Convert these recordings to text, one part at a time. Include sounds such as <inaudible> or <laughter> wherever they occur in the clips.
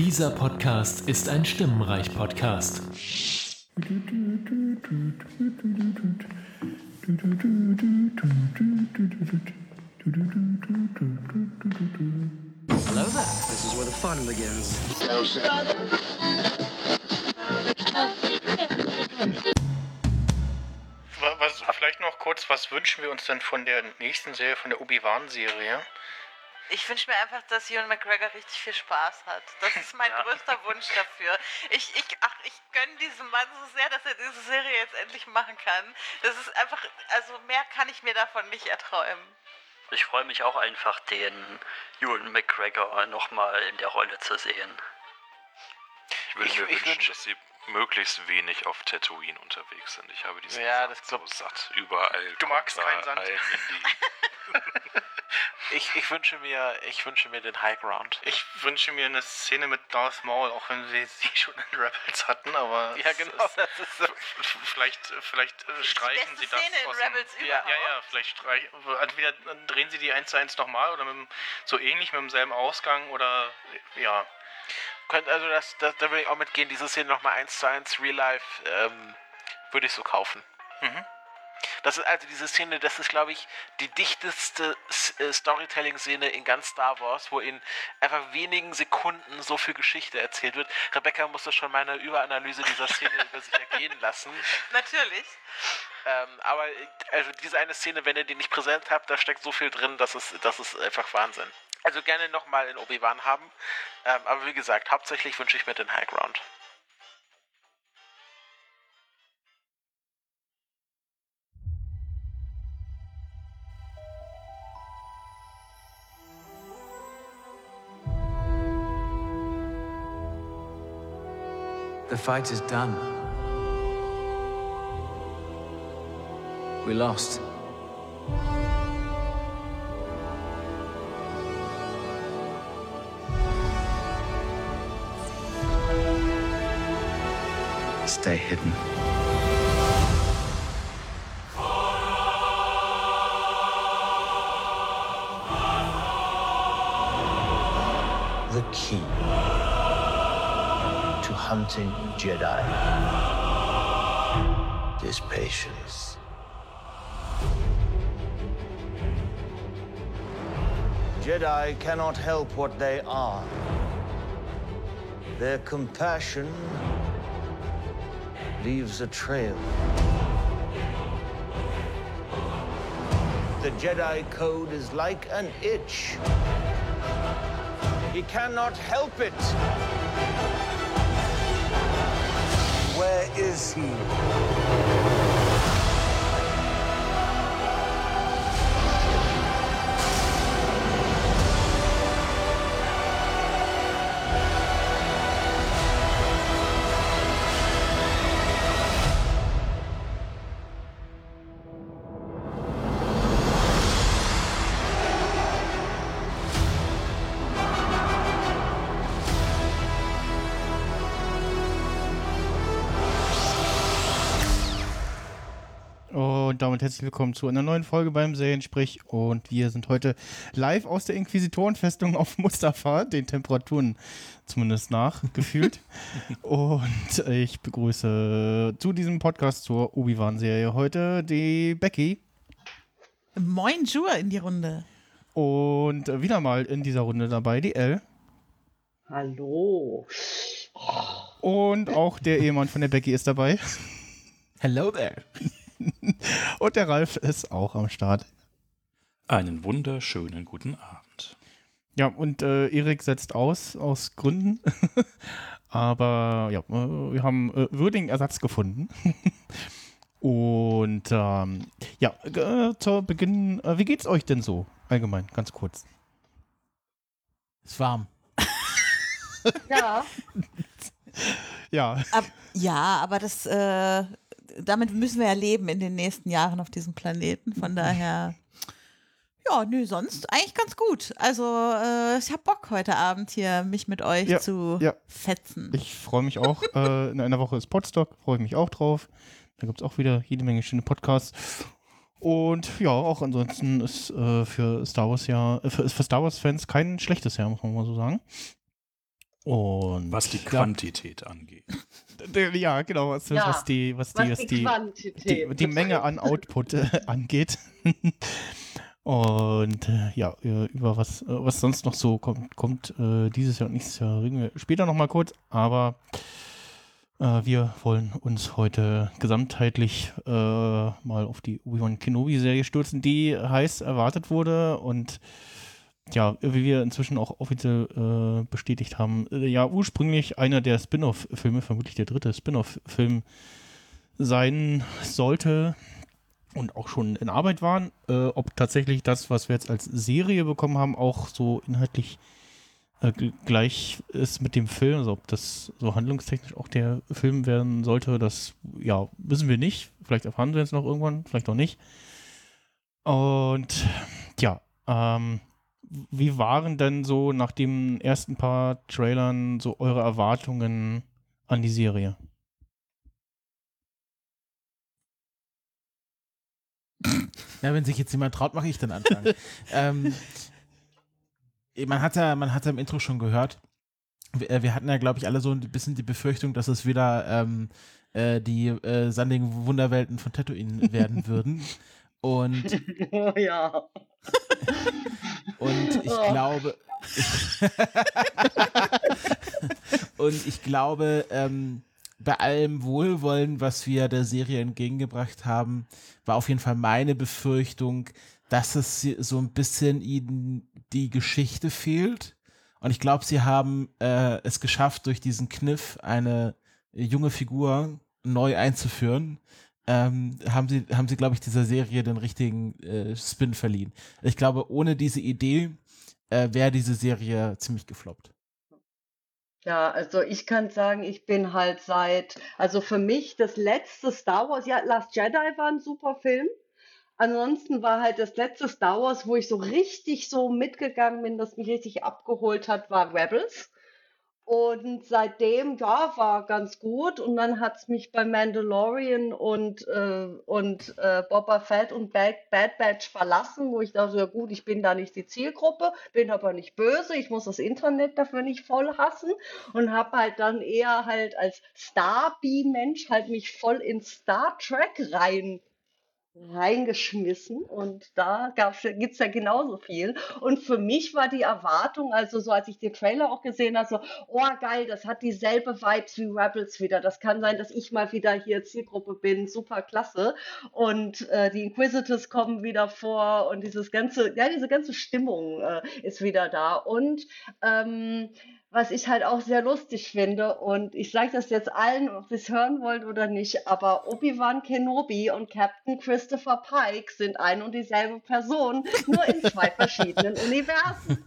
Dieser Podcast ist ein Stimmenreich-Podcast. Hello there. This is where the fun begins. Was, vielleicht noch kurz, was wünschen wir uns denn von der nächsten Serie, von der Obi-Wan-Serie? Ich wünsche mir einfach, dass Ewan McGregor richtig viel Spaß hat. Das ist mein <laughs> Ja. größter Wunsch dafür. Ich, ich, ach, ich gönne diesem Mann so sehr, dass er diese Serie jetzt endlich machen kann. Das ist einfach, also mehr kann ich mir davon nicht erträumen. Ich freue mich auch einfach, den Ewan McGregor nochmal in der Rolle zu sehen. Ich würde Ich- mir ich wünschen, wünsch- dass sie möglichst wenig auf Tatooine unterwegs sind. Ich habe diesen Ja, Sand das glaub- so satt. Überall. Du magst keinen Sand. in <laughs> Ich, ich, wünsche mir, ich wünsche mir den High Ground. Ich wünsche mir eine Szene mit Darth Maul, auch wenn wir sie <laughs> schon in Rebels hatten, aber Ja, genau. ist- Das ist so. vielleicht, vielleicht äh, streichen beste sie das Szene in aus dem- Rebels ja, ja, ja, vielleicht streichen, entweder drehen sie die 1 zu 1 nochmal oder mit dem, so ähnlich mit demselben Ausgang oder ja. Könnt also das, das, da würde ich auch mitgehen, diese Szene nochmal eins zu eins Real Life ähm, würde ich so kaufen. Mhm. Das ist also diese Szene, das ist glaube ich die dichteste äh, Storytelling-Szene in ganz Star Wars, wo in einfach wenigen Sekunden so viel Geschichte erzählt wird. Rebecca musste schon meine Überanalyse dieser Szene <laughs> über sich ergehen lassen. Natürlich. Ähm, aber äh, also diese eine Szene, wenn ihr die nicht präsent habt, da steckt so viel drin, das ist, das ist einfach Wahnsinn. Also gerne nochmal in Obi-Wan haben. Ähm, aber wie gesagt, hauptsächlich wünsche ich mir den High Ground. The fight is done. We lost. Stay hidden. the key to hunting Jedi is patience. Jedi cannot help what they are. Their compassion leaves a trail. The Jedi Code is like an itch. He cannot help it. Where is he? Damit herzlich willkommen zu einer neuen Folge beim Seriensprich. Und wir sind heute live aus der Inquisitorenfestung auf Mustafa, den Temperaturen zumindest nach, gefühlt. <laughs> Und ich begrüße zu diesem Podcast zur Obi-Wan-Serie heute die Becky. Moin Jur in die Runde. Und wieder mal in dieser Runde dabei die Elle. Hallo. Und auch der Ehemann von der Becky ist dabei. Hello there. <laughs> Und der Ralf ist auch am Start. Einen wunderschönen guten Abend. Ja, und äh, Erik setzt aus, aus Gründen. <laughs> Aber ja, äh, wir haben äh, würdigen Ersatz gefunden. <laughs> und ähm, ja, äh, zu Beginn, äh, wie geht's euch denn so? Allgemein, ganz kurz. Ist warm. Ja. Ja, Ab, ja, aber das, äh, damit müssen wir ja leben in den nächsten Jahren auf diesem Planeten. Von daher, ja, nö, sonst eigentlich ganz gut. Also, äh, ich hab Bock heute Abend hier, mich mit euch Ja, zu ja. fetzen. ich freue mich auch. <laughs> äh, in einer Woche ist Podstock, freue ich mich auch drauf. Da gibt's auch wieder jede Menge schöne Podcasts. Und ja, auch ansonsten ist äh, für Star Wars ja, äh, für, für Star Wars-Fans kein schlechtes Jahr, muss man mal so sagen. Und Was die Quantität angeht. <laughs> ja, ja genau, was, Ja, was die, was die, was die die, die, Menge an Output äh, <laughs> angeht. Und äh, ja, über was, äh, was sonst noch so kommt, kommt äh, dieses Jahr und nächstes Jahr reden wir später nochmal kurz, aber äh, wir wollen uns heute gesamtheitlich äh, mal auf die Obi-Wan Kenobi-Serie stürzen, die heiß erwartet wurde und ja, wie wir inzwischen auch offiziell äh, bestätigt haben, äh, ja, ursprünglich einer der Spin-off-Filme, vermutlich der dritte Spin-off-Film sein sollte und auch schon in Arbeit waren. Äh, ob tatsächlich das, was wir jetzt als Serie bekommen haben, auch so inhaltlich äh, gleich ist mit dem Film, also ob das so handlungstechnisch auch der Film werden sollte, das ja, wissen wir nicht. Vielleicht erfahren wir es noch irgendwann, vielleicht auch nicht. Und ja, ähm, wie waren denn so nach den ersten paar Trailern so eure Erwartungen an die Serie? <laughs> Ja, wenn sich jetzt jemand traut, mache ich dann anfangen. <laughs> ähm, man hat ja, man hat ja im Intro schon gehört. Wir, äh, wir hatten ja, glaube ich, alle so ein bisschen die Befürchtung, dass es wieder ähm, äh, die äh, sandigen Wunderwelten von Tatooine werden <laughs> würden. Und, <laughs> Oh ja. und ich Oh. glaube, <laughs> und ich glaube, ähm, bei allem Wohlwollen, was wir der Serie entgegengebracht haben, war auf jeden Fall meine Befürchtung, dass es so ein bisschen ihnen die Geschichte fehlt. Und ich glaube, sie haben äh, es geschafft, durch diesen Kniff eine junge Figur neu einzuführen. Ähm, haben sie, haben sie, glaube ich, dieser Serie den richtigen äh, Spin verliehen. Ich glaube, ohne diese Idee äh, wäre diese Serie ziemlich gefloppt. Ja, also ich kann sagen, ich bin halt seit, also für mich das letzte Star Wars, ja, Last Jedi war ein super Film. Ansonsten war halt das letzte Star Wars, wo ich so richtig so mitgegangen bin, das mich richtig abgeholt hat, war Rebels. Und seitdem, ja, war ganz gut. Und dann hat's mich bei Mandalorian und, äh, und äh, Boba Fett und Bad, Bad Batch verlassen, wo ich dachte, ja gut, ich bin da nicht die Zielgruppe, bin aber nicht böse, ich muss das Internet dafür nicht voll hassen und habe halt dann eher halt als Star-B-Mensch halt mich voll in Star Trek rein reingeschmissen und da ja- gibt's ja genauso viel. Und für mich war die Erwartung, also so als ich den Trailer auch gesehen habe, so, oh geil, das hat dieselbe Vibes wie Rebels wieder. Das kann sein, dass ich mal wieder hier Zielgruppe bin, super klasse. Und äh, die Inquisitors kommen wieder vor und dieses ganze, ja, diese ganze Stimmung äh, ist wieder da. Und ähm, was ich halt auch sehr lustig finde, und ich sage das jetzt allen, ob sie es hören wollen oder nicht, aber Obi-Wan Kenobi und Captain Christopher Pike sind ein und dieselbe Person, nur in zwei verschiedenen <laughs> Universen.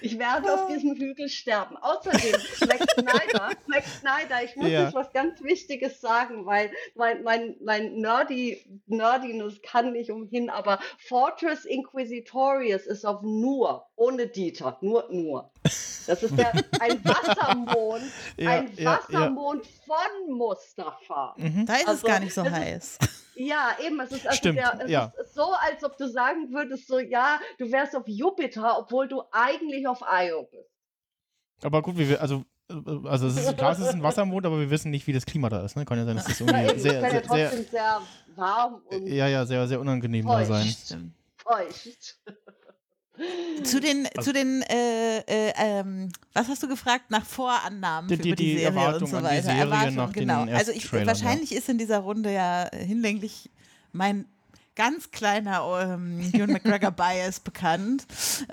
Ich werde auf diesem Hügel sterben. Außerdem, Zack Snyder, Zack Snyder, ich muss Ja. jetzt was ganz Wichtiges sagen, weil mein, mein, mein Nerdy, Nerdiness kann nicht umhin, aber Fortress Inquisitorius ist auf nur, ohne Dieter, nur, nur. Das ist der, <laughs> ein Wassermond, Ja, ein ja, ja. Wassermond von Mustafa. Mhm. Da ist es Also, gar nicht so das ist- heiß. Ja, eben, es ist also Stimmt, der, es ja. ist so, als ob du sagen würdest, so, ja, du wärst auf Jupiter, obwohl du eigentlich auf Io bist. Aber gut, wie wir, also, also es ist, <laughs> klar, es ist ein Wassermond, aber wir wissen nicht, wie das Klima da ist. Ne? Kann ja sein, dass das <laughs> Ja, irgendwie es sehr, ja sehr, sehr, trotzdem sehr warm und ja, ja, sehr, sehr unangenehm da sein. Feucht. Zu den, Also zu den äh, äh, ähm, was hast du gefragt? Nach Vorannahmen Die- für die- die, die Serie und so weiter. Erwartung, genau. Also ich, wahrscheinlich ist in dieser Runde ja hinlänglich mein ganz kleiner ähm, Ewan McGregor Bias <laughs> bekannt,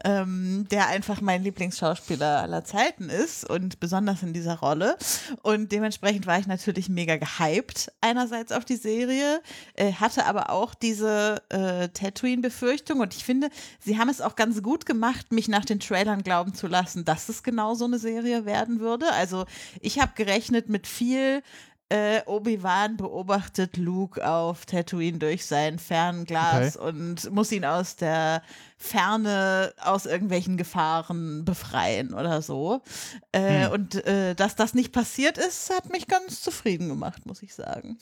ähm, der einfach mein Lieblingsschauspieler aller Zeiten ist und besonders in dieser Rolle. Und dementsprechend war ich natürlich mega gehypt einerseits auf die Serie, äh, hatte aber auch diese äh, Tatooine-Befürchtung und ich finde, sie haben es auch ganz gut gemacht, mich nach den Trailern glauben zu lassen, dass es genau so eine Serie werden würde. Also ich habe gerechnet mit viel äh, Obi-Wan beobachtet Luke auf Tatooine durch sein Fernglas und muss ihn aus der Ferne aus irgendwelchen Gefahren befreien oder so. Äh, Hm. Und äh, dass das nicht passiert ist, hat mich ganz zufrieden gemacht, muss ich sagen.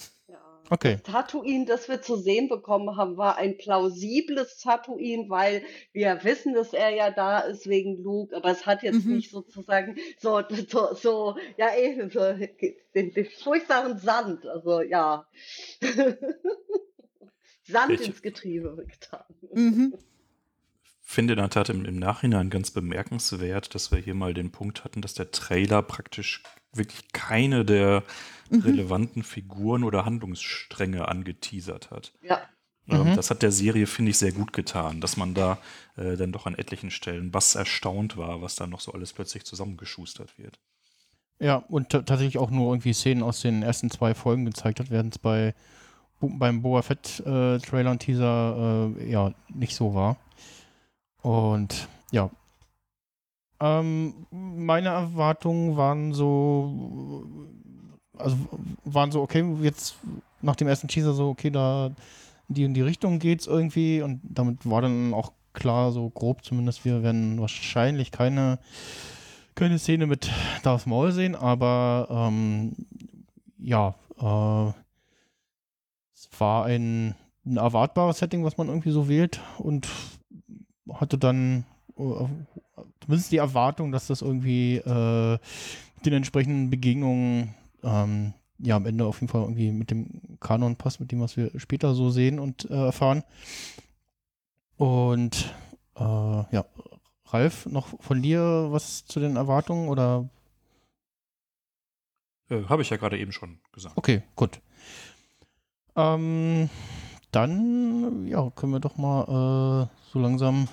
Okay. Das Tatooine, das wir zu sehen bekommen haben, war ein plausibles Tatooine, weil wir wissen, dass er ja da ist wegen Luke, aber es hat jetzt Mhm. nicht sozusagen so, so, so ja, eben so den, den furchtbaren Sand, also ja. <laughs> Sand Ich- ins Getriebe getan. Mhm. finde in der Tat im, im Nachhinein ganz bemerkenswert, dass wir hier mal den Punkt hatten, dass der Trailer praktisch wirklich keine der Mhm. relevanten Figuren oder Handlungsstränge angeteasert hat. Ja. Ähm, Mhm. Das hat der Serie, finde ich, sehr gut getan, dass man da äh, dann doch an etlichen Stellen was erstaunt war, was da noch so alles plötzlich zusammengeschustert wird. Ja, und ta- tatsächlich auch nur irgendwie Szenen aus den ersten zwei Folgen gezeigt hat, während es bei beim Boa Fett äh, Trailer und Teaser äh, ja nicht so war. Und ja. Ähm, meine Erwartungen waren so, also waren so, okay, jetzt nach dem ersten Teaser so, okay, da in die in die Richtung geht's irgendwie. Und damit war dann auch klar, so grob zumindest, wir werden wahrscheinlich keine keine Szene mit Darth Maul sehen, aber ähm, ja, äh, es war ein, ein erwartbares Setting, was man irgendwie so wählt. Und hatte dann äh, zumindest die Erwartung, dass das irgendwie äh, den entsprechenden Begegnungen ähm, ja am Ende auf jeden Fall irgendwie mit dem Kanon passt, mit dem, was wir später so sehen und äh, erfahren. Und äh, ja, Ralf, noch von dir was zu den Erwartungen oder? Äh, Habe ich ja gerade eben schon gesagt. Okay, gut. Ähm, dann ja, können wir doch mal äh, so langsam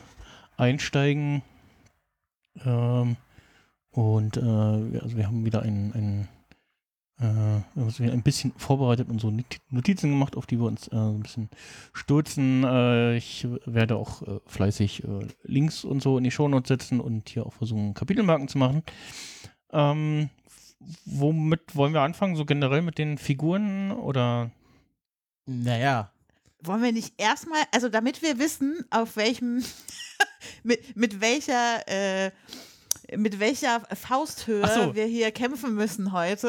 einsteigen. Ähm, und äh, also wir haben wieder ein, ein, äh, ein bisschen vorbereitet und so Not- Notizen gemacht, auf die wir uns äh, ein bisschen stürzen. Äh, ich werde auch äh, fleißig äh, Links und so in die Shownotes setzen und hier auch versuchen, Kapitelmarken zu machen. Ähm, womit wollen wir anfangen? So generell mit den Figuren oder? Naja. Wollen wir nicht erstmal, also damit wir wissen, auf welchem, <laughs> mit, mit welcher, äh, mit welcher Fausthöhe so. wir hier kämpfen müssen heute,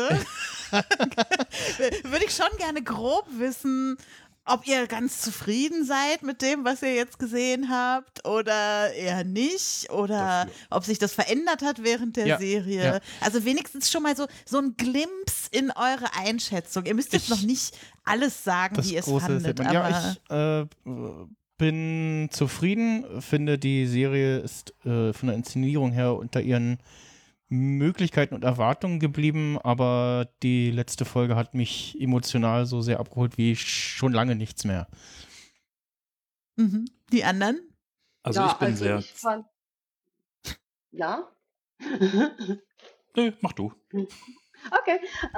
<laughs> würde ich schon gerne grob wissen, ob ihr ganz zufrieden seid mit dem, was ihr jetzt gesehen habt oder eher nicht oder ob sich das verändert hat während der Ja, Serie. ja. Also wenigstens schon mal so, so ein Glimpse in eure Einschätzung. Ihr müsst jetzt noch nicht alles sagen, wie ihr es fandet, Ja, ich äh, bin zufrieden, finde die Serie ist äh, von der Inszenierung her unter ihren Möglichkeiten und Erwartungen geblieben, aber die letzte Folge hat mich emotional so sehr abgeholt wie schon lange nichts mehr. Mhm. Die anderen? Also ja, ich bin also sehr. ich fand, ja. Nö, mach du. <laughs> Okay, äh,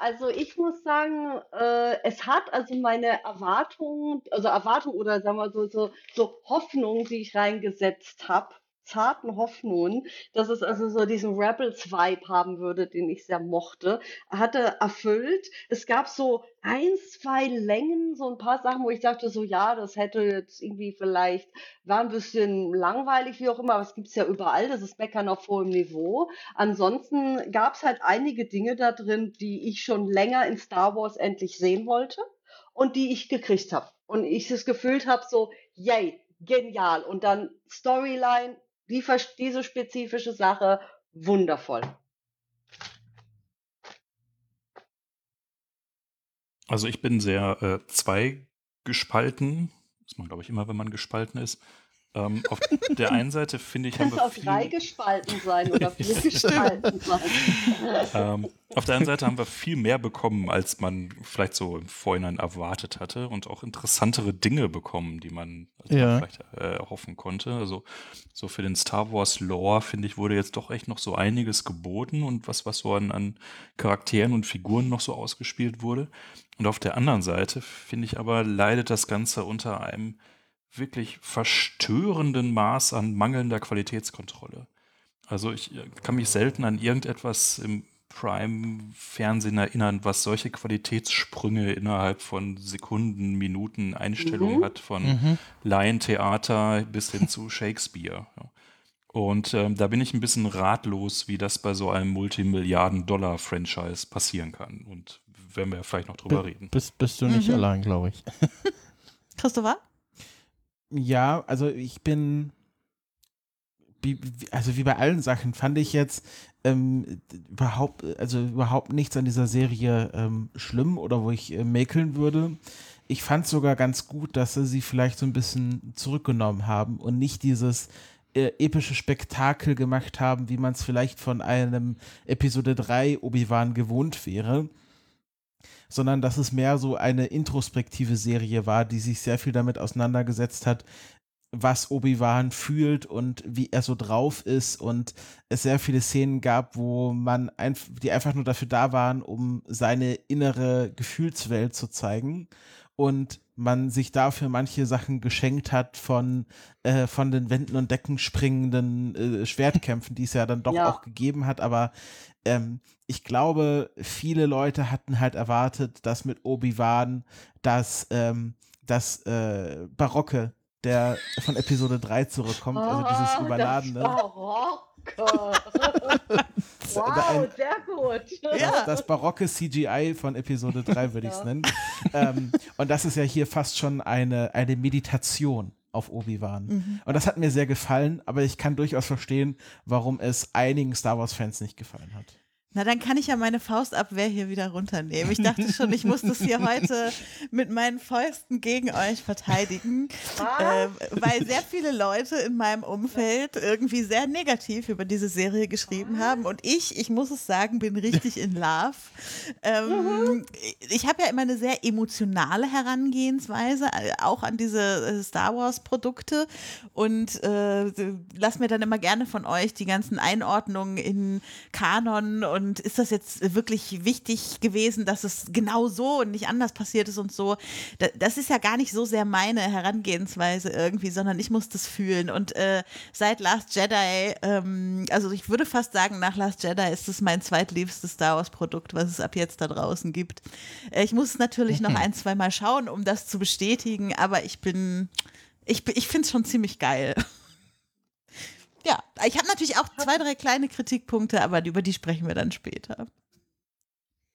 also ich muss sagen, äh, es hat also meine Erwartungen, also Erwartungen oder sagen wir so, so, so Hoffnungen, die ich reingesetzt habe, zarten Hoffnungen, dass es also so diesen Rebels-Vibe haben würde, den ich sehr mochte, hatte erfüllt. Es gab so ein, zwei Längen, so ein paar Sachen, wo ich dachte so, ja, das hätte jetzt irgendwie vielleicht, war ein bisschen langweilig, wie auch immer, aber es gibt's ja überall, das ist Meckern auf hohem Niveau. Ansonsten gab's halt einige Dinge da drin, die ich schon länger in Star Wars endlich sehen wollte und die ich gekriegt habe. Und ich das gefühlt habe, so, yay, genial. Und dann Storyline, die, diese spezifische Sache, wundervoll. Also ich bin sehr äh, zweigespalten. Ist man, glaube ich, immer, wenn man gespalten ist. Ähm, auf der einen Seite finde ich, wir auch viel, drei gespalten sein oder <laughs> vier gespalten sein. ähm, auf der anderen Seite haben wir viel mehr bekommen, als man vielleicht so im Vorhinein erwartet hatte und auch interessantere Dinge bekommen, die man, als Ja. man vielleicht äh, erhoffen konnte. Also so für den Star Wars Lore, finde ich, wurde jetzt doch echt noch so einiges geboten und was, was so an, an Charakteren und Figuren noch so ausgespielt wurde. Und auf der anderen Seite, finde ich aber, leidet das Ganze unter einem wirklich verstörenden Maß an mangelnder Qualitätskontrolle. Also ich äh, kann mich selten an irgendetwas im Prime-Fernsehen erinnern, was solche Qualitätssprünge innerhalb von Sekunden, Minuten, Einstellungen Mhm. hat, von Mhm. Laientheater bis hin zu Shakespeare. Und ähm, da bin ich ein bisschen ratlos, wie das bei so einem Multimilliarden-Dollar-Franchise passieren kann und werden wir ja vielleicht noch drüber B reden. Bist, bist du nicht Mhm. allein, glaube ich. <laughs> Christopher? Ja, also ich bin, also wie bei allen Sachen fand ich jetzt ähm, überhaupt, also überhaupt nichts an dieser Serie ähm, schlimm oder wo ich äh, mäkeln würde. Ich fand sogar ganz gut, dass sie sie vielleicht so ein bisschen zurückgenommen haben und nicht dieses äh, epische Spektakel gemacht haben, wie man es vielleicht von einem Episode 3 Obi-Wan gewohnt wäre sondern dass es mehr so eine introspektive Serie war, die sich sehr viel damit auseinandergesetzt hat, was Obi-Wan fühlt und wie er so drauf ist und es sehr viele Szenen gab, wo man einf die einfach nur dafür da waren, um seine innere Gefühlswelt zu zeigen. Und man sich dafür manche Sachen geschenkt hat von, äh, von den Wänden und Decken springenden äh, Schwertkämpfen, die es ja dann doch Ja. auch gegeben hat, aber ähm, ich glaube, viele Leute hatten halt erwartet, dass mit Obi-Wan das, ähm, das äh, Barocke, der von Episode 3 zurückkommt, also dieses <laughs> Überladene. Das Barocke. Wow, sehr gut. Das, das barocke CGI von Episode 3 würde ich es Ja. nennen. Ähm, und das ist ja hier fast schon eine, eine Meditation auf Obi-Wan. Mhm. Und das hat mir sehr gefallen, aber ich kann durchaus verstehen, warum es einigen Star Wars-Fans nicht gefallen hat. Na, dann kann ich ja meine Faustabwehr hier wieder runternehmen. Ich dachte schon, ich muss das hier heute mit meinen Fäusten gegen euch verteidigen, äh, weil sehr viele Leute in meinem Umfeld irgendwie sehr negativ über diese Serie geschrieben haben. Und ich, ich muss es sagen, bin richtig in Love. Ähm, Ich habe ja immer eine sehr emotionale Herangehensweise, äh, auch an diese äh, Star Wars-Produkte. Und äh, lass mir dann immer gerne von euch die ganzen Einordnungen in Kanon und ist das jetzt wirklich wichtig gewesen, dass es genau so und nicht anders passiert ist und so. Da, das ist ja gar nicht so sehr meine Herangehensweise irgendwie, sondern ich muss das fühlen. Und äh, seit Last Jedi, ähm, also ich würde fast sagen, nach Last Jedi ist es mein zweitliebstes Star Wars-Produkt, was es ab jetzt da draußen gibt. Äh, ich muss es natürlich noch ein, zwei Mal schauen, um das zu bestätigen, aber ich bin, ich, bin- ich finde es schon ziemlich geil. Ja, ich habe natürlich auch zwei, drei kleine Kritikpunkte, aber über die sprechen wir dann später.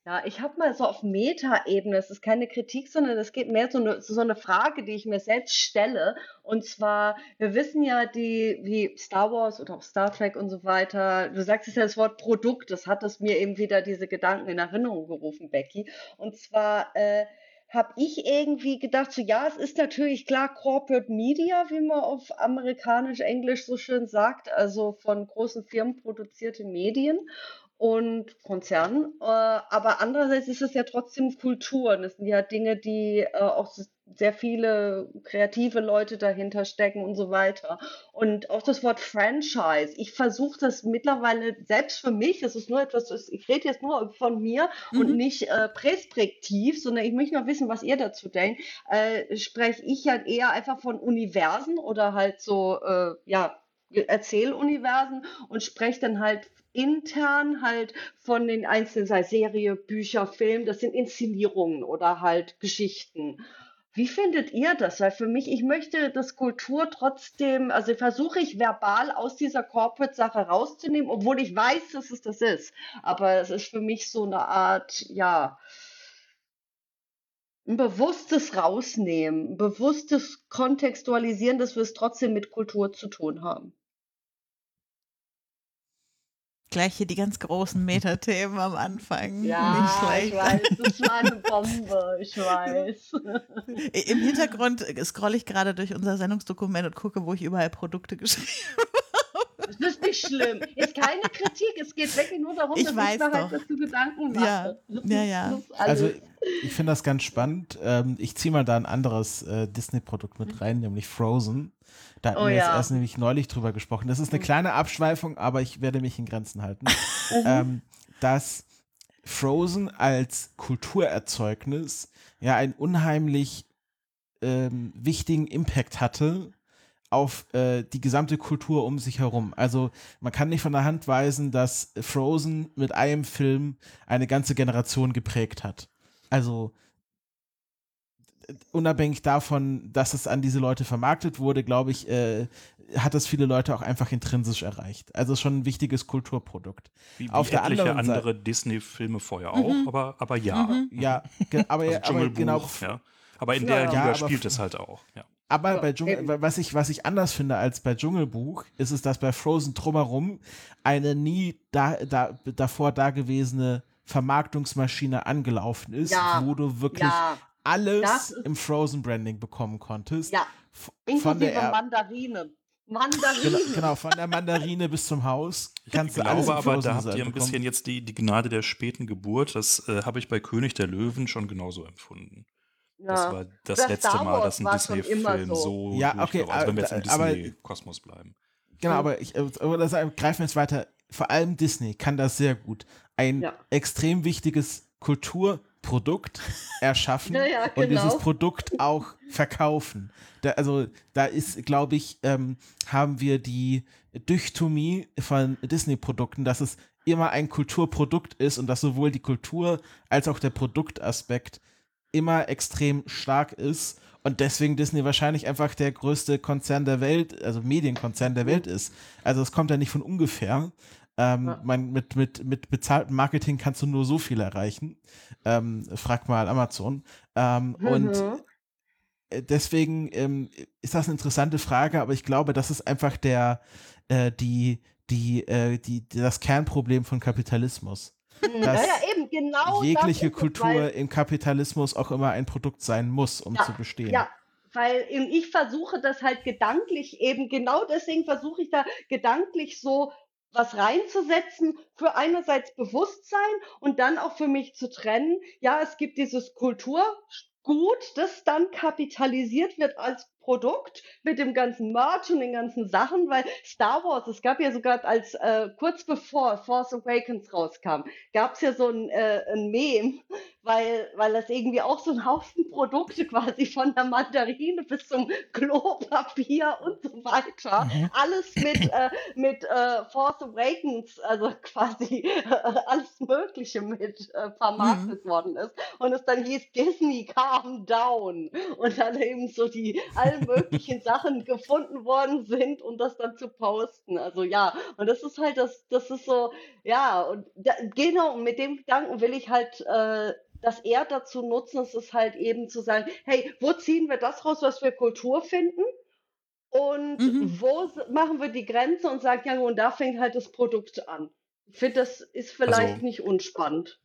Ja, ich habe mal so auf Meta-Ebene, es ist keine Kritik, sondern es geht mehr so eine, so eine Frage, die ich mir selbst stelle. Und zwar, wir wissen ja, die, wie Star Wars oder auch Star Trek und so weiter, du sagst es ja das Wort Produkt, das hat es mir eben wieder diese Gedanken in Erinnerung gerufen, Becky. Und zwar, äh, habe ich irgendwie gedacht, so ja, es ist natürlich klar Corporate Media, wie man auf amerikanisch-englisch so schön sagt, also von großen Firmen produzierte Medien und Konzernen. Äh, aber andererseits ist es ja trotzdem Kultur. Und es sind ja Dinge, die äh, auch sehr viele kreative Leute dahinter stecken und so weiter. Und auch das Wort Franchise. Ich versuche das mittlerweile selbst für mich, das ist nur etwas, ich rede jetzt nur von mir und nicht äh, präspektiv, sondern ich möchte noch wissen, was ihr dazu denkt. Äh, spreche ich halt eher einfach von Universen oder halt so, äh, ja, Erzähluniversen und spreche dann halt intern halt von den einzelnen, sei Serie, Bücher, Film, das sind Inszenierungen oder halt Geschichten. Wie findet ihr das? Weil für mich, ich möchte das Kultur trotzdem, also versuche ich verbal aus dieser Corporate-Sache rauszunehmen, obwohl ich weiß, dass es das ist. Aber es ist für mich so eine Art, ja, ein bewusstes Rausnehmen, ein bewusstes Kontextualisieren, dass wir es trotzdem mit Kultur zu tun haben. Gleich hier die ganz großen Metathemen am Anfang. Ja, Nicht schlecht. ich weiß, das war eine <laughs> Bombe, ich weiß. Im Hintergrund scrolle ich gerade durch unser Sendungsdokument und gucke, wo ich überall Produkte <laughs> geschrieben habe. Das ist nicht schlimm. Ist keine Kritik, es geht wirklich nur darum, Ich dass weiß ich mir halt doch. dazu Gedanken Ja, mache. ja, ja. Das ist alles. Also ich finde das ganz spannend. Ähm, ich ziehe mal da ein anderes äh, Disney-Produkt mit rein, nämlich Frozen. Da hatten Oh wir jetzt ja. erst nämlich neulich drüber gesprochen. Das ist eine kleine Abschweifung, aber ich werde mich in Grenzen halten. <laughs> Mhm. ähm, dass Frozen als Kulturerzeugnis ja einen unheimlich ähm, wichtigen Impact hatte auf äh, die gesamte Kultur um sich herum. Also man kann nicht von der Hand weisen, dass Frozen mit einem Film eine ganze Generation geprägt hat. Also unabhängig davon, dass es an diese Leute vermarktet wurde, glaube ich, äh, hat das viele Leute auch einfach intrinsisch erreicht. Also schon ein wichtiges Kulturprodukt. Wie, wie Auf der anderen andere Disney-Filme vorher auch, Mhm. aber, aber ja. Mhm. ja, ge- aber, Also aber Dschungelbuch, genau, ja. Aber in der ja. Liga spielt es halt auch. Ja. Aber bei Dschungel, was ich, was ich anders finde als bei Dschungelbuch, ist es, dass bei Frozen drumherum eine nie da, da, davor dagewesene Vermarktungsmaschine angelaufen ist, Ja, wo du wirklich Ja, alles das im Frozen Branding bekommen konntest. ja. Von der, Er- Mandarinen. genau, Mandarinen. genau, von der Mandarine bis zum Haus. Ich Kannst du alles glaube im aber, da habt ihr ein bekommen. bisschen jetzt die, die Gnade der späten Geburt. Das äh, habe ich bei König der Löwen schon genauso empfunden. Das Ja. war das Bei letzte Mal, dass ein war Disney-Film so. so, Ja, okay, also wenn wir jetzt im aber- Disney-Kosmos bleiben. Genau, aber ich, äh, aber das greifen wir jetzt weiter. Vor allem Disney kann das sehr gut. Ein Ja. extrem wichtiges Kulturprodukt <laughs> erschaffen Ja, ja, und dieses genau. Produkt auch verkaufen. Da, also da ist, glaube ich, ähm, haben wir die Dichtomie von Disney-Produkten, dass es immer ein Kulturprodukt ist und dass sowohl die Kultur als auch der Produktaspekt immer extrem stark ist und deswegen Disney wahrscheinlich einfach der größte Konzern der Welt, also Medienkonzern der Welt ist. Also es kommt ja nicht von ungefähr. Ähm, Ja. man, mit, mit, mit bezahltem Marketing kannst du nur so viel erreichen. Ähm, frag mal Amazon. Ähm, Und Mhm. äh, deswegen ähm, ist das eine interessante Frage, aber ich glaube, das ist einfach der, äh, die, die, äh, die, das Kernproblem von Kapitalismus. Mhm. dass ja, eben, genau. jegliche es, Kultur weil- im Kapitalismus auch immer ein Produkt sein muss, um Ja, zu bestehen. Ja, weil eben ich versuche das halt gedanklich eben, genau deswegen versuche ich da gedanklich so was reinzusetzen für einerseits Bewusstsein und dann auch für mich zu trennen. Ja, es gibt dieses Kulturgut, das dann kapitalisiert wird als Produkt mit dem ganzen Merch und den ganzen Sachen, weil Star Wars, es gab ja sogar als äh, kurz bevor Force Awakens rauskam, gab es ja so ein, äh, ein Meme, weil, weil das irgendwie auch so ein Haufen Produkte quasi von der Mandarine bis zum Klopapier und so weiter, Mhm. alles mit, äh, mit äh, Force Awakens, also quasi äh, alles Mögliche mit äh, vermarktet worden ist. Und es dann hieß Disney calm down. Und dann eben so die <laughs> allen möglichen Sachen gefunden worden sind und das dann zu posten. Also ja, und das ist halt das, das ist so, ja, und da, genau, mit dem Gedanken will ich halt äh, das eher dazu nutzen, es ist halt eben zu sagen, hey, wo ziehen wir das raus, was wir Kultur finden? Und Mhm. wo machen wir die Grenze und sagen, ja, und da fängt halt das Produkt an. Ich finde, das ist vielleicht Also- nicht unspannend.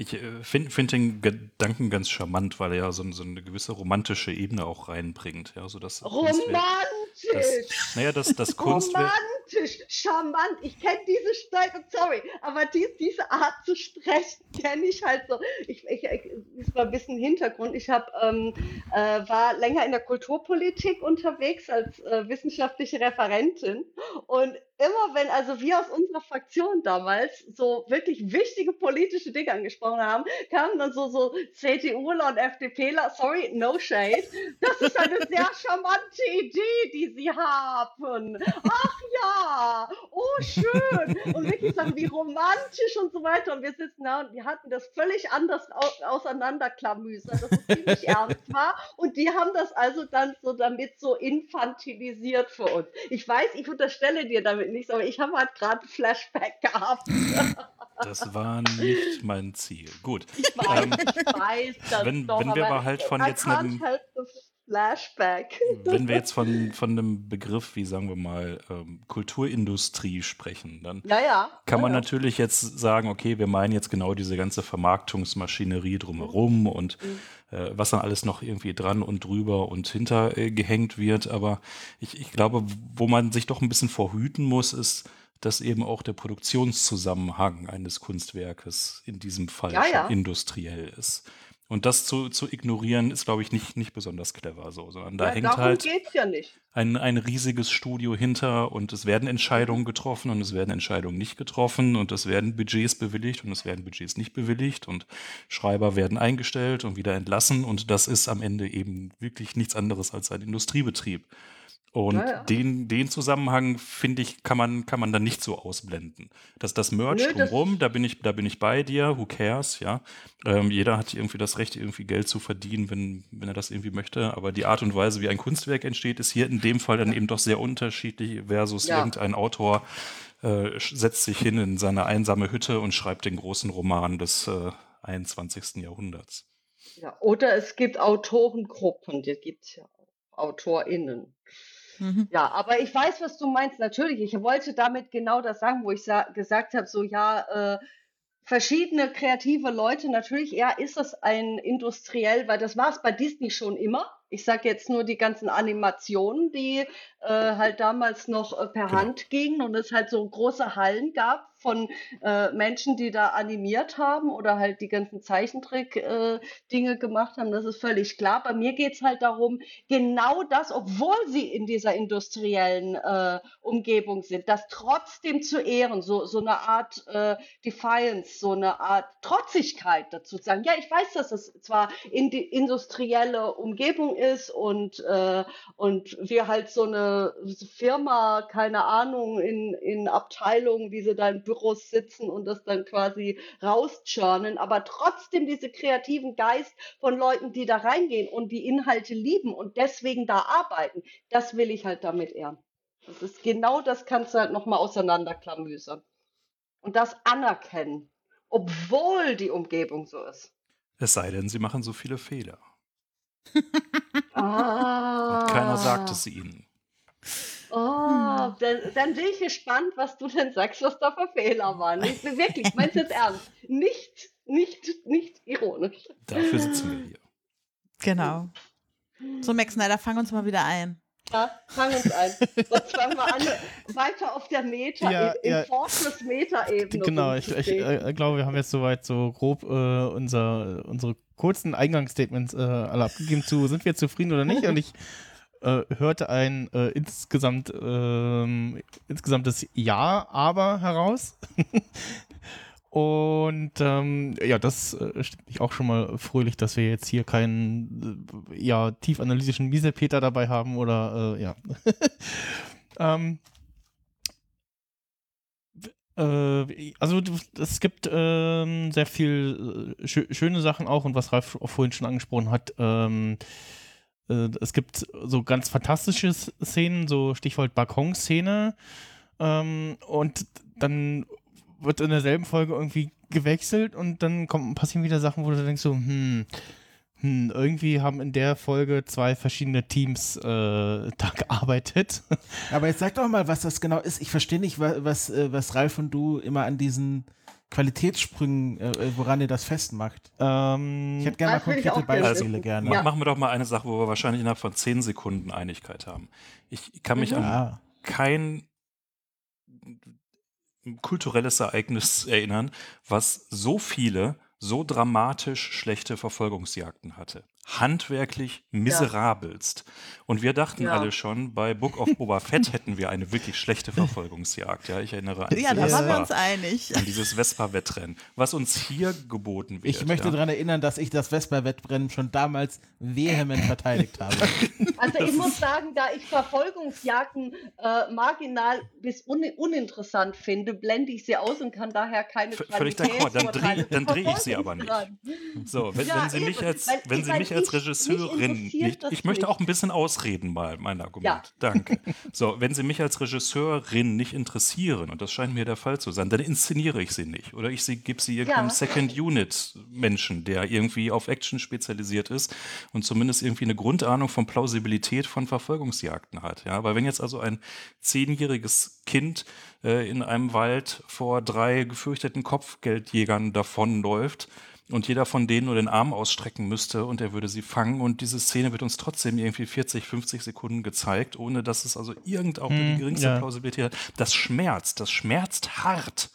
Ich äh, finde find den Gedanken ganz charmant, weil er ja so, so eine gewisse romantische Ebene auch reinbringt. Ja, so das Kunstwerk, Romantisch! das, naja, das, das Kunstwerk, Romantisch, charmant. Ich kenne diese Strecke, sorry, aber die, diese Art zu sprechen <laughs> kenne ich halt so. Ich, ich, ich war ein bisschen Hintergrund. Ich hab, ähm, äh, war länger in der Kulturpolitik unterwegs als äh, wissenschaftliche Referentin und immer wenn also wir aus unserer Fraktion damals so wirklich wichtige politische Dinge angesprochen haben, kamen dann so so CDUler und FDPler, sorry, no shade. Das ist eine sehr charmante Idee, die sie haben. Ach ja, oh schön. Und wirklich Sachen wie romantisch und so weiter. Und wir sitzen da und wir hatten das völlig anders au auseinanderklamüsert, dass es ziemlich <laughs> ernst war. Und die haben das also dann so damit so infantilisiert für uns. Ich weiß, ich unterstelle dir damit nichts, aber ich habe halt gerade ein Flashback gehabt. <laughs> das war nicht mein Ziel. Gut. Ich weiß, Ähm, ich weiß das wenn- doch, wenn wir aber halt von jetzt einem- the Flashback. Wenn wir jetzt von, von einem Begriff wie, sagen wir mal, ähm, Kulturindustrie sprechen, dann Ja, ja. kann man ja, natürlich jetzt sagen, okay, wir meinen jetzt genau diese ganze Vermarktungsmaschinerie drumherum und äh, was dann alles noch irgendwie dran und drüber und hinter äh, gehängt wird. Aber ich, ich glaube, wo man sich doch ein bisschen vorhüten muss, ist, dass eben auch der Produktionszusammenhang eines Kunstwerkes in diesem Fall Ja, schon ja. industriell ist. Und das zu, zu ignorieren, ist, glaube ich, nicht, nicht besonders clever so, sondern da ja, hängt darum halt ja nicht. ein, ein riesiges Studio hinter und es werden Entscheidungen getroffen und es werden Entscheidungen nicht getroffen und es werden Budgets bewilligt und es werden Budgets nicht bewilligt und Schreiber werden eingestellt und wieder entlassen und das ist am Ende eben wirklich nichts anderes als ein Industriebetrieb. Und Ja, ja. Den, den Zusammenhang, finde ich, kann man, kann man dann nicht so ausblenden. Das, das Merch Nö, das- drumherum, da bin, ich, da bin ich bei dir, who cares, ja. Ähm, jeder hat irgendwie das Recht, irgendwie Geld zu verdienen, wenn, wenn er das irgendwie möchte. Aber die Art und Weise, wie ein Kunstwerk entsteht, ist hier in dem Fall dann eben doch sehr unterschiedlich versus Ja. irgendein Autor äh, setzt sich hin in seine einsame Hütte und schreibt den großen Roman des äh, 21. Jahrhunderts. Ja, oder es gibt Autorengruppen, die gibt es ja auch, AutorInnen. Mhm. Ja, aber ich weiß, was du meinst. Natürlich, ich wollte damit genau das sagen, wo ich sa gesagt habe, so ja, äh, verschiedene kreative Leute, natürlich eher ist es ein industriell, weil das war es bei Disney schon immer. Ich sage jetzt nur die ganzen Animationen, die äh, halt damals noch äh, per Genau. Hand gingen und es halt so große Hallen gab von äh, Menschen, die da animiert haben oder halt die ganzen Zeichentrick-Dinge gemacht haben. Das ist völlig klar. Bei mir geht es halt darum, genau das, obwohl sie in dieser industriellen äh, Umgebung sind, das trotzdem zu ehren, so, so eine Art äh, Defiance, so eine Art Trotzigkeit dazu zu sagen. Ja, ich weiß, dass es zwar in die industrielle Umgebung ist und, äh, und wir halt so eine Firma, keine Ahnung, in, in Abteilungen, wie sie da in Büros sitzen und das dann quasi rauschurnen, aber trotzdem diese kreativen Geist von Leuten, die da reingehen und die Inhalte lieben und deswegen da arbeiten, das will ich halt damit ehren. Das ist genau das kannst du halt nochmal auseinanderklamüsern. Und das anerkennen, obwohl die Umgebung so ist. Es sei denn, sie machen so viele Fehler. Ah. <laughs> Und keiner sagt es ihnen. Oh, dann, dann bin ich gespannt, was du denn sagst, was da für Fehler waren. Ich, wirklich, ich mein's jetzt ernst. Nicht, nicht, nicht ironisch. Dafür sitzen wir hier. Genau. So, Max Snyder, fang uns mal wieder ein. Ja, fang uns ein. Sonst fangen wir an, weiter auf der Meta, Ja, in, ja. Fortress Meta-Ebene. Genau, ich, ich äh, glaube, wir haben jetzt soweit so grob äh, unser, unsere kurzen Eingangsstatements äh, alle abgegeben zu, sind wir zufrieden oder nicht? Und ich äh, hörte ein äh, insgesamt ähm, insgesamtes Ja, aber heraus. <laughs> Und ähm, ja, das äh, stimmt mich auch schon mal fröhlich, dass wir jetzt hier keinen äh, ja, tief Miesepeter dabei haben oder äh, ja. <laughs> ähm, äh, also es gibt ähm, sehr viel äh, schö schöne Sachen auch und was Ralf auch vorhin schon angesprochen hat, ähm, äh, es gibt so ganz fantastische Szenen, so Stichwort Balkonszene ähm, und dann wird in derselben Folge irgendwie gewechselt und dann kommen, passieren wieder Sachen, wo du denkst so, hm, hm, irgendwie haben in der Folge zwei verschiedene Teams äh, <laughs> da gearbeitet. Aber jetzt sag doch mal, was das genau ist. Ich verstehe nicht, wa- was, äh, was Ralf und du immer an diesen Qualitätssprüngen, äh, äh, woran ihr das festmacht. Ähm, ich hätte gerne mal konkrete Beispiele wissen. gerne. Ma- Machen wir doch mal eine Sache, wo wir wahrscheinlich innerhalb von zehn Sekunden Einigkeit haben. Ich kann mich Mhm. an kein kulturelles Ereignis erinnern, was so viele, so dramatisch schlechte Verfolgungsjagden hatte. Handwerklich miserabelst. Und wir dachten Ja. alle schon, bei Book of Boba Fett <laughs> hätten wir eine wirklich schlechte Verfolgungsjagd. Ja, ich erinnere an Ja, da waren wir uns einig. an dieses Vespa-Wettrennen. Was uns hier geboten wird. Ich möchte ja. daran erinnern, dass ich das Vespa-Wettrennen schon damals vehement verteidigt habe. <laughs> Also ich muss sagen, da ich Verfolgungsjagden äh, marginal bis un uninteressant finde, blende ich sie aus und kann daher keine V- völlig d'accord, dann dreh- dann dreh ich sie aber nicht. So, wenn, Ja, wenn Sie mich als, weil- wenn Sie mich als mich Regisseurin interessiert nicht, ich möchte nicht. auch ein bisschen ausreden mal, mein Argument. Ja. Danke. So, wenn Sie mich als Regisseurin nicht interessieren, und das scheint mir der Fall zu sein, dann inszeniere ich sie nicht. Oder ich gebe sie irgendeinem Ja. Second Unit Menschen, der irgendwie auf Action spezialisiert ist und zumindest irgendwie eine Grundahnung von Plausibilität von Verfolgungsjagden hat. Ja, weil wenn jetzt also ein zehnjähriges Kind äh, in einem Wald vor drei gefürchteten Kopfgeldjägern davonläuft und jeder von denen nur den Arm ausstrecken müsste und er würde sie fangen und diese Szene wird uns trotzdem irgendwie 40, 50 Sekunden gezeigt, ohne dass es also irgend auch nur die Hm, geringste ja. Plausibilität hat. Das schmerzt, das schmerzt hart.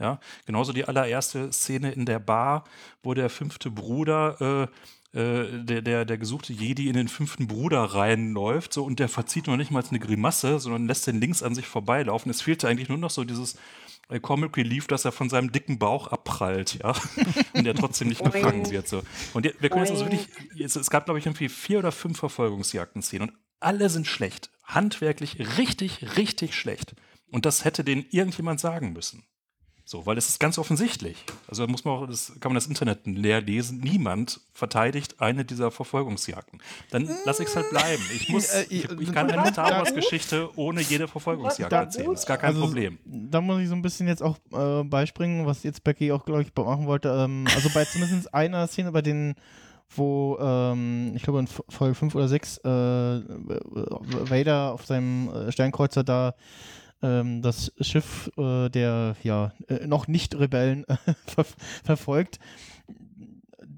Ja, genauso die allererste Szene in der Bar, wo der fünfte Bruder, äh, äh, der, der, der gesuchte Jedi in den fünften Bruder reinläuft, so und der verzieht noch nicht mal eine Grimasse, sondern lässt den links an sich vorbeilaufen. Es fehlte eigentlich nur noch so dieses äh, Comic Relief, dass er von seinem dicken Bauch abprallt, ja. <laughs> und der trotzdem nicht gefangen wird. So. Und wir können jetzt also wirklich, es, es gab, glaube ich, irgendwie vier oder fünf Verfolgungsjagden-Szenen und Alle sind schlecht. Handwerklich richtig, richtig schlecht. Und das hätte denen irgendjemand sagen müssen. So, weil es ist ganz offensichtlich. Also muss man auch, das kann man das Internet leer lesen. Niemand verteidigt eine dieser Verfolgungsjagden. Dann lasse ich es halt bleiben. Ich <laughs> muss, Äh, ich, ich kann eine Star Wars Geschichte ohne jede Verfolgungsjagd erzählen. Das ist gar kein also, Problem. Da muss ich so ein bisschen jetzt auch äh, beispringen, was jetzt Becky auch, glaube ich, machen wollte. Ähm, also bei <laughs> zumindest einer Szene, bei den, wo, ähm, ich glaube in Folge 5 oder 6, äh, Vader auf seinem äh, Sternkreuzer da ähm, das Schiff äh, der ja äh, noch nicht Rebellen <laughs> äh, ver verfolgt.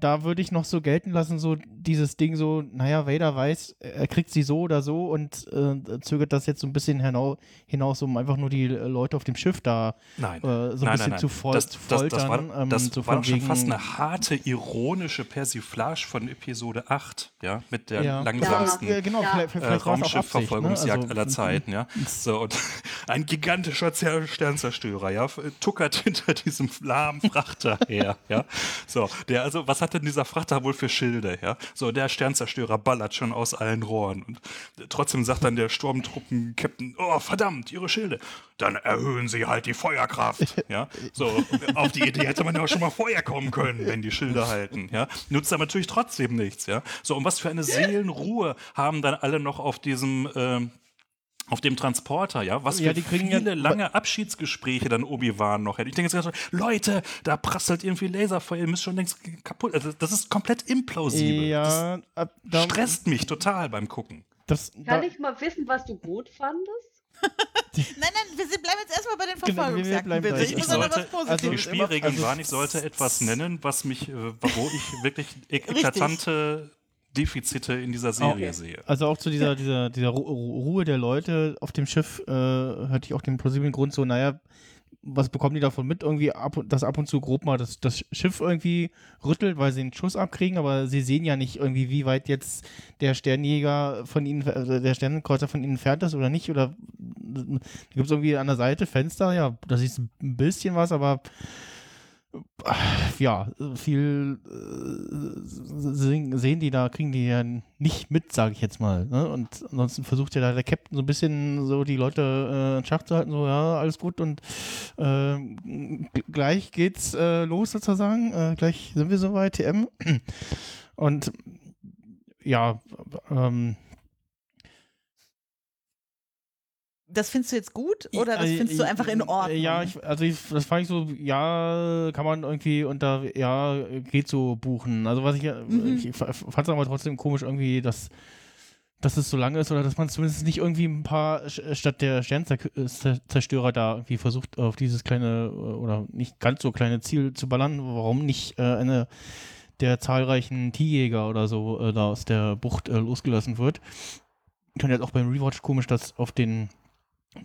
Da würde ich noch so gelten lassen, so dieses Ding so, naja, Vader weiß, er kriegt sie so oder so und äh, zögert das jetzt so ein bisschen hinau hinaus, um einfach nur die Leute auf dem Schiff da Nein. äh, so ein nein, bisschen nein, nein. zu, fol das, zu das, foltern. das war, ähm, das so war schon fast eine harte, ironische Persiflage von Episode 8, ja, mit der Ja. langsamsten Ja, genau, vielleicht- vielleicht äh, auch Raumschiffverfolgungsjagd ne? aller Also, Zeiten, ja. So, und <laughs> ein gigantischer Zer- Sternzerstörer, ja, tuckert <laughs> hinter diesem lahmen Frachter her, ja. So, der, also, was hat denn dieser Frachter wohl für Schilde, ja? So, der Sternzerstörer ballert schon aus allen Rohren und trotzdem sagt dann der Sturmtruppen-Captain, oh, verdammt, ihre Schilde. Dann erhöhen sie halt die Feuerkraft, ja. So, auf die Idee hätte man ja auch schon mal vorher kommen können, wenn die Schilde halten, ja. Nutzt aber natürlich trotzdem nichts, ja. So, und was für eine Seelenruhe haben dann alle noch auf diesem, ähm, auf dem Transporter, ja, was für Ja, die kriegen ja- viele lange Abschiedsgespräche dann Obi-Wan noch hätte. Ich denke jetzt gerade so, Leute, da prasselt irgendwie Laserfeuer, ihr müsst schon längst kaputt. Also, das ist komplett implausibel. Ja, ab, das stresst mich total beim Gucken. Das, Kann ich mal wissen, was du gut fandest? <laughs> Nein, nein, wir sind- bleiben jetzt erstmal bei den Genau, Verfolgungsjagden, bitte. da Ich muss Ich noch sollte, was Positives. die Spielregeln also- waren, ich sollte etwas nennen, was mich, äh, wo ich wirklich ek- eklatante Defizite in dieser Serie sehe. Also auch zu dieser, dieser, dieser Ru Ru- Ruhe der Leute auf dem Schiff äh, hatte ich auch den plausiblen Grund so, naja, was bekommen die davon mit? Irgendwie, ab, und- dass ab und zu grob mal das, das Schiff irgendwie rüttelt, weil sie einen Schuss abkriegen, aber sie sehen ja nicht irgendwie, wie weit jetzt der Sternjäger von ihnen, äh, der Sternenkreuzer von ihnen entfernt ist oder nicht. Oder gibt es irgendwie an der Seite Fenster, ja, da ist ein bisschen was, aber ja, viel äh, sehen, die da, kriegen die ja nicht mit, sage ich jetzt mal. Ne? Und ansonsten versucht ja da der Captain so ein bisschen so die Leute äh, in Schach zu halten, so ja, alles gut und äh, gleich geht's äh, los sozusagen, äh, gleich sind wir soweit, TM. Und ja, ähm, Das findest du jetzt gut oder das Äh, findest du einfach in Ordnung? Ja, ich, also ich, das fand ich so, ja, kann man irgendwie unter, ja, geht so buchen. Also was ich, Mhm. ich fand es aber trotzdem komisch irgendwie, dass, dass es so lange ist oder dass man zumindest nicht irgendwie ein paar, statt der Sternzerstörer da irgendwie versucht, auf dieses kleine oder nicht ganz so kleine Ziel zu ballern. Warum nicht äh, eine der zahlreichen T-Jäger oder so äh, da aus der Bucht äh, losgelassen wird. Ich fand jetzt auch beim Rewatch komisch, dass auf den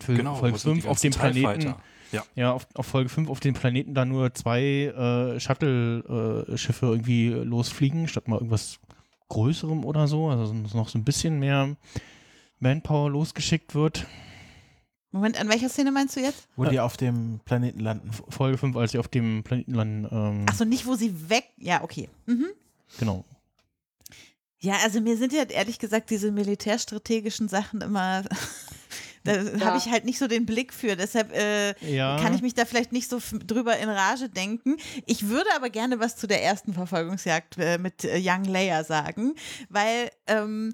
für Genau, Folge wo sind die 5 auf dem Planeten. Ja. Ja, auf, auf Folge 5 auf dem Planeten da nur zwei äh, Shuttle-Schiffe irgendwie losfliegen, statt mal irgendwas Größerem oder so. Also dass noch so ein bisschen mehr Manpower losgeschickt wird. Moment, an welcher Szene meinst du jetzt? Wo die auf dem Planeten landen. Folge 5, als sie auf dem Planeten landen. Ähm, Achso, nicht, wo sie weg. Ja, okay. Mhm. Genau. Ja, also mir sind ja ehrlich gesagt diese militärstrategischen Sachen immer. Da habe ich halt nicht so den Blick für, deshalb äh, Ja. kann ich mich da vielleicht nicht so drüber in Rage denken. Ich würde aber gerne was zu der ersten Verfolgungsjagd äh, mit äh, Young Leia sagen, weil ähm,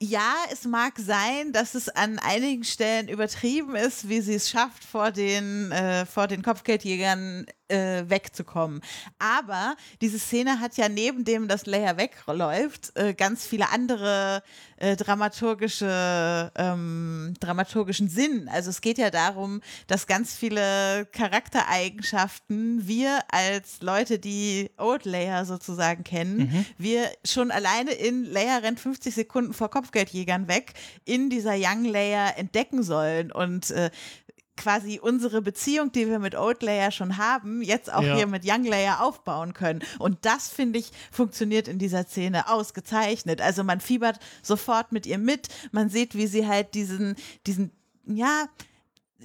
ja, es mag sein, dass es an einigen Stellen übertrieben ist, wie sie es schafft, vor den, äh, vor den Kopfgeldjägern äh, wegzukommen. Aber diese Szene hat ja neben dem, dass Leia wegläuft, äh, ganz viele andere äh, dramaturgische, ähm, dramaturgischen Sinn. Also es geht ja darum, dass ganz viele Charaktereigenschaften wir als Leute, die Old Leia sozusagen kennen, Mhm. wir schon alleine in Leia rennt 50 Sekunden vor Kopfgeldjägern weg, in dieser Young Leia entdecken sollen und äh, quasi unsere Beziehung, die wir mit Old Leia schon haben, jetzt auch Ja. hier mit Young Leia aufbauen können. Und das, finde ich, funktioniert in dieser Szene ausgezeichnet. Also man fiebert sofort mit ihr mit, man sieht, wie sie halt diesen, diesen, ja,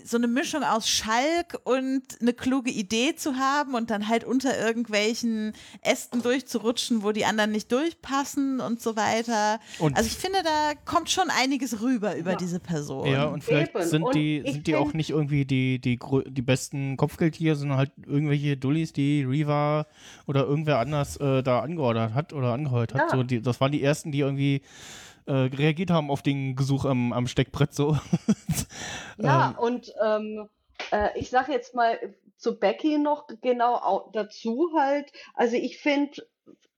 so eine Mischung aus Schalk und eine kluge Idee zu haben und dann halt unter irgendwelchen Ästen durchzurutschen, wo die anderen nicht durchpassen und so weiter. Und- also ich finde, da kommt schon einiges rüber über diese Person. Ja, und vielleicht Eben. sind die, sind die auch nicht irgendwie die, die, die besten Kopfgeldjäger, sondern halt irgendwelche Dullis, die Reva oder irgendwer anders äh, da angeordert hat oder angeheuert hat. Ja. So, die, das waren die ersten, die irgendwie äh, reagiert haben auf den Gesuch am, am Steckbrett so. <laughs> Ja, Ähm, und ähm, äh, ich sage jetzt mal zu Becky noch genau au- dazu halt, also ich finde,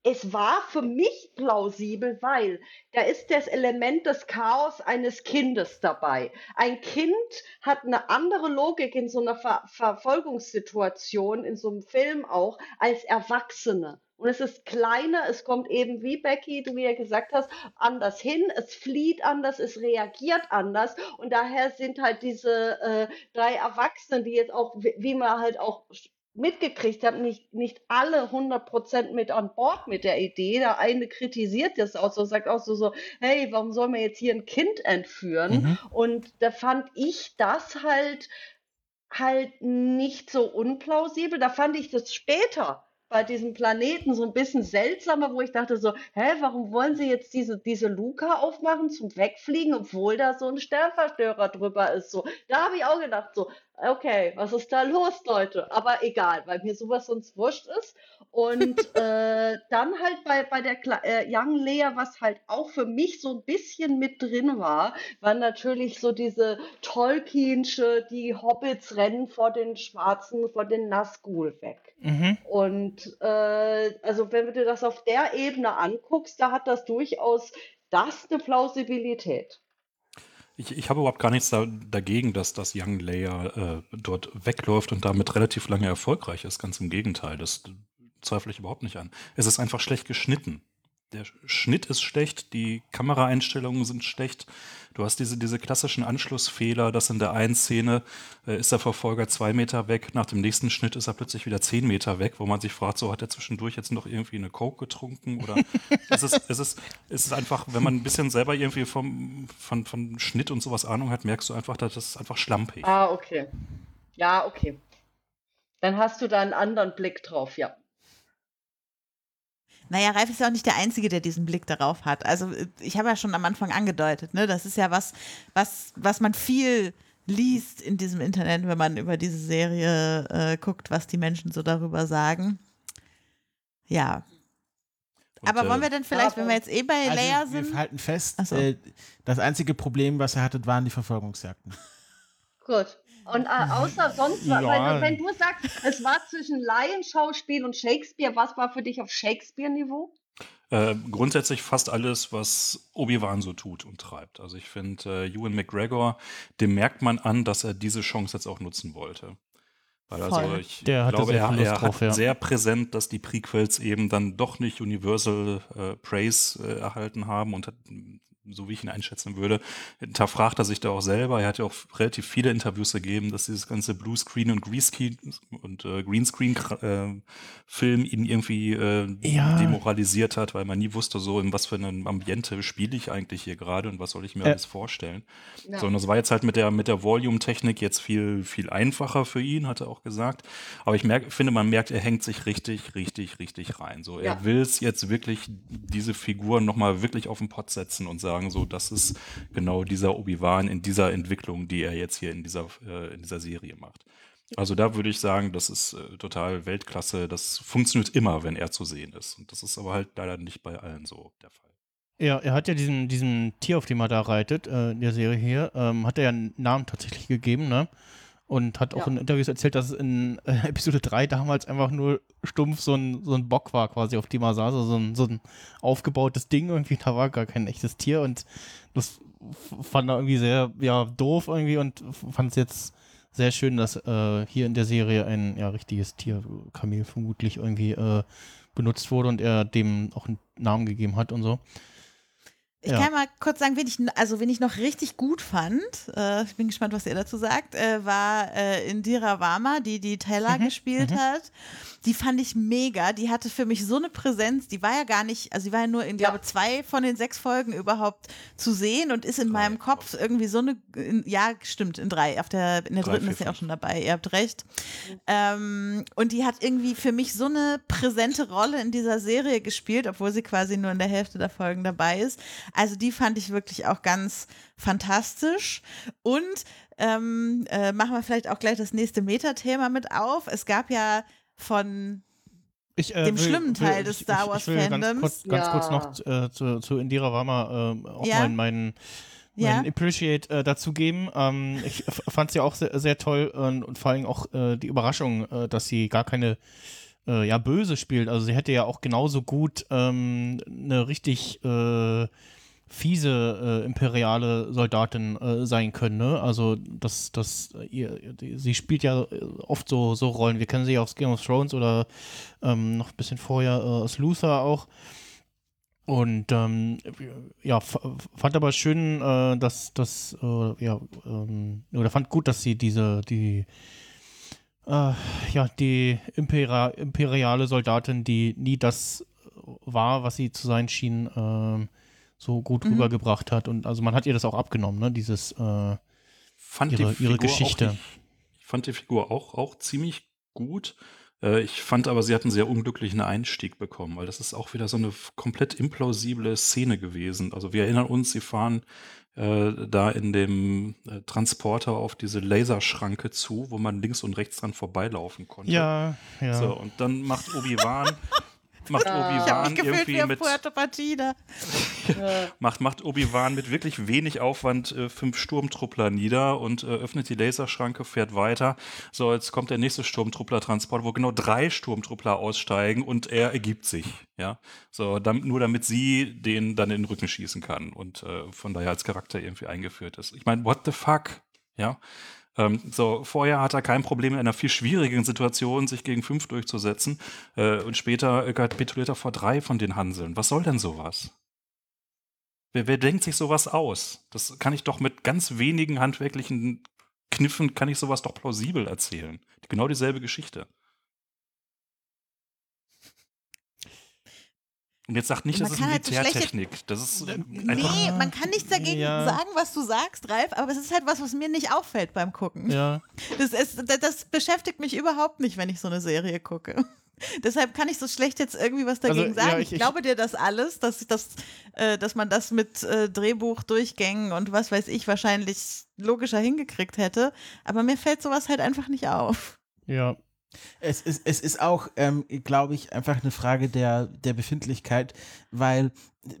es war für mich plausibel, weil da ist das Element des Chaos eines Kindes dabei. Ein Kind hat eine andere Logik in so einer Ver Verfolgungssituation, in so einem Film auch, als Erwachsene. Und es ist kleiner, es kommt eben, wie Becky, du mir gesagt hast, anders hin, es flieht anders, es reagiert anders. Und daher sind halt diese äh, drei Erwachsenen, die jetzt auch, wie wie man halt auch mitgekriegt haben, nicht, nicht alle 100% mit an Bord mit der Idee. Der eine kritisiert das auch so, sagt auch so, so hey, warum soll man jetzt hier ein Kind entführen? Mhm. Und da fand ich das halt halt nicht so unplausibel. Da fand ich das später bei diesem Planeten so ein bisschen seltsamer, wo ich dachte so, hä, warum wollen sie jetzt diese, diese Luke aufmachen zum Wegfliegen, obwohl da so ein Sternverstörer drüber ist? So, da habe ich auch gedacht so, okay, was ist da los, Leute? Aber egal, weil mir sowas sonst wurscht ist. Und <laughs> äh, dann halt bei, bei der Kle äh, Young Lea, was halt auch für mich so ein bisschen mit drin war, war natürlich so diese Tolkiensche, die Hobbits rennen vor den Schwarzen, vor den Nazgul weg. Mhm. Und äh, also wenn du das auf der Ebene anguckst, da hat das durchaus das eine Plausibilität. Ich, ich habe überhaupt gar nichts da, dagegen, dass das Young Layer äh, dort wegläuft und damit relativ lange erfolgreich ist. Ganz im Gegenteil, das zweifle ich überhaupt nicht an. Es ist einfach schlecht geschnitten. Der Schnitt ist schlecht, die Kameraeinstellungen sind schlecht. Du hast diese, diese klassischen Anschlussfehler, dass in der einen Szene äh, ist der Verfolger zwei Meter weg, nach dem nächsten Schnitt ist er plötzlich wieder zehn Meter weg, wo man sich fragt, so hat er zwischendurch jetzt noch irgendwie eine Coke getrunken oder <laughs> es ist, es ist, es ist einfach, wenn man ein bisschen selber irgendwie vom, von, von Schnitt und sowas Ahnung hat, merkst du einfach, dass das ist einfach schlampig. Ah, okay. Ja, okay. Dann hast du da einen anderen Blick drauf, ja. Naja, Ralf ist ja auch nicht der Einzige, der diesen Blick darauf hat. Also äh, ich habe ja schon am Anfang angedeutet, ne? Das ist ja was, was, was man viel liest in diesem Internet, wenn man über diese Serie äh, guckt, was die Menschen so darüber sagen. Ja. Und, Aber wollen äh, wir denn vielleicht, wenn wir jetzt eh bei Also, Leia wir sind. halten fest, so. äh, das einzige Problem, was er hatte, waren die Verfolgungsjagden. Gut. Und äh, außer sonst, Ja. weil, wenn du sagst, es war zwischen Laienschauspiel und Shakespeare, was war für dich auf Shakespeare-Niveau? Äh, grundsätzlich fast alles, was Obi-Wan so tut und treibt. Also ich finde, äh, Ewan McGregor, dem merkt man an, dass er diese Chance jetzt auch nutzen wollte. Weil also ich Der glaube, sehr er, er drauf, hat ja. sehr präsent, dass die Prequels eben dann doch nicht Universal äh, Praise äh, erhalten haben und hat, so wie ich ihn einschätzen würde, hinterfragt er sich da auch selber. Er hat ja auch relativ viele Interviews gegeben, dass dieses ganze Bluescreen und Greenscreen und äh, Greenscreen äh, Film ihn irgendwie äh, Ja. demoralisiert hat, weil man nie wusste, so in was für einem Ambiente spiele ich eigentlich hier gerade und was soll ich mir Äh. alles vorstellen. Ja. Sondern es war jetzt halt mit der, mit der Volume-Technik jetzt viel, viel einfacher für ihn, hat er auch gesagt. Aber ich merke, finde, man merkt, er hängt sich richtig, richtig, richtig rein. So, er Ja. will es jetzt wirklich, diese Figuren nochmal wirklich auf den Pott setzen und sagen, so, das ist genau dieser Obi-Wan in dieser Entwicklung, die er jetzt hier in dieser, äh, in dieser Serie macht. Also da würde ich sagen, das ist äh, total Weltklasse. Das funktioniert immer, wenn er zu sehen ist. Und das ist aber halt leider nicht bei allen so der Fall. Ja, er hat ja diesen, diesen Tier, auf dem er da reitet, äh, in der Serie hier, ähm, hat er ja einen Namen tatsächlich gegeben, ne? Und hat auch Ja. in Interviews erzählt, dass es in äh, Episode 3 damals einfach nur stumpf so ein, so ein Bock war, quasi, auf dem er saß. Also so ein, so ein aufgebautes Ding irgendwie. Da war gar kein echtes Tier und das fand er irgendwie sehr, ja, doof irgendwie und fand es jetzt sehr schön, dass äh, hier in der Serie ein ja, richtiges Tier, Kamel vermutlich irgendwie äh, benutzt wurde und er dem auch einen Namen gegeben hat und so. Ich Ja. kann mal kurz sagen, wen ich, also wen ich noch richtig gut fand, äh, ich bin gespannt, was ihr dazu sagt, äh, war äh, Indira Varma, die die Teller Mhm, gespielt hat. Die fand ich mega. Die hatte für mich so eine Präsenz. Die war ja gar nicht, also die war ja nur in, glaube zwei von den sechs Folgen überhaupt zu sehen und ist in meinem Kopf irgendwie so eine, in, ja, stimmt, in drei. Auf der, in der Drei, dritten vier, ist sie auch schon dabei, ihr habt recht. Ähm, und die hat irgendwie für mich so eine präsente Rolle in dieser Serie gespielt, obwohl sie quasi nur in der Hälfte der Folgen dabei ist. Also die fand ich wirklich auch ganz fantastisch. Und ähm, äh, machen wir vielleicht auch gleich das nächste Metathema mit auf. Es gab ja von Ich, äh, dem will- schlimmen will- Teil des ich- Star Wars ich will ganz Fandoms. kurz, ganz kurz Ja. noch äh, zu, zu Indira Varma äh, auch Ja. meinen mein, Ja. mein Appreciate äh, dazu geben. Ähm, ich fand sie auch sehr, sehr toll und, und vor allem auch äh, die Überraschung, äh, dass sie gar keine äh, ja, böse spielt. Also sie hätte ja auch genauso gut ähm, eine richtig äh, fiese äh, imperiale Soldatin äh, sein können. Ne? Also das, das, sie spielt ja äh, oft so, so Rollen. Wir kennen sie aus Game of Thrones oder ähm, noch ein bisschen vorher äh, aus Luther auch. Und ähm, ja, fand aber schön, äh, dass das, äh, ja, ähm, oder fand gut, dass sie diese, die, äh, ja, die Impera imperiale Soldatin, die nie das war, was sie zu sein schien, ähm, so gut Mhm. rübergebracht hat. Und also man hat ihr das auch abgenommen, ne? Dieses äh, Fand ihre, die ihre Geschichte. Auch nicht, ich fand die Figur auch, auch ziemlich gut. Äh, Ich fand aber, sie hat einen sehr unglücklichen Einstieg bekommen, weil das ist auch wieder so eine komplett implausible Szene gewesen. Also wir erinnern uns, sie fahren äh, da in dem äh, Transporter auf diese Laserschranke zu, wo man links und rechts dran vorbeilaufen konnte. Ja, ja. So, und dann macht Obi-Wan macht habe Obi-Wan irgendwie mit <laughs> macht, macht Obi-Wan mit wirklich wenig Aufwand äh, fünf Sturmtruppler nieder und äh, öffnet die Laserschranke, fährt weiter. So, jetzt kommt der nächste Sturmtruppler-Transport, wo genau drei Sturmtruppler aussteigen und er ergibt sich. Ja, so, dam- nur damit sie den dann in den Rücken schießen kann und äh, von daher als Charakter irgendwie eingeführt ist. Ich meine, what the fuck? Ja. Ähm, so, vorher hat er kein Problem in einer viel schwierigen Situation, sich gegen fünf durchzusetzen. Äh, und später äh, kapituliert er vor drei von den Hanseln. Was soll denn sowas? Wer, wer denkt sich sowas aus? Das kann ich doch mit ganz wenigen handwerklichen Kniffen, kann ich sowas doch plausibel erzählen. Genau dieselbe Geschichte. Und jetzt sagt nicht, Man das ist kann halt so schlechte- Militärtechnik. Das ist äh, Nee, man kann nichts dagegen Ja. sagen, was du sagst, Ralf, aber es ist halt was, was mir nicht auffällt beim Gucken. Ja. Das, ist, das, beschäftigt mich überhaupt nicht, wenn ich so eine Serie gucke. <laughs> Deshalb kann ich so schlecht jetzt irgendwie was dagegen Also, ja, sagen. ich- ich, glaube dir das alles, dass, ich das, äh, dass man das mit äh, Drehbuchdurchgängen und was weiß ich wahrscheinlich logischer hingekriegt hätte. Aber mir fällt sowas halt einfach nicht auf. Ja. Es ist, es ist auch, ähm, glaube ich, einfach eine Frage der, der Befindlichkeit, weil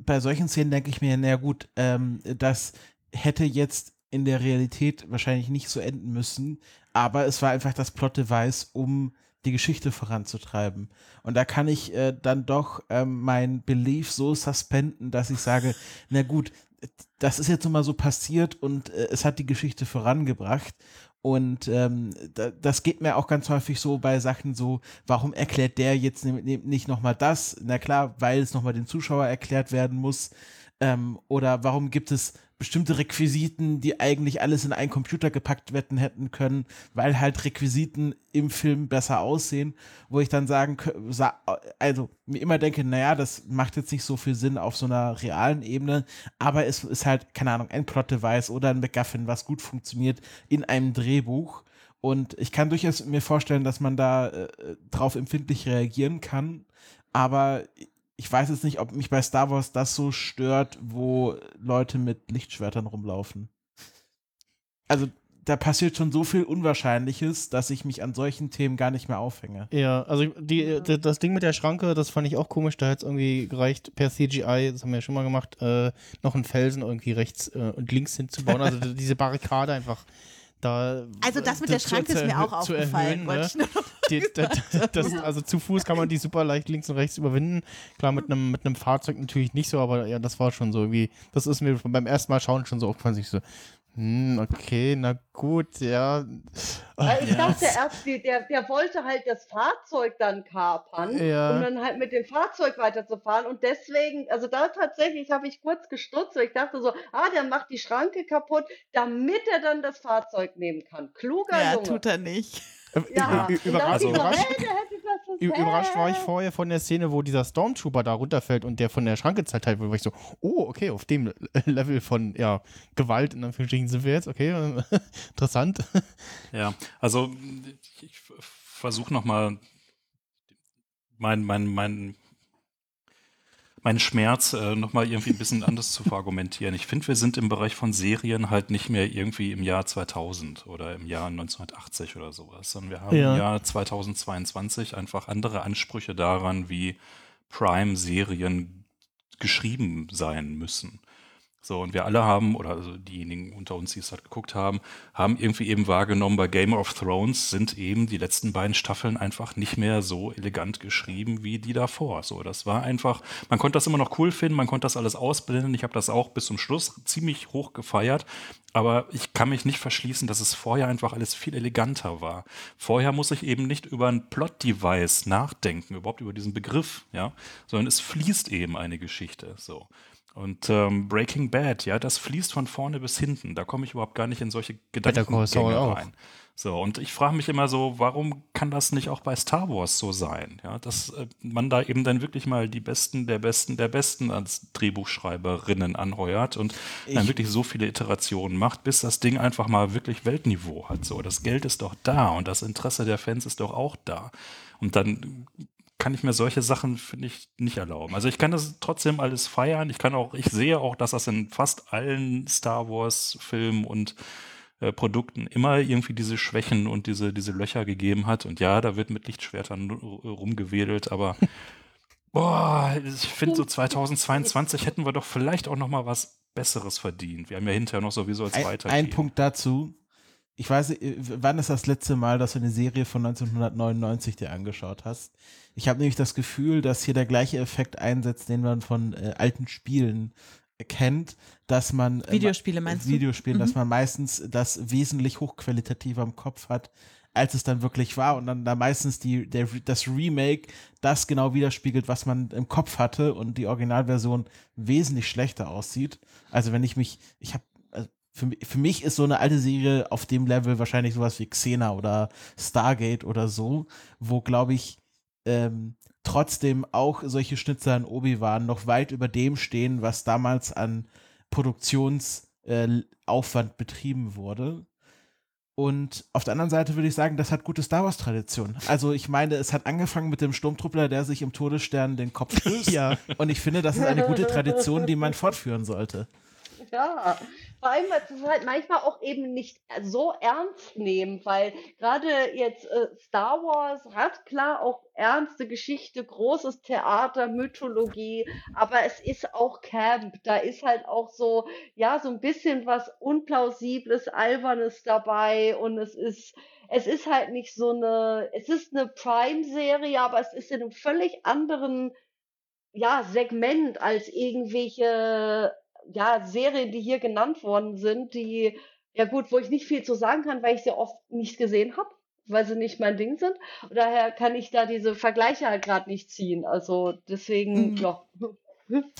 bei solchen Szenen denke ich mir, na gut, ähm, das hätte jetzt in der Realität wahrscheinlich nicht so enden müssen, aber es war einfach das Plot-Device, um die Geschichte voranzutreiben. Und da kann ich äh, dann doch ähm, mein Belief so suspenden, dass ich sage, na gut, das ist jetzt nun mal so passiert und äh, es hat die Geschichte vorangebracht. Und ähm, da, das geht mir auch ganz häufig so bei Sachen so, warum erklärt der jetzt ne- ne- nicht nochmal das? Na klar, weil es nochmal dem Zuschauer erklärt werden muss. Ähm, oder warum gibt es bestimmte Requisiten, die eigentlich alles in einen Computer gepackt werden hätten können, weil halt Requisiten im Film besser aussehen, wo ich dann sagen, also mir immer denke, naja, das macht jetzt nicht so viel Sinn auf so einer realen Ebene, aber es ist halt, keine Ahnung, ein Plot-Device oder ein MacGuffin, was gut funktioniert in einem Drehbuch. Und ich kann durchaus mir vorstellen, dass man da äh, drauf empfindlich reagieren kann, aber ich weiß jetzt nicht, ob mich bei Star Wars das so stört, wo Leute mit Lichtschwertern rumlaufen. Also da passiert schon so viel Unwahrscheinliches, dass ich mich an solchen Themen gar nicht mehr aufhänge. Ja, also die, das Ding mit der Schranke, das fand ich auch komisch. Da hat es irgendwie gereicht, per CGI, das haben wir ja schon mal gemacht, äh, noch einen Felsen irgendwie rechts äh, und links hinzubauen. Also <laughs> diese Barrikade einfach da. Also das mit äh, der Schranke ist mir auch aufgefallen, erhöhen, ne? Die, das, das, also zu Fuß kann man die super leicht links und rechts überwinden. Klar, mit einem mit einem Fahrzeug natürlich nicht so, aber ja, das war schon so irgendwie, das ist mir beim ersten Mal schauen schon so aufgefallen, ich so, Hm, okay, na gut, ja. Ich ja. dachte erst, der, der wollte halt das Fahrzeug dann kapern, Ja. um dann halt mit dem Fahrzeug weiterzufahren. Und deswegen, also da tatsächlich habe ich kurz gestutzt, weil ich dachte so, ah, der macht die Schranke kaputt, damit er dann das Fahrzeug nehmen kann. Kluger Ja, Junge. tut er nicht. Ja, Ü- ü- und dann überrascht, dachte ich so, überrascht, hey, überrascht war ich vorher von der Szene, wo dieser Stormtrooper da runterfällt und der von der Schranke zerteilt wird, war ich so, oh, okay, auf dem <laughs> Level von, ja, Gewalt, in Anführungsstrichen sind wir jetzt, okay, <laughs> interessant. Ja, also ich versuche nochmal mein, mein, mein, meinen Schmerz äh, nochmal irgendwie ein bisschen anders zu verargumentieren. Ich finde, wir sind im Bereich von Serien halt nicht mehr irgendwie im Jahr 2000 oder im Jahr 1980 oder sowas, sondern wir haben Ja. im Jahr 2022 einfach andere Ansprüche daran, wie Prime-Serien geschrieben sein müssen. So, und wir alle haben, oder also diejenigen unter uns, die es halt geguckt haben, haben irgendwie eben wahrgenommen, bei Game of Thrones sind eben die letzten beiden Staffeln einfach nicht mehr so elegant geschrieben wie die davor. So, das war einfach, man konnte das immer noch cool finden, man konnte das alles ausblenden. Ich habe das auch bis zum Schluss ziemlich hoch gefeiert, aber ich kann mich nicht verschließen, dass es vorher einfach alles viel eleganter war. Vorher muss ich eben nicht über ein Plot-Device nachdenken, überhaupt über diesen Begriff, ja, sondern es fließt eben eine Geschichte. So. Und ähm, Breaking Bad, ja, das fließt von vorne bis hinten. Da komme ich überhaupt gar nicht in solche Gedankengänge auch. rein. So, und ich frage mich immer so, warum kann das nicht auch bei Star Wars so sein? Ja, dass äh, man da eben dann wirklich mal die Besten der Besten der Besten als Drehbuchschreiberinnen anheuert und dann Ich- wirklich so viele Iterationen macht, bis das Ding einfach mal wirklich Weltniveau hat. So, das Geld ist doch da und das Interesse der Fans ist doch auch da. Und dann kann ich mir solche Sachen, finde ich, nicht erlauben. Also ich kann das trotzdem alles feiern. Ich kann auch, ich sehe auch, dass das in fast allen Star Wars-Filmen und äh, Produkten immer irgendwie diese Schwächen und diese, diese Löcher gegeben hat. Und ja, da wird mit Lichtschwertern ru- rumgewedelt, aber <laughs> boah, ich finde so 2022 hätten wir doch vielleicht auch noch mal was Besseres verdient. Wir haben ja hinterher noch sowieso als weitergehen. ein Punkt dazu. Ich weiß, äh, wann ist das letzte Mal, dass du eine Serie von 1999 dir angeschaut hast? Ich habe nämlich das Gefühl, dass hier der gleiche Effekt einsetzt, den man von äh, alten Spielen kennt, dass man äh, Videospiele meinst du? Videospielen, dass Mhm. man meistens das wesentlich hochqualitativer im Kopf hat, als es dann wirklich war und dann da meistens die, der, das Remake das genau widerspiegelt, was man im Kopf hatte und die Originalversion wesentlich schlechter aussieht. Also wenn ich mich, ich habe für, für mich ist so eine alte Serie auf dem Level wahrscheinlich sowas wie Xena oder Stargate oder so, wo, glaube ich, ähm, trotzdem auch solche Schnitzer in Obi-Wan noch weit über dem stehen, was damals an Produktionsaufwand äh, betrieben wurde. Und auf der anderen Seite würde ich sagen, das hat gute Star Wars-Tradition. Also ich meine, es hat angefangen mit dem Sturmtruppler, der sich im Todesstern den Kopf stößt. <laughs> Ja. Und ich finde, das ist eine gute Tradition, die man fortführen sollte. Ja, vor allem, weil es halt manchmal auch eben nicht so ernst nehmen, weil gerade jetzt äh, Star Wars hat klar auch ernste Geschichte, großes Theater, Mythologie, aber es ist auch Camp. Da ist halt auch so, ja, so ein bisschen was Unplausibles, Albernes dabei und es ist, es ist halt nicht so eine, es ist eine Prime-Serie, aber es ist in einem völlig anderen ja, Segment als irgendwelche ja, Serien, die hier genannt worden sind, die, ja gut, wo ich nicht viel zu sagen kann, weil ich sie oft nicht gesehen habe, weil sie nicht mein Ding sind. Und daher kann ich da diese Vergleiche halt gerade nicht ziehen. Also deswegen, Mhm. ja.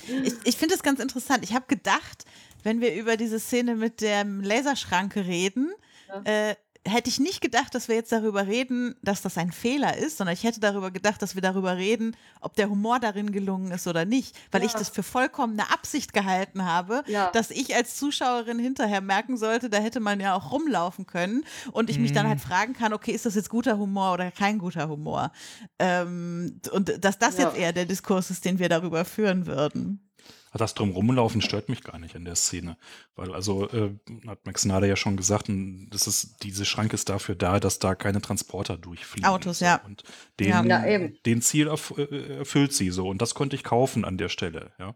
Ich, ich finde es ganz interessant. Ich habe gedacht, wenn wir über diese Szene mit der Laserschranke reden, äh, hätte ich nicht gedacht, dass wir jetzt darüber reden, dass das ein Fehler ist, sondern ich hätte darüber gedacht, dass wir darüber reden, ob der Humor darin gelungen ist oder nicht, weil ich Ja. das für vollkommene Absicht gehalten habe, Ja. dass ich als Zuschauerin hinterher merken sollte, da hätte man ja auch rumlaufen können und ich mich dann Mhm. halt fragen kann, okay, ist das jetzt guter Humor oder kein guter Humor? Ähm, und dass das Ja. jetzt eher der Diskurs ist, den wir darüber führen würden. Das Drumrumlaufen stört mich gar nicht in der Szene. Weil also, äh, hat Max Nader ja schon gesagt, das ist, diese Schranke ist dafür da, dass da keine Transporter durchfliegen. Autos, so. ja. Und den, Ja. Den Ziel erf äh, erfüllt sie so. Und das konnte ich kaufen an der Stelle, ja.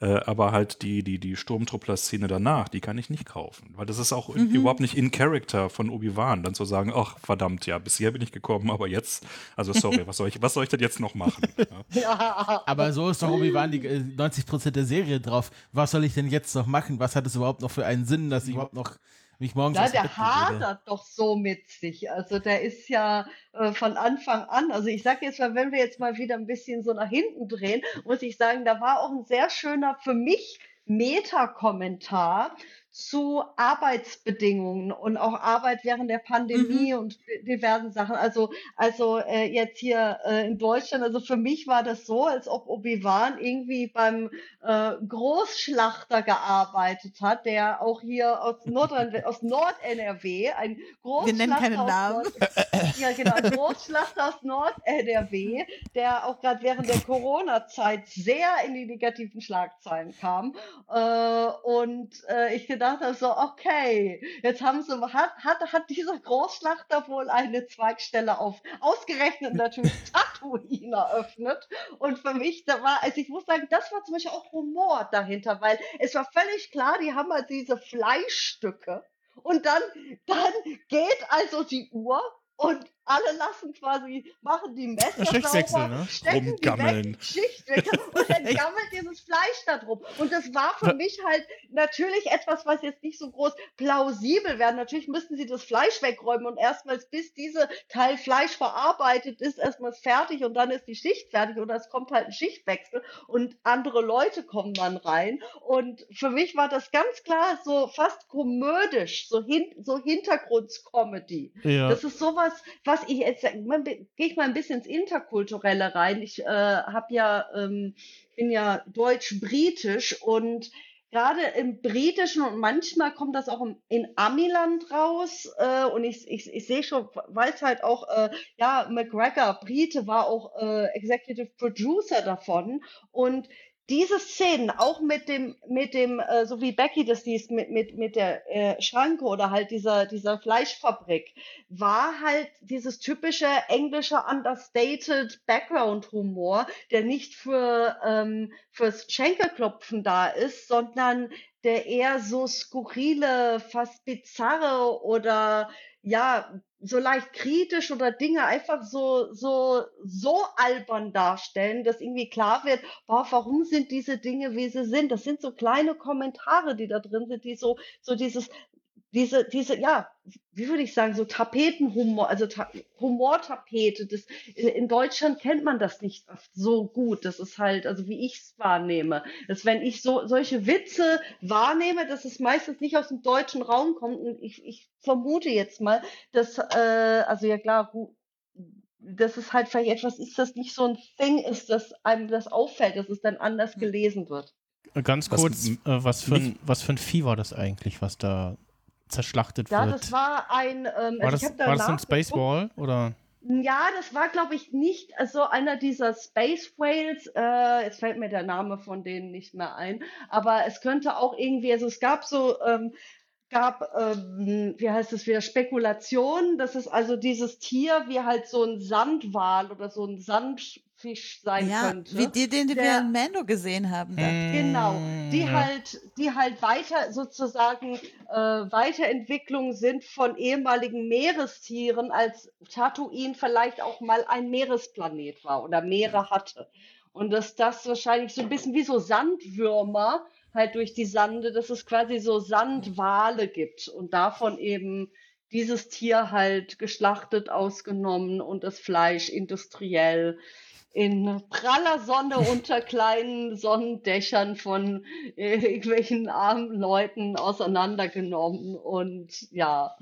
Äh, aber halt die, die, die Sturmtruppler-Szene danach, die kann ich nicht kaufen. Weil das ist auch Mhm. überhaupt nicht in Character von Obi-Wan, dann zu sagen, ach verdammt, ja, bisher bin ich gekommen, aber jetzt, also sorry, was soll ich, was soll ich denn jetzt noch machen? Ja. <laughs> Ja. Aber so ist doch Obi-Wan die äh, 90% der Serie drauf. Was soll ich denn jetzt noch machen? Was hat es überhaupt noch für einen Sinn, dass ich überhaupt noch mich morgens dem der hadert doch so mit sich. Also der ist ja äh, von Anfang an, also ich sage jetzt mal, wenn wir jetzt mal wieder ein bisschen so nach hinten drehen, muss ich sagen, da war auch ein sehr schöner für mich Meta-Kommentar zu Arbeitsbedingungen und auch Arbeit während der Pandemie und diversen Sachen. Also, also äh, jetzt hier äh, in Deutschland, also für mich war das so, als ob Obi-Wan irgendwie beim äh, Großschlachter gearbeitet hat, der auch hier aus Nordrhein, <laughs> aus Nord-NRW, ein Wir nennen keine Großschlachter aus Namen. Nord, <laughs> ja genau, ein Großschlachter aus Nord-NRW, der auch gerade während der Corona-Zeit sehr in die negativen Schlagzeilen kam. Äh, und äh, ich gedacht habe so, okay, jetzt haben sie, hat, hat, hat dieser Großschlachter wohl eine Zweigstelle auf, ausgerechnet natürlich <laughs> Tatooine eröffnet. Und für mich, da war, also ich muss sagen, das war zum Beispiel auch Humor dahinter, weil es war völlig klar, die haben halt diese Fleischstücke. Und dann, dann geht also die Uhr und alle lassen quasi, machen die Messer Schichtwechsel, sauber, ne? stecken die Rumgammeln. weg, <laughs> und dann gammelt dieses Fleisch da drum. Und das war für mich halt natürlich etwas, was jetzt nicht so groß plausibel wäre. Natürlich müssten sie das Fleisch wegräumen und erstmals, bis diese Teil Fleisch verarbeitet ist, erstmals fertig und dann ist die Schicht fertig oder es kommt halt ein Schichtwechsel und andere Leute kommen dann rein. Und für mich war das ganz klar so fast komödisch, so, hin, so Hintergrundcomedy. Ja. Das ist sowas, was ich jetzt, gehe ich mal ein bisschen ins Interkulturelle rein. Ich äh, habe ja, ähm, bin ja deutsch-britisch und gerade im Britischen und manchmal kommt das auch im, in Amiland raus äh, und ich, ich, ich sehe schon, weil es halt auch, äh, ja, McGregor, Brite, war auch äh, Executive Producer davon und diese Szenen, auch mit dem, mit dem, äh, so wie Becky das liest, mit, mit, mit der äh, Schranke oder halt dieser, dieser Fleischfabrik, war halt dieses typische englische understated Background-Humor, der nicht für, ähm, fürs Schenkelklopfen da ist, sondern der eher so skurrile, fast bizarre oder ja, so leicht kritisch oder Dinge einfach so, so, so albern darstellen, dass irgendwie klar wird, boah, warum sind diese Dinge, wie sie sind? Das sind so kleine Kommentare, die da drin sind, die so, so dieses, diese, diese, ja, wie würde ich sagen, so Tapetenhumor, also Ta Humortapete. Das, in Deutschland kennt man das nicht oft so gut. Das ist halt, also wie ich es wahrnehme. Dass wenn ich so solche Witze wahrnehme, dass es meistens nicht aus dem deutschen Raum kommt. Und ich, ich vermute jetzt mal, dass, äh, also ja klar, dass es halt vielleicht etwas ist, das nicht so ein Thing ist, dass einem das auffällt, dass es dann anders gelesen wird. Ganz Was kurz, m- äh, was, für ein, was für ein Vieh war das eigentlich, was da zerschlachtet Ja, wird? das war ein, ähm, war also das, ich war das ein. Spaceball? Oder? Ja, das war, glaube ich, nicht so einer dieser Space Whales. Äh, jetzt fällt mir der Name von denen nicht mehr ein. Aber es könnte auch irgendwie, also es gab so, ähm, gab, ähm, wie heißt es wieder, Spekulationen, dass es also dieses Tier wie halt so ein Sandwal oder so ein Sandfisch sein Ja, könnte. wie die, den, den wir der- in Mando gesehen haben. Da. Genau, die halt, die halt weiter sozusagen äh, Weiterentwicklung sind von ehemaligen Meerestieren, als Tatooine vielleicht auch mal ein Meeresplanet war oder Meere hatte. Und dass das wahrscheinlich so ein bisschen wie so Sandwürmer halt durch die Sande, dass es quasi so Sandwale gibt und davon eben dieses Tier halt geschlachtet, ausgenommen und das Fleisch industriell in praller Sonne <laughs> unter kleinen Sonnendächern von äh, irgendwelchen armen Leuten auseinandergenommen und ja.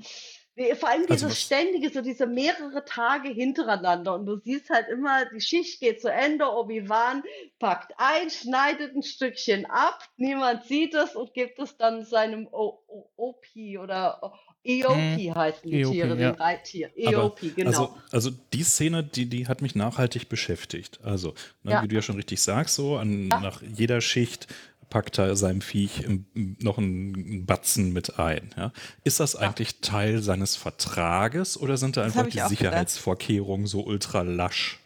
Vor allem Also dieses was- ständige, so diese mehrere Tage hintereinander und du siehst halt immer, die Schicht geht zu Ende, Obi-Wan packt ein, schneidet ein Stückchen ab, niemand sieht es und gibt es dann seinem O- O- OP oder EOP Hm, heißen die EOP, Tiere, ja. Reittier. Aber, EOP, genau. Also, also die Szene, die, die hat mich nachhaltig beschäftigt. Also, ne, Ja. wie du ja schon richtig sagst, so an, nach jeder Schicht packt er seinem Viech noch einen Batzen mit ein. Ja? Ist das eigentlich Teil seines Vertrages oder sind da einfach die auch gedacht. Sicherheitsvorkehrungen so ultra lasch?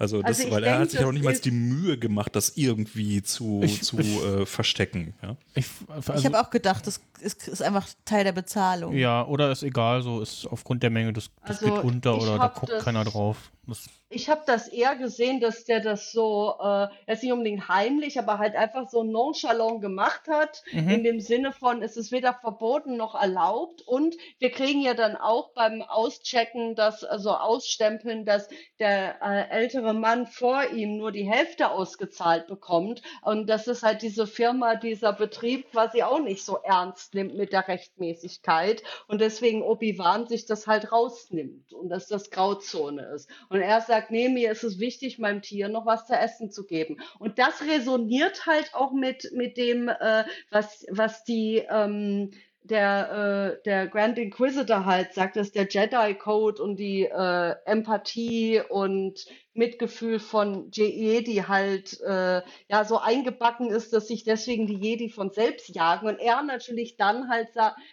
Also, das, Also ich weil er hat sich ja auch das nicht mal die Mühe gemacht, das irgendwie zu, Ich- zu ich- äh, verstecken. Ja? Ich, ich also, habe auch gedacht, das ist, ist einfach Teil der Bezahlung. ja, oder ist egal, so ist aufgrund der Menge, das, das Also, geht unter ich oder da guckt keiner drauf. Das, Ich habe das eher gesehen, dass der das so, äh, jetzt nicht unbedingt heimlich, aber halt einfach so nonchalant gemacht hat, Mhm. in dem Sinne von, es ist weder verboten noch erlaubt und wir kriegen ja dann auch beim Auschecken, das, also Ausstempeln, dass der äh, ältere Mann vor ihm nur die Hälfte ausgezahlt bekommt und das ist halt diese Firma, dieser Betrieb quasi auch nicht so ernst nimmt mit der Rechtmäßigkeit und deswegen Obi-Wan sich das halt rausnimmt und dass das Grauzone ist. Und er sagt, nee, mir ist es wichtig, meinem Tier noch was zu essen zu geben. Und das resoniert halt auch mit, mit dem, äh, was, was die, ähm, der, äh, der Grand Inquisitor halt sagt, dass der Jedi-Code und die äh, Empathie und Mitgefühl von Je- Jedi halt äh, ja so eingebacken ist, dass sich deswegen die Jedi von selbst jagen und er natürlich dann halt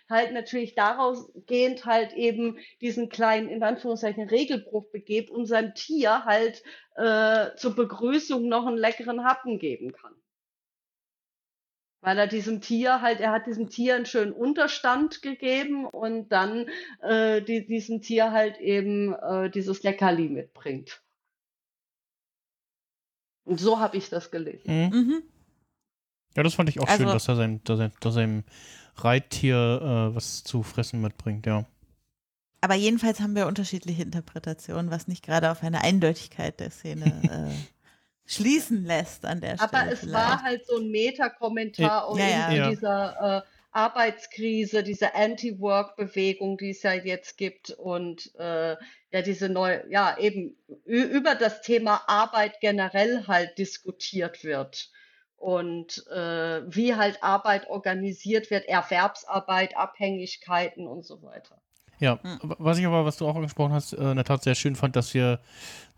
halt natürlich daraus gehend halt eben diesen kleinen in Anführungszeichen Regelbruch begeht und seinem Tier halt äh, zur Begrüßung noch einen leckeren Happen geben kann. Weil er diesem Tier halt, er hat diesem Tier einen schönen Unterstand gegeben und dann äh, die, diesem Tier halt eben äh, dieses Leckerli mitbringt. Und so habe ich das gelesen. Mhm. Mhm. Ja, das fand ich auch schön, Also- dass er sein, dass er, dass er seinem Reittier äh, was zu fressen mitbringt, ja. Aber jedenfalls haben wir unterschiedliche Interpretationen, was nicht gerade auf eine Eindeutigkeit der Szene <laughs> äh, schließen lässt an der Stelle. Aber es vielleicht. war halt so ein Meta-Kommentar Ja, ja. Ja. dieser äh, Arbeitskrise, diese Anti-Work-Bewegung, die es ja jetzt gibt und äh, ja diese neue, ja eben über das Thema Arbeit generell halt diskutiert wird und äh, wie halt Arbeit organisiert wird, Erwerbsarbeit, Abhängigkeiten und so weiter. Ja, Hm. was ich aber, was du auch angesprochen hast, äh, in der Tat sehr schön fand, dass wir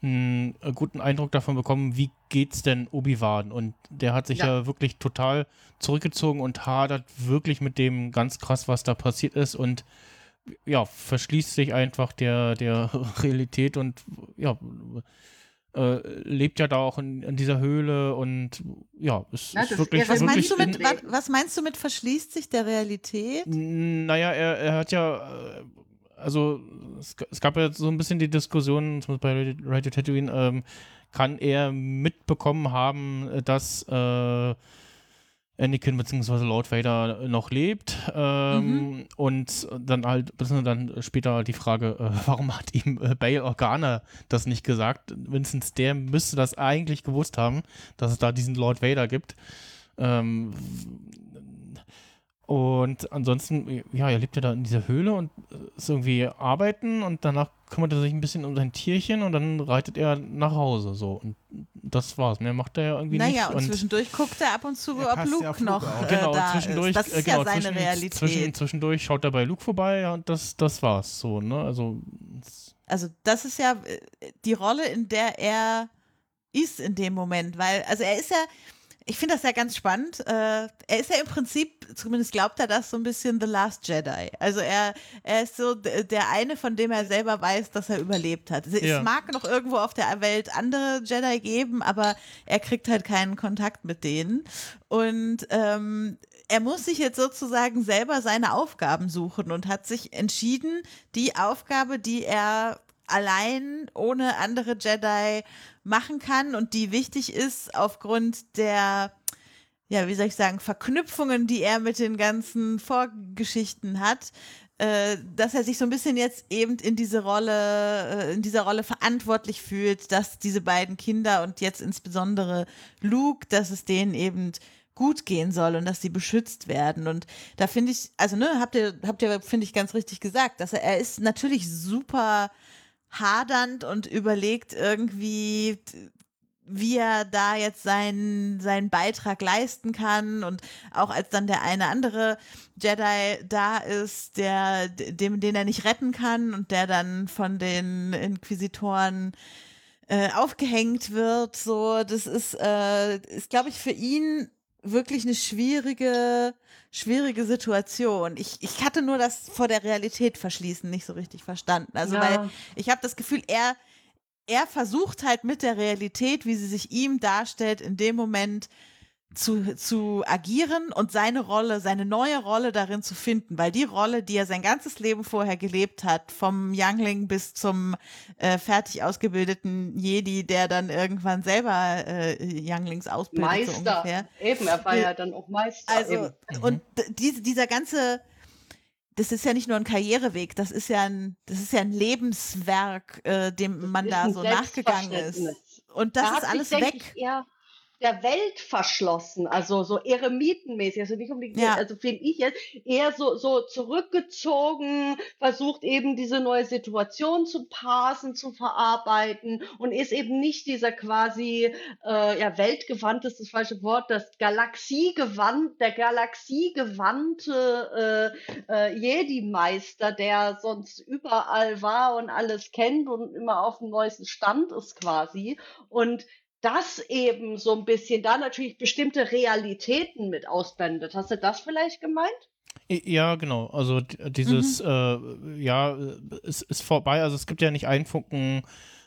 einen äh, guten Eindruck davon bekommen, wie geht's denn Obi-Wan? Und der hat sich ja. Ja. wirklich total zurückgezogen und hadert wirklich mit dem ganz krass, was da passiert ist und ja, verschließt sich einfach der, der <laughs> Realität und ja, äh, lebt ja da auch in, in dieser Höhle und ja, es Ja, ist wirklich, ja, was, wirklich meinst du mit, was meinst du mit verschließt sich der Realität? naja, er, er hat ja, äh, also es, es gab ja so ein bisschen die Diskussion, zumindest bei Radio Tatooine, ähm, kann er mitbekommen haben, äh, dass äh, Anakin bzw. Lord Vader noch lebt ähm, und dann halt, bisschen dann später die Frage, äh, <laughs> warum hat ihm äh, Bail Organa das nicht gesagt? Wenigstens der müsste das eigentlich gewusst haben, dass es da diesen Lord Vader gibt. Ähm, und ansonsten, ja, er lebt ja da in dieser Höhle und ist irgendwie arbeiten und danach kümmert er sich ein bisschen um sein Tierchen und dann reitet er nach Hause. So. Und das war's. Mehr macht er ja irgendwie Naja, nicht. und zwischendurch guckt er ab und zu, ob ja Luke Luke noch äh, genau, da zwischendurch, ist. Das äh, ist genau, ja seine zwischen, Realität. Zwischen, zwischendurch schaut er bei Luke vorbei ja, und das, das war's. So, ne? Also, Also das ist ja äh, die Rolle, in der er ist in dem Moment, weil, also er ist ja, ich finde das ja ganz spannend. Äh, er ist ja im Prinzip, zumindest glaubt er das, so ein bisschen The Last Jedi. Also er, er ist so der eine, von dem er selber weiß, dass er überlebt hat. Es Ja. mag noch irgendwo auf der Welt andere Jedi geben, aber er kriegt halt keinen Kontakt mit denen. Und ähm, er muss sich jetzt sozusagen selber seine Aufgaben suchen und hat sich entschieden, die Aufgabe, die er allein ohne andere Jedi machen kann und die wichtig ist aufgrund der, ja, wie soll ich sagen, Verknüpfungen, die er mit den ganzen Vorgeschichten hat, äh, dass er sich so ein bisschen jetzt eben in diese Rolle, äh, in dieser Rolle verantwortlich fühlt, dass diese beiden Kinder und jetzt insbesondere Luke, dass es denen eben gut gehen soll und dass sie beschützt werden. Und da finde ich, also ne, habt ihr, habt ihr, finde ich, ganz richtig gesagt, dass er, er ist natürlich super hadernd und überlegt irgendwie, wie er da jetzt seinen, seinen Beitrag leisten kann. Und auch als dann der eine andere Jedi da ist, der, dem, den er nicht retten kann und der dann von den Inquisitoren äh, aufgehängt wird, so, das ist, äh, ist glaube ich, für ihn wirklich eine schwierige, schwierige Situation. Ich, ich hatte nur das vor der Realität verschließen nicht so richtig verstanden. Also, Ja. weil ich habe das Gefühl, er, er versucht halt mit der Realität, wie sie sich ihm darstellt, in dem Moment zu, zu agieren und seine Rolle, seine neue Rolle darin zu finden, weil die Rolle, die er sein ganzes Leben vorher gelebt hat, vom Youngling bis zum äh, fertig ausgebildeten Jedi, der dann irgendwann selber äh, Younglings ausbildet, so Meister. ungefähr. Eben, er war ja dann auch Meister. Also, eben. und diese, dieser ganze, das ist ja nicht nur ein Karriereweg, das ist ja ein, das ist ja ein Lebenswerk, äh, dem man da so nachgegangen ist. Und das Er ist alles weg. Eher der Welt verschlossen, also so eremitenmäßig, also nicht unbedingt, Ja. also finde ich jetzt eher so, so zurückgezogen, versucht eben diese neue Situation zu parsen, zu verarbeiten und ist eben nicht dieser quasi, äh, ja, weltgewandt ist das falsche Wort, das Galaxiegewandt, der Galaxiegewandte äh, äh, Jedi-Meister, der sonst überall war und alles kennt und immer auf dem neuesten Stand ist quasi und das eben so ein bisschen da natürlich bestimmte Realitäten mit ausblendet. Hast du das vielleicht gemeint? Ja, genau. Also dieses, äh, ja, es ist vorbei. Also es gibt ja nicht einen Funken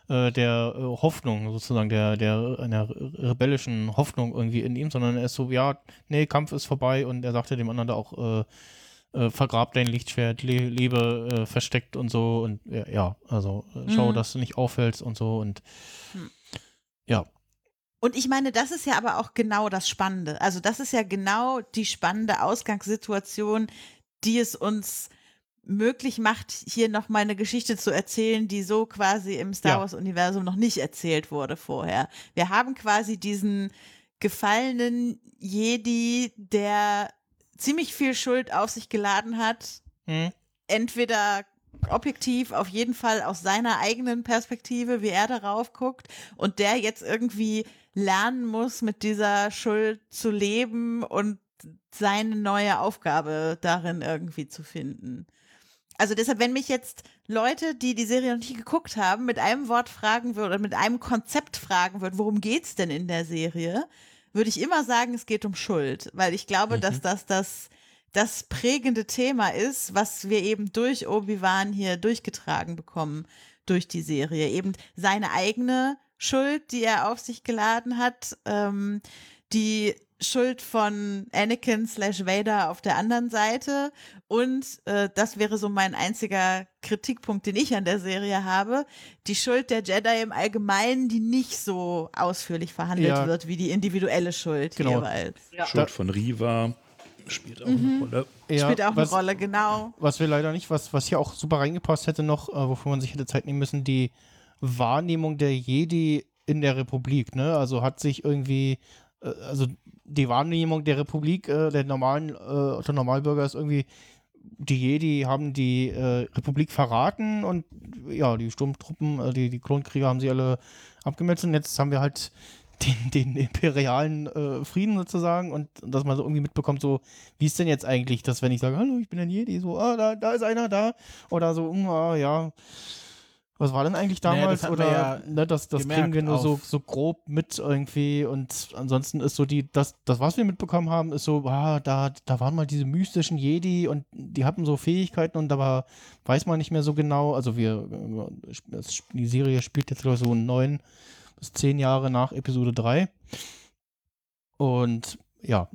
äh, der äh, Hoffnung, sozusagen, der, der einer rebellischen Hoffnung irgendwie in ihm, sondern er ist so, ja, nee, Kampf ist vorbei und er sagte dem anderen da auch, äh, vergrab dein Lichtschwert, le lebe versteckt und so und ja, also schau, Mhm. dass du nicht auffällst und so und ja. Und ich meine, das ist ja aber auch genau das Spannende. Also das ist ja genau die spannende Ausgangssituation, die es uns möglich macht, hier noch mal eine Geschichte zu erzählen, die so quasi im Star Ja. Wars Universum noch nicht erzählt wurde vorher. Wir haben quasi diesen gefallenen Jedi, der ziemlich viel Schuld auf sich geladen hat, Hm. entweder objektiv, auf jeden Fall aus seiner eigenen Perspektive, wie er darauf guckt, und der jetzt irgendwie lernen muss, mit dieser Schuld zu leben und seine neue Aufgabe darin irgendwie zu finden. Also deshalb, wenn mich jetzt Leute, die die Serie noch nicht geguckt haben, mit einem Wort fragen würden oder mit einem Konzept fragen würden, worum geht's denn in der Serie, würde ich immer sagen, es geht um Schuld, weil ich glaube, dass das das das prägende Thema ist, was wir eben durch Obi-Wan hier durchgetragen bekommen durch die Serie. Eben seine eigene Schuld, die er auf sich geladen hat, ähm, die Schuld von Anakin slash Vader auf der anderen Seite und äh, das wäre so mein einziger Kritikpunkt, den ich an der Serie habe, die Schuld der Jedi im Allgemeinen, die nicht so ausführlich verhandelt Ja. wird wie die individuelle Schuld Genau. jeweils. Schuld von Riva spielt auch Mhm. eine Rolle. Ja, Spielt auch was- eine Rolle, genau. Was wir leider nicht, was, was hier auch super reingepasst hätte noch, äh, wofür man sich hätte Zeit nehmen müssen, die Wahrnehmung der Jedi in der Republik, ne? Also hat sich irgendwie, äh, also die Wahrnehmung der Republik, äh, der normalen, äh, der Normalbürger ist irgendwie, die Jedi haben die äh, Republik verraten und ja, die Sturmtruppen, äh, die, die Klonkrieger haben sie alle abgemetzelt und jetzt haben wir halt den, den imperialen äh, Frieden sozusagen und dass man so irgendwie mitbekommt, so, wie ist denn jetzt eigentlich das, wenn ich sage, hallo, ich bin ein Jedi, so, ah, da, da ist einer da oder so, hm, ah, ja. Was war denn eigentlich Naja, damals? man oder ja ne, das, das kriegen wir nur so, so grob mit irgendwie und ansonsten ist so die, das, das, was wir mitbekommen haben, ist so, ah, da, da waren mal diese mystischen Jedi und die hatten so Fähigkeiten und aber weiß man nicht mehr so genau. Also wir, äh, die Serie spielt jetzt glaube ich so neun bis zehn Jahre nach Episode 3. Und ja.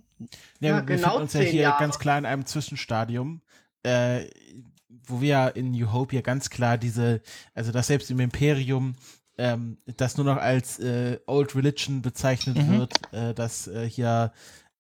Ja, Ja, wir genau befinden uns ja hier Jahre. ganz klar in einem Zwischenstadium, äh, wo wir ja in New Hope ja ganz klar diese, also dass selbst im Imperium ähm, das nur noch als äh, Old Religion bezeichnet Mhm. wird, äh, dass äh, hier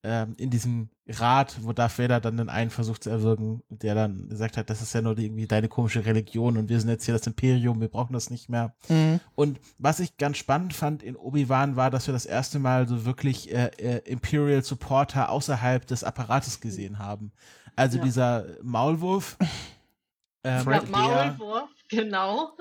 ähm, in diesem Rat, wo Darth Vader dann den einen versucht zu erwürgen, der dann gesagt hat, das ist ja nur irgendwie deine komische Religion und wir sind jetzt hier das Imperium, wir brauchen das nicht mehr. Mhm. Und was ich ganz spannend fand in Obi-Wan war, dass wir das erste Mal so wirklich äh, äh, Imperial Supporter außerhalb des Apparates gesehen haben. Also Ja. dieser Maulwurf, <laughs> ähm, Der der, Maulwurf, <laughs> genau.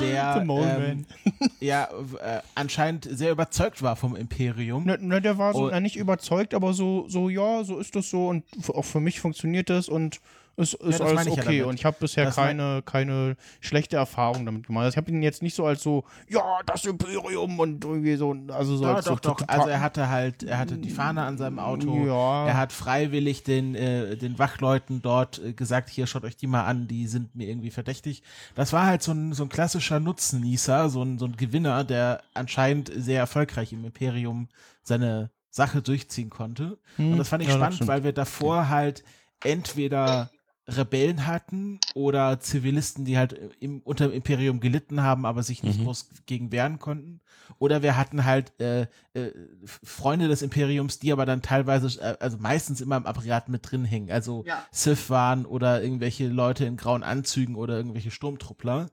der ähm, <laughs> ja äh, anscheinend sehr überzeugt war vom Imperium. Ne, ne, der war so Und- na, nicht überzeugt, aber so, so, ja, so ist das so und auch für mich funktioniert das und ist, ist das alles ja okay damit. und ich habe bisher Das keine, keine schlechte Erfahrung damit gemacht. Also ich habe ihn jetzt nicht so als so, ja, das Imperium und irgendwie so, also so doch, als doch, so doch. Also er hatte halt, er hatte die Fahne an seinem Auto. Ja. Er hat freiwillig den, äh, den Wachleuten dort äh, gesagt, hier schaut euch die mal an, die sind mir irgendwie verdächtig. Das war halt so ein, so ein klassischer Nutznießer, so ein, so ein Gewinner, der anscheinend sehr erfolgreich im Imperium seine Sache durchziehen konnte. Hm, Und das fand ich ja, spannend, weil wir davor halt entweder Rebellen hatten oder Zivilisten, die halt im, unter dem Imperium gelitten haben, aber sich nicht Mhm. groß gegen wehren konnten. Oder wir hatten halt äh, äh, Freunde des Imperiums, die aber dann teilweise, äh, also meistens immer im Apparat mit drin hängen. Also Ja. Sith waren oder irgendwelche Leute in grauen Anzügen oder irgendwelche Sturmtruppler.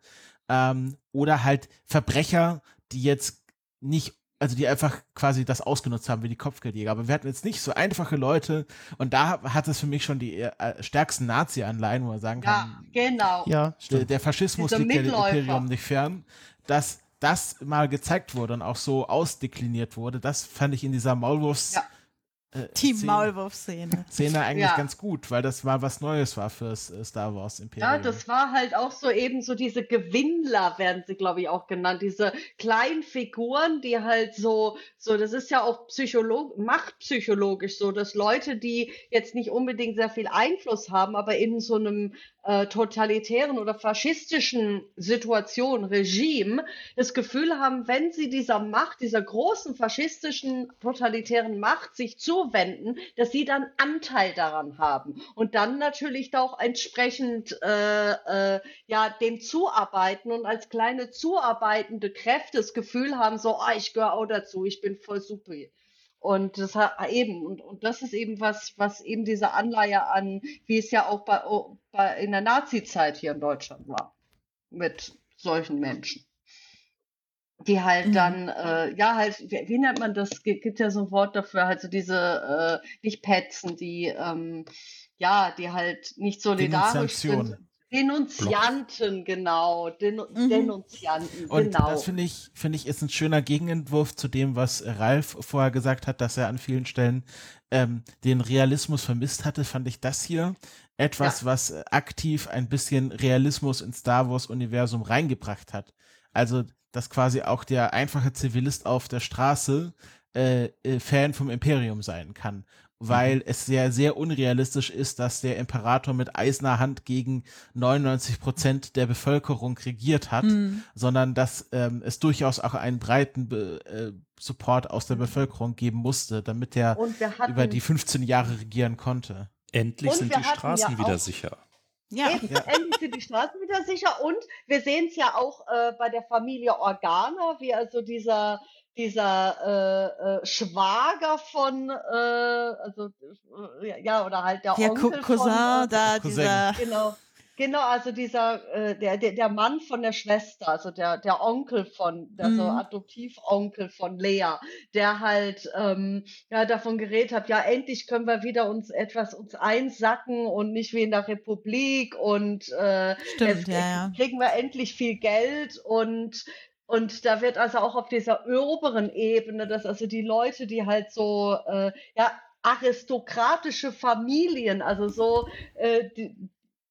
Ähm, oder halt Verbrecher, die jetzt nicht, also die einfach quasi das ausgenutzt haben wie die Kopfgeldjäger. Aber wir hatten jetzt nicht so einfache Leute und da hat es für mich schon die äh, stärksten Nazi-Anleihen, wo man sagen Ja, kann, genau. Ja, der, der Faschismus Dieser liegt ja dem Mitläufer. Imperium nicht fern, dass das mal gezeigt wurde und auch so ausdekliniert wurde, das fand ich in dieser Maulwurfs Ja. Äh, Team Szene, Maulwurf-Szene. <laughs> Szene eigentlich Ja. ganz gut, weil das mal was Neues war fürs äh, Star Wars Imperium. Ja, das war halt auch so eben so diese Gewinnler werden sie, glaube ich, auch genannt. Diese kleinen Figuren, die halt so, so, das ist ja auch psycholog machtpsychologisch so, dass Leute, die jetzt nicht unbedingt sehr viel Einfluss haben, aber in so einem äh, totalitären oder faschistischen Situation, Regime, das Gefühl haben, wenn sie dieser Macht, dieser großen faschistischen, totalitären Macht sich zuwenden, dass sie dann Anteil daran haben und dann natürlich auch entsprechend äh, äh, ja dem zuarbeiten und als kleine zuarbeitende Kräfte das Gefühl haben, so, ah, ich gehöre auch dazu, ich bin voll super. Und das hat eben, und, und das ist eben was, was eben diese Anleihe an, wie es ja auch bei, oh, bei in der Nazi-Zeit hier in Deutschland war, mit solchen Menschen. Die halt Mhm. dann, äh, ja, halt, wie, wie nennt man das? Gi- Gibt ja so ein Wort dafür, halt so diese, äh, nicht Petzen, die, ähm, ja, die halt nicht solidarisch sind. Denunzianten, genau. Denu Mhm. Denunzianten, Und genau. das finde ich, finde ich, ist ein schöner Gegenentwurf zu dem, was Ralf vorher gesagt hat, dass er an vielen Stellen ähm, den Realismus vermisst hatte, fand ich das hier etwas, was äh, aktiv ein bisschen Realismus ins Star Wars-Universum reingebracht hat. Also, dass quasi auch der einfache Zivilist auf der Straße äh, äh, Fan vom Imperium sein kann. Weil es sehr, sehr unrealistisch ist, dass der Imperator mit eiserner Hand gegen 99 Prozent der Bevölkerung regiert hat, Hm. sondern dass ähm, es durchaus auch einen breiten Be äh, Support aus der Bevölkerung geben musste, damit er über die 15 Jahre regieren konnte. Endlich Und sind die Straßen ja wieder sicher. Ja. Eben, endlich sind die Straßen wieder sicher und wir sehen es ja auch äh, bei der Familie Organa, wie also dieser dieser äh, äh, Schwager von äh, also äh, ja oder halt der Der Onkel Cou- Cousin von, äh, da, Cousin. dieser. Genau. Genau, also dieser, äh, der, der, der Mann von der Schwester, also der, der Onkel von, der so Mhm. Adoptivonkel von Lea, der halt ähm, ja davon geredet hat, ja, endlich können wir wieder uns etwas uns einsacken und nicht wie in der Republik und äh, Stimmt, es, ja, ja. kriegen wir endlich viel Geld und und da wird also auch auf dieser oberen Ebene, dass also die Leute, die halt so äh, ja aristokratische Familien, also so äh, die,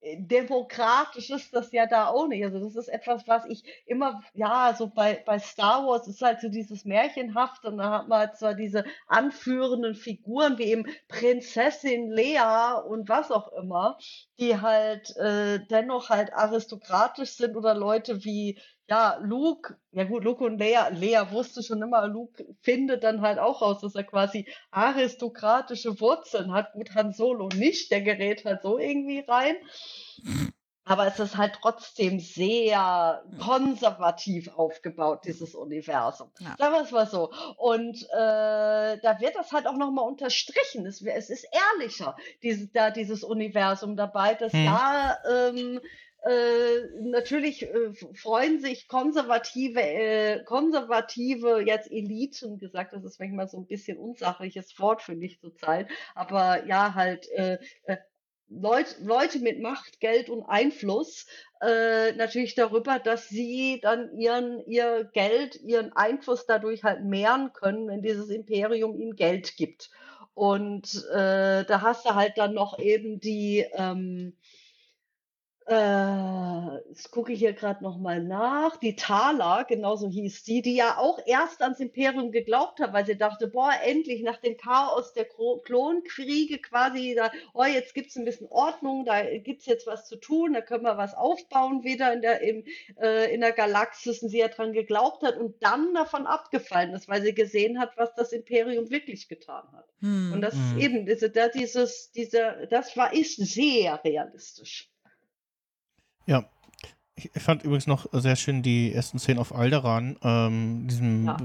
demokratisch ist das ja da auch nicht. Also das ist etwas, was ich immer, ja, so bei, bei Star Wars ist halt so dieses Märchenhaft und da hat man halt zwar diese anführenden Figuren wie eben Prinzessin Lea und was auch immer, die halt äh, dennoch halt aristokratisch sind oder Leute wie ja, Luke, ja gut, Luke und Lea, Lea wusste schon immer, Luke findet dann halt auch raus, dass er quasi aristokratische Wurzeln hat. Gut, Han Solo nicht, der gerät halt so irgendwie rein. Aber es ist halt trotzdem sehr konservativ aufgebaut, dieses Universum. Ja. Sagen wir es mal so. Und äh, da wird das halt auch nochmal unterstrichen. Es, es ist ehrlicher, dieses, da dieses Universum dabei, dass Hm. ja, ähm, äh, natürlich äh, freuen sich konservative, äh, konservative jetzt Eliten gesagt, das ist manchmal so ein bisschen unsachliches Wort für mich zurzeit, aber ja halt äh, äh, Leut, Leute mit Macht, Geld und Einfluss äh, natürlich darüber, dass sie dann ihren ihr Geld, ihren Einfluss dadurch halt mehren können, wenn dieses Imperium ihnen Geld gibt. Und äh, da hast du halt dann noch eben die ähm, Äh, jetzt gucke ich hier gerade nochmal nach. Die Thala, genauso hieß die, die ja auch erst ans Imperium geglaubt hat, weil sie dachte, boah, endlich nach dem Chaos der Klonkriege quasi, da, oh, jetzt gibt's ein bisschen Ordnung, da gibt's jetzt was zu tun, da können wir was aufbauen wieder in der, im, äh, in der Galaxis und sie ja dran geglaubt hat und dann davon abgefallen ist, weil sie gesehen hat, was das Imperium wirklich getan hat. Hm. Und das ist eben, diese, da, dieses, diese, das war, ist sehr realistisch. Ja. Ich fand übrigens noch sehr schön die ersten Szenen auf Alderan, ähm, diesem Ja.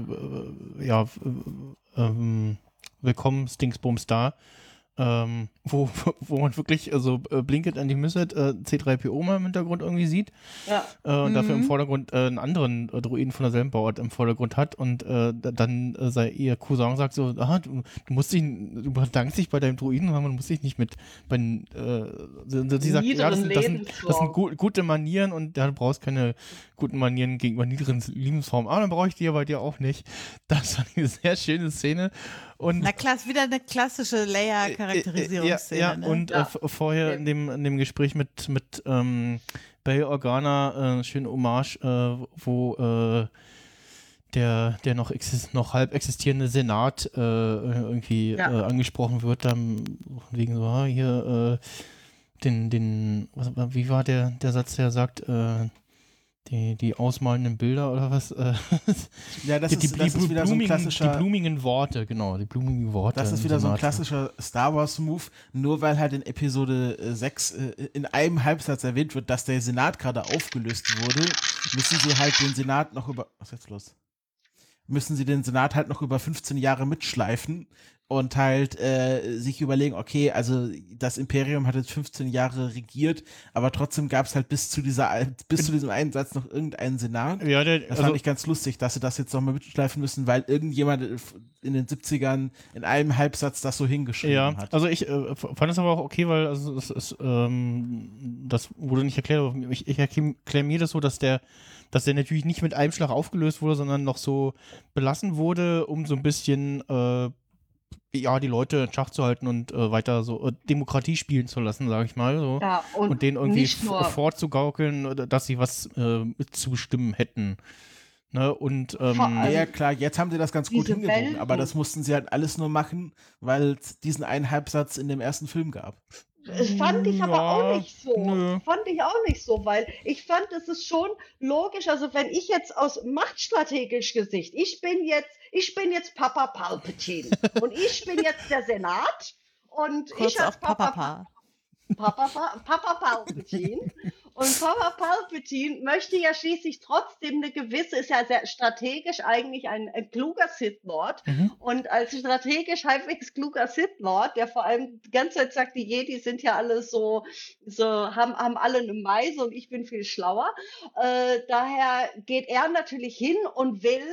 äh, ja, äh, ähm, Willkommens-Dingsbums da, ähm, wo, <laughs> wo man wirklich also äh, Blinket an die Misset äh, C3PO mal im Hintergrund irgendwie sieht Ja. äh, und dafür im Mhm. Vordergrund äh, einen anderen äh, Druiden von derselben Bauart im Vordergrund hat und äh, da- dann äh, sei ihr Cousin sagt so, ah, du, du musst dich, du bedankst dich bei deinem Druiden, weil man muss dich nicht mit bei den, äh, sie, sie sagt, ja, das, das, sind, das sind Lebensformen. gu gute Manieren und ja, du brauchst keine guten Manieren gegenüber niederen Lebensformen. Aber dann brauche ich die ja bei dir auch nicht. Das war eine <laughs> sehr schöne Szene. Und Na klar, ist wieder eine klassische Leia-Charakterisierungsszene. ja, ja, ne? und Äh, Ja. v- vorher in dem, in dem Gespräch mit, mit ähm, Bail Organa, äh, schöne Hommage, äh, wo äh, der, der noch, exist noch halb existierende Senat äh, irgendwie Ja. äh, angesprochen wird, dann wegen so, ah, hier, äh, den, den, was, wie war der, der Satz, der sagt, äh, die, die ausmalenden Bilder oder was? Äh, <laughs> Ja, das die, ist, die, das die, ist wieder so ein klassischer. die blumigen Worte, genau, die blumigen Worte. Das ist wieder so ein klassischer Star Wars Move, nur weil halt in Episode äh, 6 äh, in einem Halbsatz erwähnt wird, dass der Senat gerade aufgelöst wurde, müssen sie halt den Senat noch über. Was ist jetzt los? Müssen sie den Senat halt noch über 15 Jahre mitschleifen und halt äh, sich überlegen, okay, also das Imperium hat jetzt 15 Jahre regiert, aber trotzdem gab es halt bis zu dieser bis zu diesem einen Satz noch irgendeinen Senat. Ja, der, Das also, fand ich ganz lustig, dass sie das jetzt nochmal mitschleifen müssen, weil irgendjemand in den 70ern in einem Halbsatz das so hingeschrieben Ja, hat. also ich äh, fand es aber auch okay, weil also es ist, ähm, das wurde nicht erklärt, aber ich, ich erkläre mir das so, dass der, dass der natürlich nicht mit einem Schlag aufgelöst wurde, sondern noch so belassen wurde, um so ein bisschen äh, ja, die Leute in Schach zu halten und äh, weiter so äh, Demokratie spielen zu lassen, sage ich mal. So. Ja, und, und denen irgendwie nicht nur, f- vorzugaukeln, oder dass sie was äh, mitzustimmen hätten. Ne? Und ähm, Vor allem- ja, klar, jetzt haben sie das ganz gut hingebogen, aber das mussten sie halt alles nur machen, weil es diesen einen Halbsatz in dem ersten Film gab. Das fand ich aber Ja, auch nicht so. nö. Fand ich auch nicht so, weil ich fand, es ist schon logisch. Also wenn ich jetzt aus machtstrategisch Gesicht, ich bin jetzt, ich bin jetzt Papa Palpatine <laughs> und ich bin jetzt der Senat und Kurz ich als auf Papa, Papa. Papa, Pa- Papa Palpatine. <laughs> <laughs> Und Papa Palpatine möchte ja schließlich trotzdem eine gewisse, ist ja sehr strategisch eigentlich ein, ein kluger Sith Lord. Mhm. Und als strategisch halbwegs kluger Sith Lord, der vor allem die ganze Zeit sagt, die Jedi sind ja alle so, so haben, haben alle eine Meise und ich bin viel schlauer. Äh, daher geht er natürlich hin und will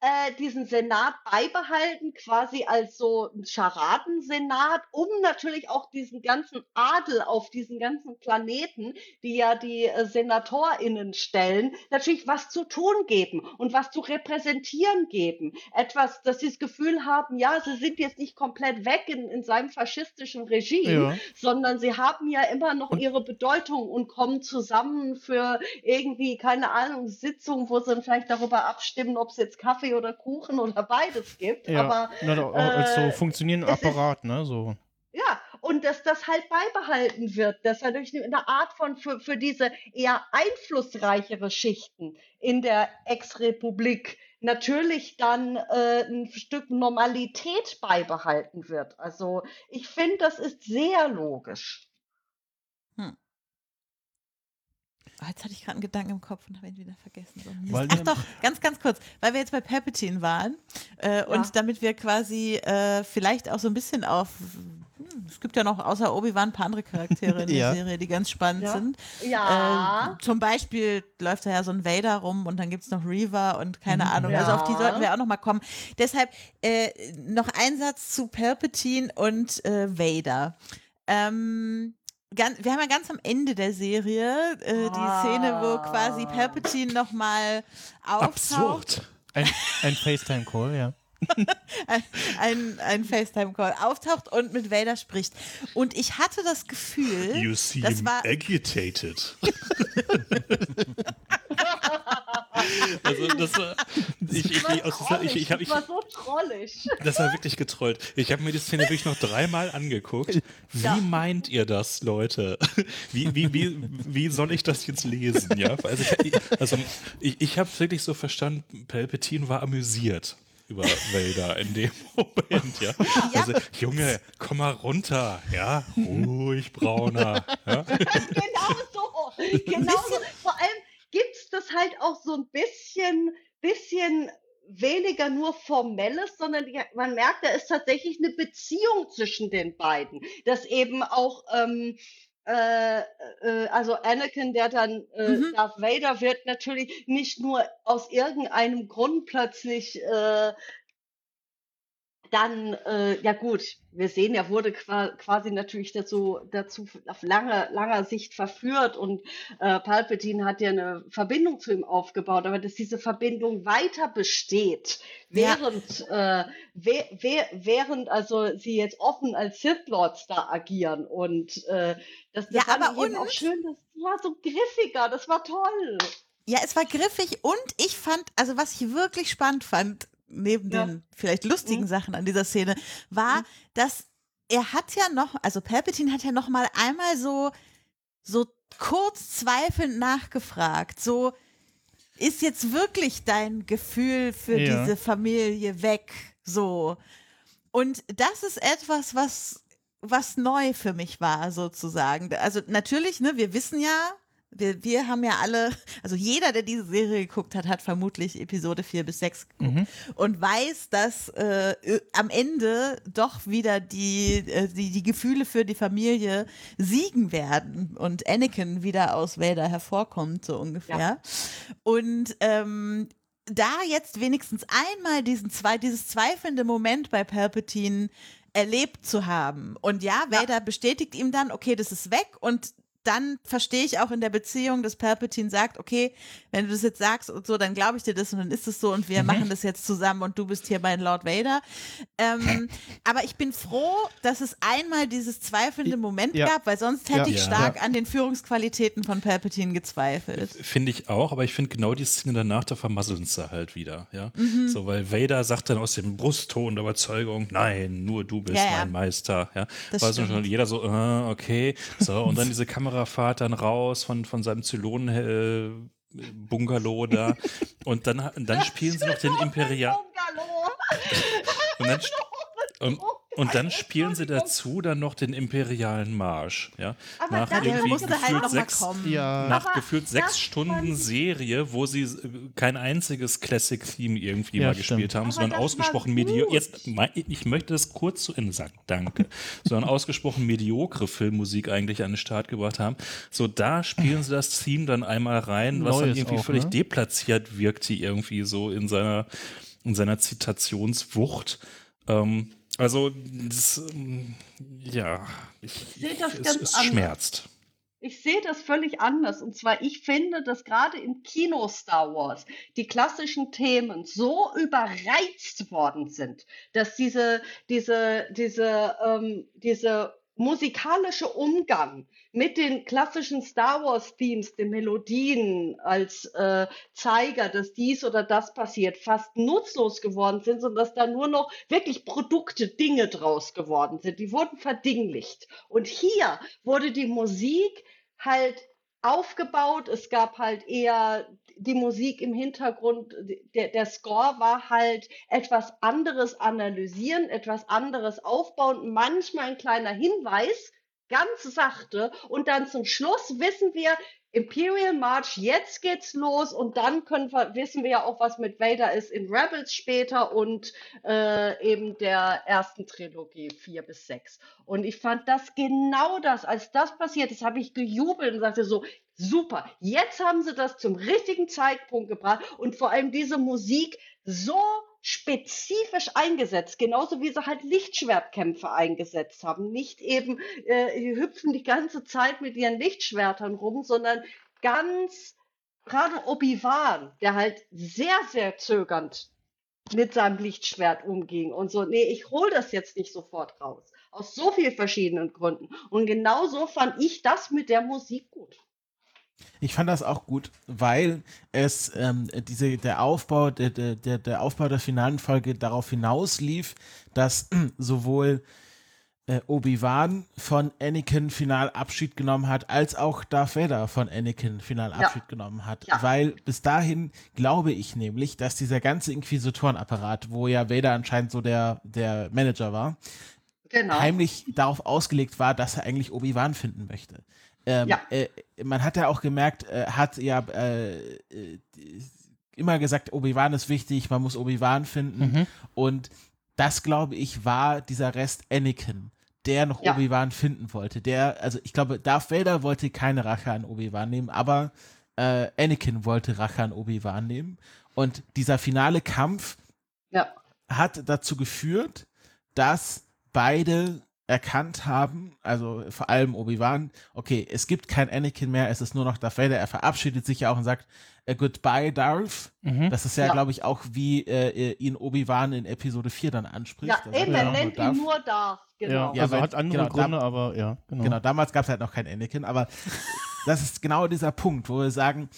äh, diesen Senat beibehalten, quasi als so ein Scharadensenat, um natürlich auch diesen ganzen Adel auf diesen ganzen Planeten, die ja die äh, SenatorInnen stellen, natürlich was zu tun geben und was zu repräsentieren geben. Etwas, dass sie das Gefühl haben, ja, sie sind jetzt nicht komplett weg in, in seinem faschistischen Regime, Ja. sondern sie haben ja immer noch Und- ihre Bedeutung und kommen zusammen für irgendwie, keine Ahnung, Sitzungen, wo sie dann vielleicht darüber abstimmen, ob es jetzt Kaffee oder Kuchen oder <laughs> beides gibt. ja, Aber na, da- als so äh, funktionierender es ist- Apparat, ne? So. ja, und dass das halt beibehalten wird, dass er durch eine Art von für, für diese eher einflussreichere Schichten in der Ex-Republik natürlich dann äh, ein Stück Normalität beibehalten wird. Also ich finde, das ist sehr logisch. Ah, Jetzt hatte ich gerade einen Gedanken im Kopf und habe ihn wieder vergessen. So, Ach doch, ganz, ganz kurz, weil wir jetzt bei Palpatine waren äh, und damit wir quasi äh, vielleicht auch so ein bisschen auf, hm, es gibt ja noch außer Obi-Wan ein paar andere Charaktere in <laughs> der Ja. Serie, die ganz spannend Ja. sind. Ja. Äh, zum Beispiel läuft da ja so ein Vader rum und dann gibt es noch Reaver und keine Mhm. Ahnung. Also auf die Ja. sollten wir auch noch mal kommen. Deshalb äh, noch ein Satz zu Palpatine und äh, Vader. Ähm, ganz, wir haben ja ganz am Ende der Serie äh, die Szene, wo quasi Palpatine nochmal auftaucht. Absurd. Ein, ein FaceTime-Call, ja. Ein, ein, FaceTime-Call auftaucht und mit Vader spricht. Und ich hatte das Gefühl, You seem das war agitated. <laughs> also das war, ich, ich, ich, aus- ich, ich, ich, das war so trollig. das war wirklich getrollt. Ich habe mir die Szene wirklich noch dreimal angeguckt. Wie meint ihr das, Leute? Wie, wie, wie, wie soll ich das jetzt lesen? Ja, also ich, also ich, ich habe wirklich so verstanden, Palpatine war amüsiert über Vader in dem <laughs> Moment, ja. Also, Junge, komm mal runter, ja, ruhig, Brauner. Ja? genau so. Genau so. Vor allem gibt es das halt auch so ein bisschen, bisschen weniger nur formelles, sondern man merkt, da ist tatsächlich eine Beziehung zwischen den beiden. Dass eben auch, ähm, äh, äh, also Anakin, der dann äh, Mhm. Darth Vader wird, natürlich nicht nur aus irgendeinem Grund plötzlich äh, dann, äh, ja gut, wir sehen, er wurde qua quasi natürlich dazu, dazu auf lange, langer Sicht verführt und äh, Palpatine hat ja eine Verbindung zu ihm aufgebaut, aber dass diese Verbindung weiter besteht, Ja. während, äh, we we während also sie jetzt offen als Sith Lords da agieren und äh, das, das Ja, aber eben auch schön, das war so griffiger, das war toll. Ja, es war griffig und ich fand, also was ich wirklich spannend fand, neben Ja. den vielleicht lustigen Mhm. Sachen an dieser Szene, war, dass er hat ja noch, also Palpatine hat ja noch mal einmal so, so kurz zweifelnd nachgefragt, so, ist jetzt wirklich dein Gefühl für Ja. diese Familie weg, so. Und das ist etwas, was, was neu für mich war, sozusagen. Also natürlich, ne, wir wissen ja, wir, wir haben ja alle, also jeder, der diese Serie geguckt hat, hat vermutlich Episode 4 bis 6 geguckt Mhm. und weiß, dass äh, am Ende doch wieder die, äh, die, die Gefühle für die Familie siegen werden und Anakin wieder aus Vader hervorkommt, so ungefähr. Und ähm, da jetzt wenigstens einmal diesen zwei, dieses zweifelnde Moment bei Palpatine erlebt zu haben. Und ja, Vader bestätigt ihm dann, okay, das ist weg und dann verstehe ich auch in der Beziehung, dass Palpatine sagt, okay, wenn du das jetzt sagst und so, dann glaube ich dir das und dann ist es so und wir Mhm. machen das jetzt zusammen und du bist hier mein Lord Vader. Ähm, aber ich bin froh, dass es einmal dieses zweifelnde Moment Ja. gab, weil sonst hätte Ja. ich Ja. stark an den Führungsqualitäten von Palpatine gezweifelt. Finde ich auch, aber ich finde genau die Szene danach, da vermasseln sie halt wieder, ja. Mhm. So, weil Vader sagt dann aus dem Brustton der Überzeugung, nein, nur du bist Ja, ja. mein Meister, ja. Das War so jeder so, äh, okay, so, und dann diese Kamerafahrt dann raus von, von seinem Zylonen, äh, Bungalow da <laughs> und dann, dann spielen sie noch den Imperial Bungalow. <laughs> und dann, und, und dann spielen sie dazu dann noch den imperialen Marsch, ja. Aber Nach Der irgendwie musste halt gefühlt noch mal sechs, kommen. Ja. nach Aber gefühlt sechs Stunden Serie, wo sie äh, kein einziges Classic-Theme irgendwie Ja, mal stimmt. gespielt haben, Aber sondern ausgesprochen mediocre. Jetzt, ich möchte das kurz zu Ende sagen, danke. <laughs> sondern ausgesprochen mediokre Filmmusik eigentlich an den Start gebracht haben. So, da spielen sie das Theme dann einmal rein, was dann Neues irgendwie auch, völlig ne? deplatziert wirkte, irgendwie so in seiner, in seiner Zitationswucht. Ähm, also, das, ähm, ja, ich, sehe das es, ganz es anders. schmerzt. Ich sehe das völlig anders. Und zwar, ich finde, dass gerade im Kino Star Wars die klassischen Themen so überreizt worden sind, dass diese, diese, diese, ähm, diese musikalische Umgang mit den klassischen Star Wars Themes, den Melodien als äh, Zeiger, dass dies oder das passiert, fast nutzlos geworden sind, sondern dass da nur noch wirklich Produkte, Dinge draus geworden sind. Die wurden verdinglicht. Und hier wurde die Musik halt aufgebaut. Es gab halt eher die Musik im Hintergrund. Der, der Score war halt etwas anderes analysieren, etwas anderes aufbauen, manchmal ein kleiner Hinweis, ganz sachte. Und dann zum Schluss wissen wir, Imperial March, jetzt geht's los und dann können wir, wissen wir ja auch, was mit Vader ist in Rebels später und äh, eben der ersten Trilogie 4 bis 6. Und ich fand das genau das, als das passiert ist, habe ich gejubelt und sagte so, super, jetzt haben sie das zum richtigen Zeitpunkt gebracht und vor allem diese Musik so spezifisch eingesetzt, genauso wie sie halt Lichtschwertkämpfe eingesetzt haben. Nicht eben, äh, die hüpfen die ganze Zeit mit ihren Lichtschwertern rum, sondern ganz, gerade Obi-Wan, der halt sehr, sehr zögernd mit seinem Lichtschwert umging und so. Nee, ich hole das jetzt nicht sofort raus. Aus so vielen verschiedenen Gründen. Und genauso fand ich das mit der Musik gut. Ich fand das auch gut, weil es ähm, diese, der Aufbau, der, der, der Aufbau der finalen Folge darauf hinauslief, dass <clears throat> sowohl äh, Obi-Wan von Anakin final Abschied genommen hat, als auch Darth Vader von Anakin final Abschied genommen hat. Ja. Weil bis dahin glaube ich nämlich, dass dieser ganze Inquisitorenapparat, wo ja Vader anscheinend so der, der Manager war, Genau. heimlich darauf ausgelegt war, dass er eigentlich Obi-Wan finden möchte. Ähm, Ja. äh, man hat ja auch gemerkt, äh, hat ja äh, immer gesagt, Obi-Wan ist wichtig, man muss Obi-Wan finden. Mhm. Und das, glaube ich, war dieser Rest Anakin, der noch Ja. Obi-Wan finden wollte. Der, also ich glaube, Darth Vader wollte keine Rache an Obi-Wan nehmen, aber äh, Anakin wollte Rache an Obi-Wan nehmen. Und dieser finale Kampf Ja. hat dazu geführt, dass beide erkannt haben, also vor allem Obi-Wan, okay, es gibt kein Anakin mehr, es ist nur noch Darth Vader. Er verabschiedet sich ja auch und sagt, äh, Goodbye, Darth. Mhm. Das ist ja, Ja. glaube ich, auch wie äh, ihn Obi-Wan in Episode 4 dann anspricht. Ja, Er eben, ja er nur nennt Darth. ihn nur Darth. Genau. Ja, Ja, also weil- hat andere genau, da- Gründe, aber ja, genau. Genau, damals gab es halt noch kein Anakin, aber das ist genau dieser Punkt, wo wir sagen,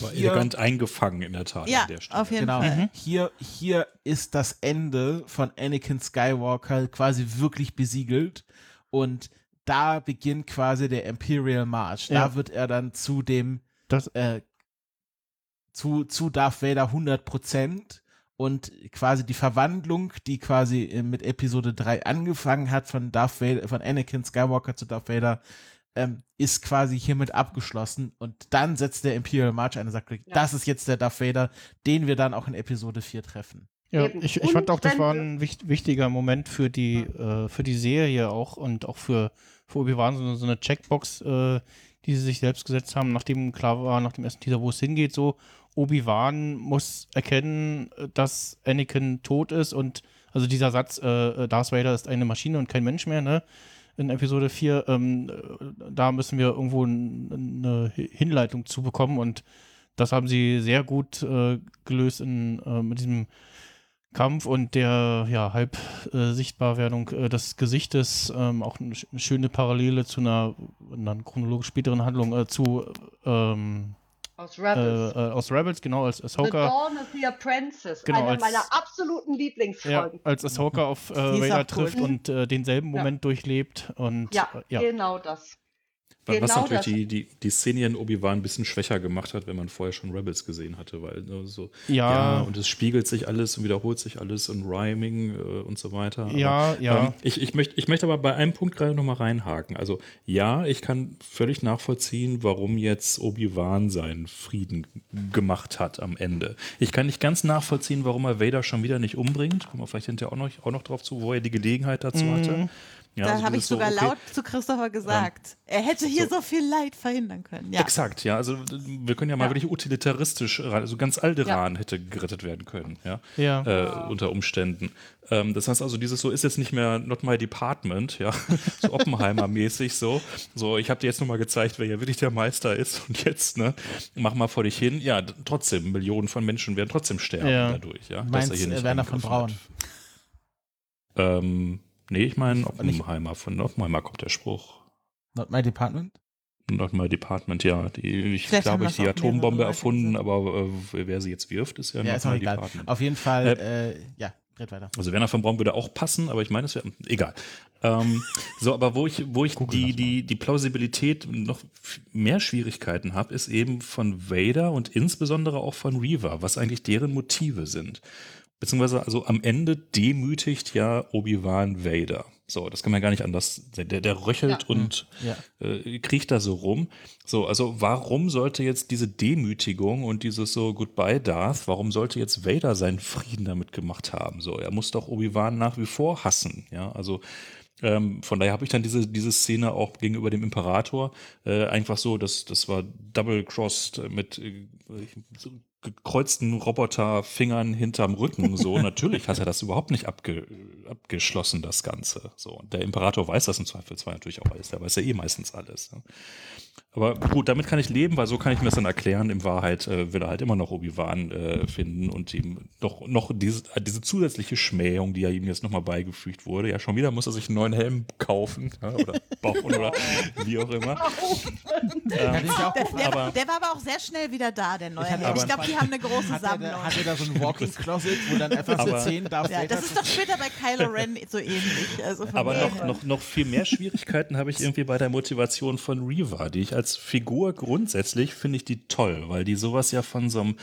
War hier, elegant eingefangen in der Tat Ja, an der Stelle. auf jeden genau, Fall. hier, hier ist das Ende von Anakin Skywalker quasi wirklich besiegelt und da beginnt quasi der Imperial March. Da Ja. wird er dann zu dem Das- äh, zu, zu Darth Vader 100 Prozent und quasi die Verwandlung, die quasi äh, mit Episode 3 angefangen hat von Darth Vader, von Anakin Skywalker zu Darth Vader, ähm, ist quasi hiermit abgeschlossen und dann setzt der Imperial March ein und sagt, das ist jetzt der Darth Vader, den wir dann auch in Episode 4 treffen. Ja, Eben. ich, ich fand auch, das war ein wicht, wichtiger Moment für die, äh, für die Serie auch und auch für, für Obi-Wan so, so eine Checkbox, äh, die sie sich selbst gesetzt haben, nachdem klar war, nach dem ersten Teaser, wo es hingeht, so Obi-Wan muss erkennen, äh, dass Anakin tot ist und also dieser Satz, äh, Darth Vader ist eine Maschine und kein Mensch mehr, ne? In Episode 4, ähm, äh, da müssen wir irgendwo eine Hinleitung zu bekommen und das haben sie sehr gut äh, gelöst in, äh, mit diesem Kampf und der ja, halb äh, Sichtbarwerdung äh, des Gesichtes, ähm, auch eine schöne Parallele zu einer, einer chronologisch späteren Handlung äh, zu ähm, Aus äh, Rebels. äh, aus Rebels, genau, als The Ahsoka, Dawn of the Apprentice. Genau, einer als- meiner absoluten ja, Lieblingsfolgen. als Ahsoka auf äh, Vader auch cool. trifft und äh, denselben Ja. Moment durchlebt und Ja, äh, ja. genau das. Was Genau natürlich das. die, die, die Szene in Obi-Wan ein bisschen schwächer gemacht hat, wenn man vorher schon Rebels gesehen hatte, weil ne, so, Ja. und es spiegelt sich alles und wiederholt sich alles und Rhyming äh, und so weiter. Ja, ja. Ähm, ich, ich, möchte, ich möchte aber bei einem Punkt gerade nochmal reinhaken. Also, ja, ich kann völlig nachvollziehen, warum jetzt Obi-Wan seinen Frieden gemacht hat am Ende. Ich kann nicht ganz nachvollziehen, warum er Vader schon wieder nicht umbringt. Kommen wir vielleicht hinterher auch noch, auch noch drauf zu, wo er die Gelegenheit dazu Mhm. hatte. Ja, da also habe ich dieses so, sogar okay, laut zu Christopher gesagt. er hätte hier so. viel Leid verhindern können. Ja. Exakt, ja. Also wir können ja mal Ja. wirklich utilitaristisch ran, also ganz Alderan hätte gerettet werden können, ja. Ja. Äh, unter Umständen. Ähm, das heißt also, dieses so ist jetzt nicht mehr not my department, ja. <laughs> So Oppenheimer-mäßig so. So, ich habe dir jetzt nochmal gezeigt, wer ja wirklich der Meister ist und jetzt, ne, mach mal vor dich hin. Ja, trotzdem, Millionen von Menschen werden trotzdem sterben Ja. dadurch, ja. Du dass er meinst, hier nicht äh, Werner von Braun. hat. Ähm, nee, ich meine Oppenheimer. Von Oppenheimer kommt der Spruch. Not my department? Not my department, ja. Die, ich glaube, ich die Atombombe erfunden, aber äh, wer sie jetzt wirft, ist ja, Ja, not ist my egal. department. Auf jeden Fall, äh, ja, red weiter. Also Werner von Braun würde auch passen, aber ich meine, es wäre egal. Ähm, <laughs> so, aber wo ich, wo ich die, die, die Plausibilität noch mehr Schwierigkeiten habe, ist eben von Vader und insbesondere auch von Reaver, was eigentlich deren Motive sind. Beziehungsweise, also am Ende demütigt ja Obi-Wan Vader. So, das kann man gar nicht anders. Der, der röchelt Ja. und Ja. äh, kriecht da so rum. So, also warum sollte jetzt diese Demütigung und dieses so Goodbye Darth, warum sollte jetzt Vader seinen Frieden damit gemacht haben? So, er muss doch Obi-Wan nach wie vor hassen. Ja, also ähm, von daher habe ich dann diese, diese Szene auch gegenüber dem Imperator äh, einfach so, das, das war double-crossed mit äh, so gekreuzten Roboterfingern hinterm Rücken. So, <laughs> natürlich hat er das überhaupt nicht abge, abgeschlossen, das Ganze. So, und der Imperator weiß das im Zweifelsfall natürlich auch alles. Der weiß ja eh meistens alles. Ne? Aber gut, damit kann ich leben, weil so kann ich mir das dann erklären. In Wahrheit äh, will er halt immer noch Obi-Wan äh, finden und ihm noch, noch diese, diese zusätzliche Schmähung, die ja ihm jetzt nochmal beigefügt wurde. Ja, schon wieder muss er sich einen neuen Helm kaufen ja, oder <laughs> bauen oder wie auch immer. ähm, der, der, aber, der, war aber auch sehr schnell wieder da, der neue Helm. Ich glaube, die haben eine große hat Sammlung. Er, hat er da so ein Walking-Closet, wo dann einfach so zehn darf ja, Das ist doch später bei Kylo Ren so ähnlich. Also aber noch, noch, noch viel mehr Schwierigkeiten habe ich irgendwie bei der Motivation von Reva, die ich. Als Figur grundsätzlich finde ich die toll, weil die sowas ja von so einem,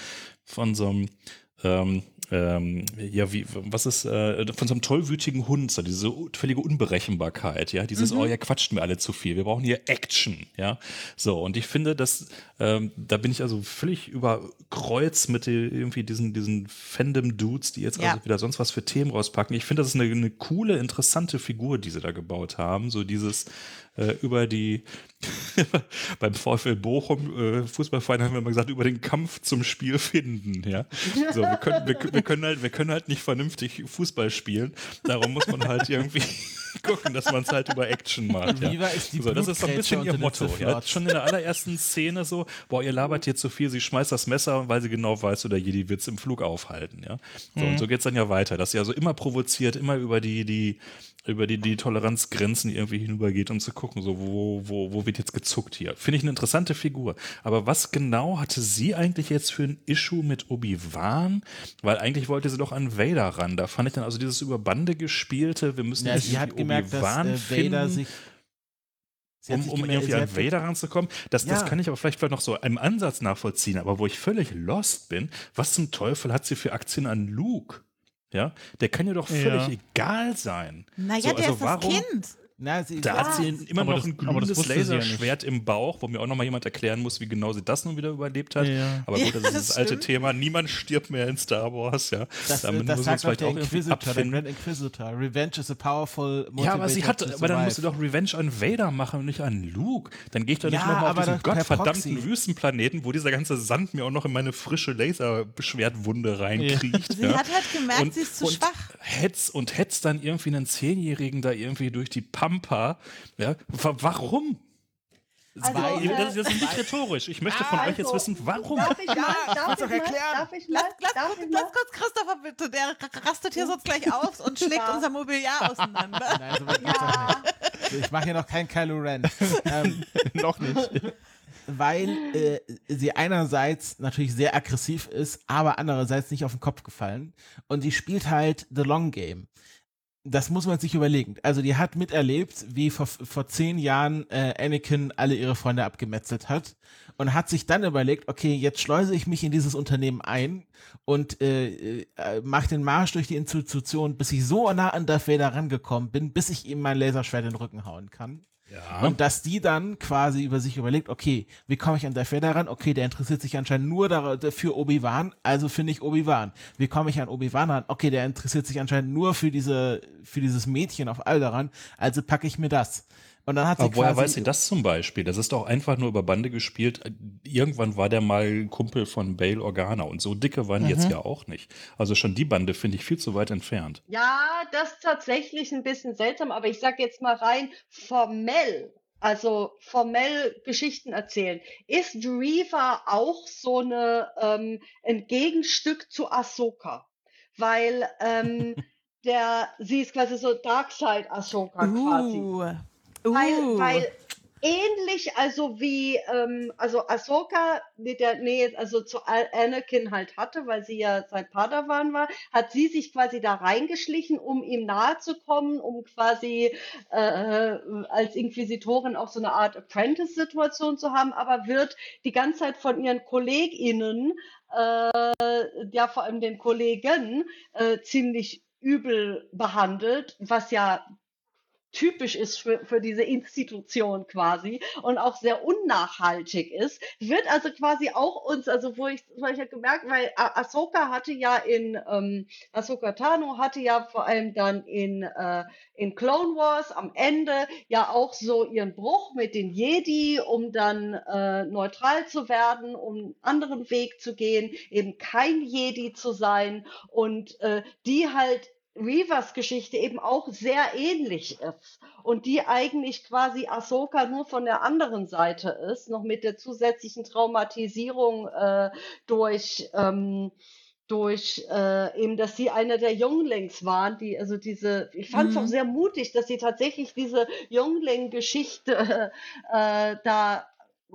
von so einem, ähm, ähm, ja, wie, was ist, äh, von so einem tollwütigen Hund, so diese völlige Unberechenbarkeit, ja, dieses, mhm. oh, ihr quatscht mir alle zu viel, wir brauchen hier Action, ja, so, und ich finde, dass, ähm, da bin ich also völlig über Kreuz mit die, irgendwie diesen, diesen Fandom-Dudes, die jetzt ja. also wieder sonst was für Themen rauspacken. Ich finde, das ist eine, eine coole, interessante Figur, die sie da gebaut haben, so dieses, äh, über die, <laughs> beim VfL Bochum, äh, Fußballverein haben wir immer gesagt, über den Kampf zum Spiel finden, ja. So, wir können, wir, wir, können halt, wir können halt nicht vernünftig Fußball spielen. Darum muss man halt irgendwie <laughs> gucken, dass man es halt über Action macht. Ja. So, das ist so ein bisschen ihr Motto. Ja. Schon in der allerersten Szene so, boah, ihr labert hier zu viel, sie schmeißt das Messer, weil sie genau weiß, oder Jedi wird es im Flug aufhalten. Ja. So, mhm. Und so geht es dann ja weiter, dass sie also immer provoziert, immer über die, die, über die, die Toleranzgrenzen irgendwie hinübergeht, um zu gucken, so wo, wo, wo wird jetzt gezuckt hier. Finde ich eine interessante Figur. Aber was genau hatte sie eigentlich jetzt für ein Issue mit Obi-Wan? Weil eigentlich wollte sie doch an Vader ran. Da fand ich dann also dieses über Bande gespielte, wir müssen ja, sie hat gemerkt, dass äh, Vader sich um, um irgendwie an Vader ranzukommen. Das, ja. das kann ich aber vielleicht noch so im Ansatz nachvollziehen, aber wo ich völlig lost bin, was zum Teufel hat sie für Aktien an Luke? Ja, der kann ja doch völlig ja. egal sein. Naja, so, also ist warum, das Kind. Na, sie, da hat sie immer aber noch das, ein glühendes Laserschwert im Bauch, wo mir auch noch mal jemand erklären muss, wie genau sie das nun wieder überlebt hat. Ja. Aber gut, das ja, ist das, das alte Thema. Niemand stirbt mehr in Star Wars. Ja. Das, Damit das sagt vielleicht auch Inquisitor, der Grand Inquisitor. Revenge is a powerful Ja, aber sie hat, aber dann musst du doch Revenge an Vader machen und nicht an Luke. Dann gehe ich doch nicht ja, nochmal auf diesen gottverdammten Wüstenplaneten, wo dieser ganze Sand mir auch noch in meine frische Laserschwertwunde reinkriecht. Sie hat halt gemerkt, und, sie ist zu und schwach. Hetz und hetzt dann irgendwie einen Zehnjährigen da irgendwie durch die Pampa Pampa. Ja, warum? Also, Weil, das, das, ist nicht rhetorisch. Ich möchte von also, euch jetzt wissen, warum. Darf ich <laughs> mal, darf ich mal, darf ich mal, lass, lass, kurz, lass kurz Christopher bitte, der rastet hier sonst gleich <laughs> auf und schlägt ja. unser Mobiliar auseinander. Nein, so ja. Ich mache hier noch kein Kylo Ren. <laughs> ähm, noch nicht. Weil äh, sie einerseits natürlich sehr aggressiv ist, aber andererseits nicht auf den Kopf gefallen. Und sie spielt halt The Long Game das muss man sich überlegen. Also die hat miterlebt, wie vor, vor zehn Jahren äh, Anakin alle ihre Freunde abgemetzelt hat und hat sich dann überlegt, okay, jetzt schleuse ich mich in dieses Unternehmen ein und äh, äh, mache den Marsch durch die Institution, bis ich so nah an Darth Vader rangekommen bin, bis ich ihm mein Laserschwert in den Rücken hauen kann. Ja. Und dass die dann quasi über sich überlegt, okay, wie komme ich an Darth Vader ran? Okay, der interessiert sich anscheinend nur für Obi-Wan, also finde ich Obi-Wan. Wie komme ich an Obi-Wan ran? Okay, der interessiert sich anscheinend nur für diese, für dieses Mädchen auf Alderan, also packe ich mir das. Und dann hat sie Aber woher weiß sie das zum Beispiel? Das ist doch einfach nur über Bande gespielt. Irgendwann war der mal Kumpel von Bale Organa und so dicke waren die mhm. jetzt ja auch nicht. Also schon die Bande finde ich viel zu weit entfernt. Ja, das ist tatsächlich ein bisschen seltsam, aber ich sage jetzt mal rein formell. Also formell Geschichten erzählen. Ist Reva auch so eine, ähm, ein Gegenstück zu Ahsoka? Weil ähm, <laughs> der, sie ist quasi so Darkseid Ahsoka uh. quasi. Weil, uh. weil ähnlich, also wie, ähm, also Ahsoka mit der Nähe, also zu Anakin halt hatte, weil sie ja sein Padawan war, hat sie sich quasi da reingeschlichen, um ihm nahe zu kommen, um quasi äh, als Inquisitorin auch so eine Art Apprentice-Situation zu haben, aber wird die ganze Zeit von ihren KollegInnen, äh, ja vor allem den Kollegen, äh, ziemlich übel behandelt, was ja typisch ist für, für diese Institution quasi und auch sehr unnachhaltig ist, wird also quasi auch uns, also wo ich, wo ich ja gemerkt, weil Ah- Ahsoka hatte ja in, ähm, Ahsoka Tano hatte ja vor allem dann in, äh, in Clone Wars am Ende ja auch so ihren Bruch mit den Jedi, um dann äh, neutral zu werden, um einen anderen Weg zu gehen, eben kein Jedi zu sein und äh, die halt Reavers Geschichte eben auch sehr ähnlich ist und die eigentlich quasi Ahsoka nur von der anderen Seite ist, noch mit der zusätzlichen Traumatisierung äh, durch ähm, durch äh, eben, dass sie einer der Younglings waren, die also diese, ich fand es Mhm. auch sehr mutig, dass sie tatsächlich diese Youngling-Geschichte <laughs> äh, da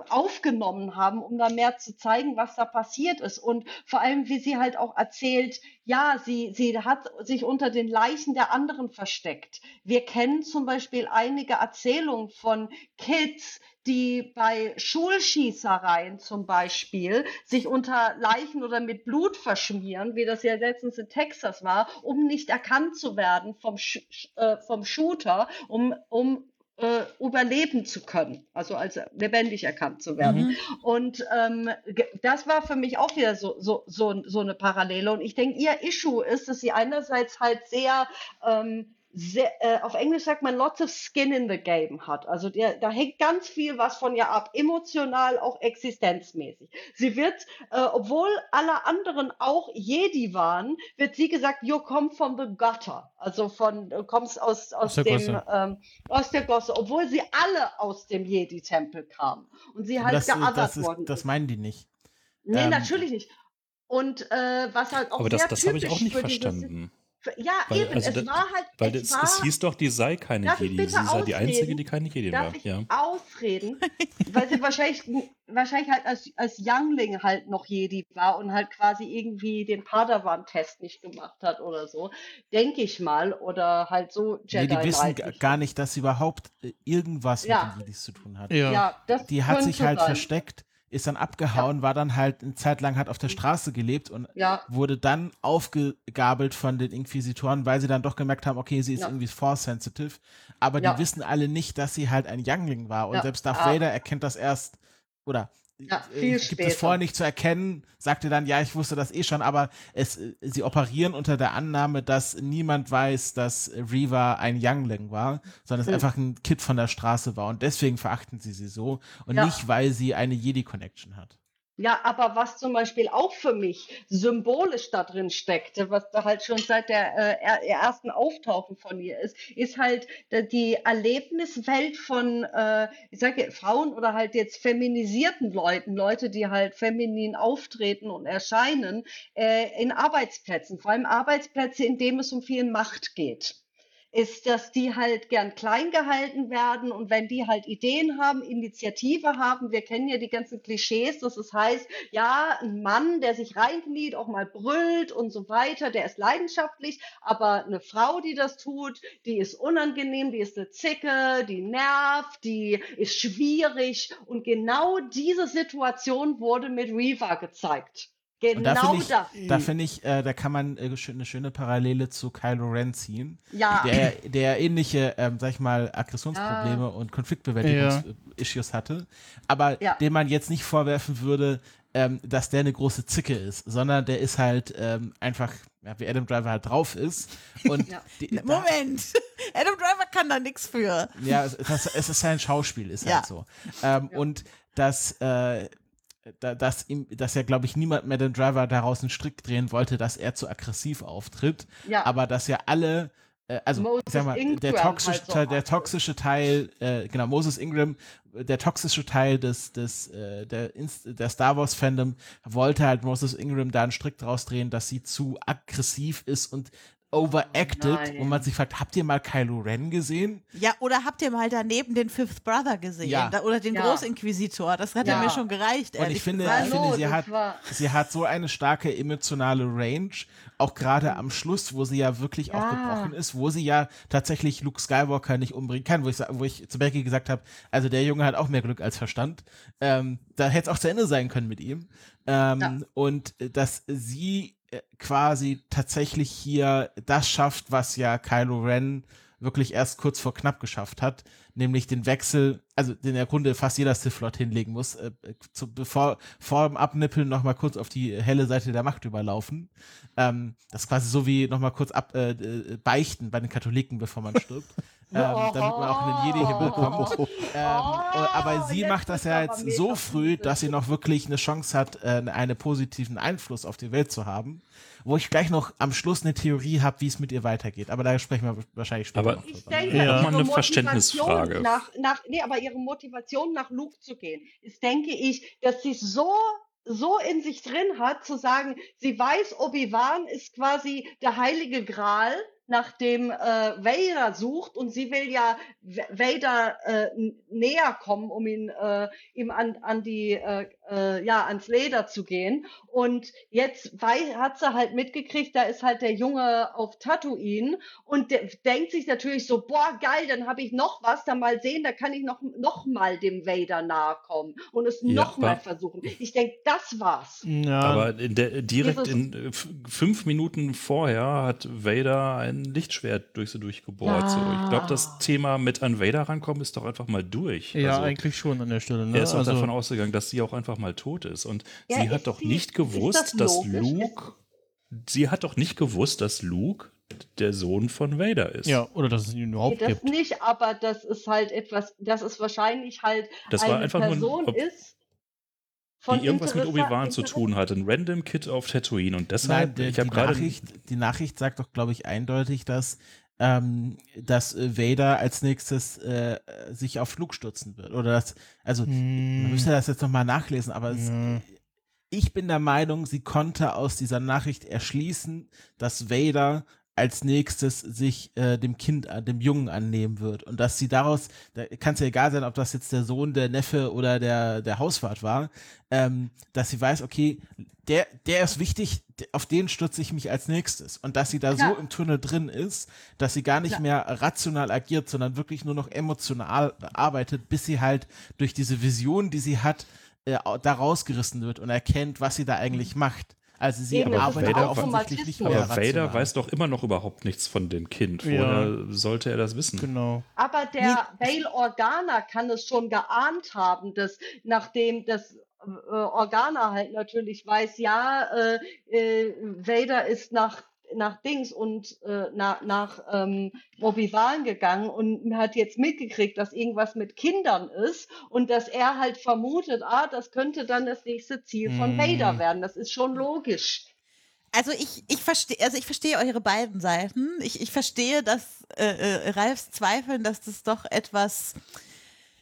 aufgenommen haben, um da mehr zu zeigen, was da passiert ist. Und vor allem, wie sie halt auch erzählt, ja, sie, sie hat sich unter den Leichen der anderen versteckt. Wir kennen zum Beispiel einige Erzählungen von Kids, die bei Schulschießereien zum Beispiel sich unter Leichen oder mit Blut verschmieren, wie das ja letztens in Texas war, um nicht erkannt zu werden vom, Sch äh, vom Shooter, um, um äh, überleben zu können, also als lebendig erkannt zu werden. Mhm. Und ähm, das war für mich auch wieder so, so, so, so eine Parallele. Und ich denke, ihr Issue ist, dass sie einerseits halt sehr, ähm, sehr äh, auf Englisch sagt man lots of skin in the game hat. Also der, da hängt ganz viel was von ihr ab, emotional, auch existenzmäßig. Sie wird, äh, obwohl alle anderen auch Jedi waren, wird sie gesagt, you come from the gutter. Also von, du kommst aus, aus, Aus der dem, Gosse. ähm, aus der Gosse, obwohl sie alle aus dem Jedi-Tempel kamen. Und sie halt das, geothert das, ist, worden das meinen die nicht. Nee, Ähm, natürlich nicht. Und äh, was halt auch Aber das, sehr das habe ich auch nicht dieses- verstanden. Für, ja, Weil, eben, also es das- war halt, Weil es es, war, es hieß doch, die sei keine Darf Jedi. Sie sei die einzige, die keine Jedi Darf war. ich Ja. ausreden? Weil sie wahrscheinlich, wahrscheinlich halt als, als Youngling halt noch Jedi war und halt quasi irgendwie den Padawan-Test nicht gemacht hat oder so. Denke ich mal. Oder halt so Nee, Jedi die wissen gar nicht, dass sie überhaupt äh, irgendwas Ja. mit den Jedis zu tun hat. Ja. Ja, das Die hat sich halt sein. versteckt, ist dann abgehauen, war dann halt eine Zeit lang hat auf der Straße gelebt und Ja. wurde dann aufgegabelt von den Inquisitoren, weil sie dann doch gemerkt haben, okay, sie ist Ja. irgendwie force sensitive, aber Ja. die wissen alle nicht, dass sie halt ein Youngling war und Ja. selbst Darth Ah. Vader erkennt das erst oder Ja, äh, gibt später. es vorher nicht zu erkennen, sagte dann, ja, ich wusste das eh schon, aber es, äh, sie operieren unter der Annahme, dass niemand weiß, dass Reva ein Youngling war, sondern es Hm. einfach ein Kid von der Straße war und deswegen verachten sie sie so und Ja. nicht, weil sie eine Jedi-Connection hat. Ja, aber was zum Beispiel auch für mich symbolisch da drin steckte, was da halt schon seit der äh, er- ersten Auftauchen von ihr ist, ist halt äh, die Erlebniswelt von, äh, ich sage Frauen oder halt jetzt feminisierten Leuten, Leute, die halt feminin auftreten und erscheinen, äh, in Arbeitsplätzen, vor allem Arbeitsplätze, in denen es um viel Macht geht ist, dass die halt gern klein gehalten werden. Und wenn die halt Ideen haben, Initiative haben, wir kennen ja die ganzen Klischees, dass es heißt, ja, ein Mann, der sich reinkniet, auch mal brüllt und so weiter, der ist leidenschaftlich, aber eine Frau, die das tut, die ist unangenehm, die ist eine Zicke, die nervt, die ist schwierig. Und genau diese Situation wurde mit Reva gezeigt. Und da Genau finde ich, das. da finde ich, äh, da kann man äh, eine schöne Parallele zu Kylo Ren ziehen, Ja. der, der ähnliche, ähm, sag ich mal, Aggressionsprobleme und Konfliktbewältigungs-Issues hatte, aber Ja. dem man jetzt nicht vorwerfen würde, ähm, dass der eine große Zicke ist, sondern der ist halt ähm, einfach, ja, wie Adam Driver halt drauf ist. Und <laughs> Ja. die, da, Moment, <laughs> Adam Driver kann da nichts für. ja, es, das, es ist sein Schauspiel, ist Ja. halt so. Ähm, Und dass, äh, dass, ihm, dass ja, glaube ich, niemand mehr den Driver daraus einen Strick drehen wollte, dass er zu aggressiv auftritt. Ja. Aber dass ja alle, äh, also Moses ich sag mal, der Ingram toxische, halt so Teil, der toxische Teil, äh, genau, Moses Ingram, der toxische Teil des, des, äh, der, Inst der Star Wars Fandom wollte halt Moses Ingram da einen Strick draus drehen, dass sie zu aggressiv ist und overacted Nein. und man sich fragt, habt ihr mal Kylo Ren gesehen? Ja, oder habt ihr mal daneben den Fifth Brother gesehen? Ja. Da, oder den Ja. Großinquisitor? Das hätte Ja. mir schon gereicht. Und ich finde, ich finde sie, hat, sie hat so eine starke emotionale Range, auch gerade am Schluss, wo sie ja wirklich auch Ja. gebrochen ist, wo sie ja tatsächlich Luke Skywalker nicht umbringen kann, wo ich, wo ich zu Becky gesagt habe, also der Junge hat auch mehr Glück als Verstand. Ähm, da hätte es auch zu Ende sein können mit ihm. Ähm, Ja. Und äh, dass sie quasi tatsächlich hier das schafft, was ja Kylo Ren wirklich erst kurz vor knapp geschafft hat, nämlich den Wechsel, also den der Grunde fast jeder Sith-Lord hinlegen muss, äh, zu, bevor vor dem Abnippeln nochmal kurz auf die helle Seite der Macht überlaufen. Ähm, das ist quasi so wie nochmal kurz ab, äh, äh, beichten bei den Katholiken, bevor man stirbt. <laughs> ähm, damit man auch in den Jedi-Himmel kommt. <laughs> Ähm, äh, aber sie macht das ja jetzt so früh, dass sie noch wirklich eine Chance hat, äh, einen positiven Einfluss auf die Welt zu haben. Wo ich gleich noch am Schluss eine Theorie habe, wie es mit ihr weitergeht. Aber da sprechen wir wahrscheinlich später Aber noch Ich denke, Ja. ihre Mal eine Verständnisfrage. Nach, nach, nee, aber ihre Motivation nach Luke zu gehen, ist, denke ich, dass sie so so in sich drin hat, zu sagen, sie weiß, Obi-Wan ist quasi der heilige Gral, nach dem äh, Vader sucht und sie will ja Vader äh, näher kommen, um ihn äh, ihm an, an die äh, äh, ja ans Leder zu gehen. Und jetzt hat sie halt mitgekriegt, da ist halt der Junge auf Tatooine und der denkt sich natürlich so, boah geil, dann habe ich noch was, dann mal sehen, da kann ich noch noch mal dem Vader nahe kommen und es Ja, noch mal versuchen. Ich denke, das war's. Ja, Aber in der, direkt in fünf Minuten vorher hat Vader ein Lichtschwert durch sie durchgebohrt. So. Ich glaube, das Thema mit an Vader rankommen ist doch einfach mal durch. ja Also, eigentlich schon an der Stelle. Ne? Er ist auch also, davon ausgegangen, dass sie auch einfach mal tot ist. Und Ja, sie hat doch sie- nicht gewusst, das dass? Luke. Sie hat doch nicht gewusst, dass Luke der Sohn von Vader ist. ja, oder dass es ihn Nee, überhaupt das gibt. nicht, aber das ist halt etwas, das ist wahrscheinlich halt Das war eine einfach nur ein- Person ob- ist, von die irgendwas mit Obi-Wan zu tun hat. Ein random Kid auf Tatooine. Und Nein, deshalb, die, ich habe die, gerade. Nachricht, die Nachricht sagt doch, glaube ich, eindeutig, dass, ähm, dass äh, Vader als nächstes äh, sich auf Flug stürzen wird. Oder das, also man Hm, müsste das jetzt nochmal nachlesen, aber es, ja. ich bin der Meinung, sie konnte aus dieser Nachricht erschließen, dass Vader als nächstes sich äh, dem Kind, äh, dem Jungen annehmen wird. Und dass sie daraus, da kann es ja egal sein, ob das jetzt der Sohn, der Neffe oder der, der Hauswart war, ähm, dass sie weiß, okay, der, der ist wichtig, auf den stürze ich mich als nächstes. Und dass sie da so Klar. im Tunnel drin ist, dass sie gar nicht Klar. mehr rational agiert, sondern wirklich nur noch emotional arbeitet, bis sie halt durch diese Vision, die sie hat, äh, da rausgerissen wird und erkennt, was sie da eigentlich macht. Also sie Eben, arbeitet ein offensichtlich nicht mehr aber Vader weiß doch immer noch überhaupt nichts von dem Kind. Ja. Woher sollte er das wissen? Genau. Aber der Bail Organa kann es schon geahnt haben, dass nachdem das äh, Organa halt natürlich weiß, ja, äh, äh, Vader ist nach nach Dings und äh, nach, nach ähm, Obi-Wan gegangen und hat jetzt mitgekriegt, dass irgendwas mit Kindern ist und dass er halt vermutet, ah, das könnte dann das nächste Ziel von Mm. Vader werden. Das ist schon logisch. Also ich, ich verstehe, also ich verstehe eure beiden Seiten. Ich, ich verstehe, dass äh, äh, Ralfs Zweifeln, dass das doch etwas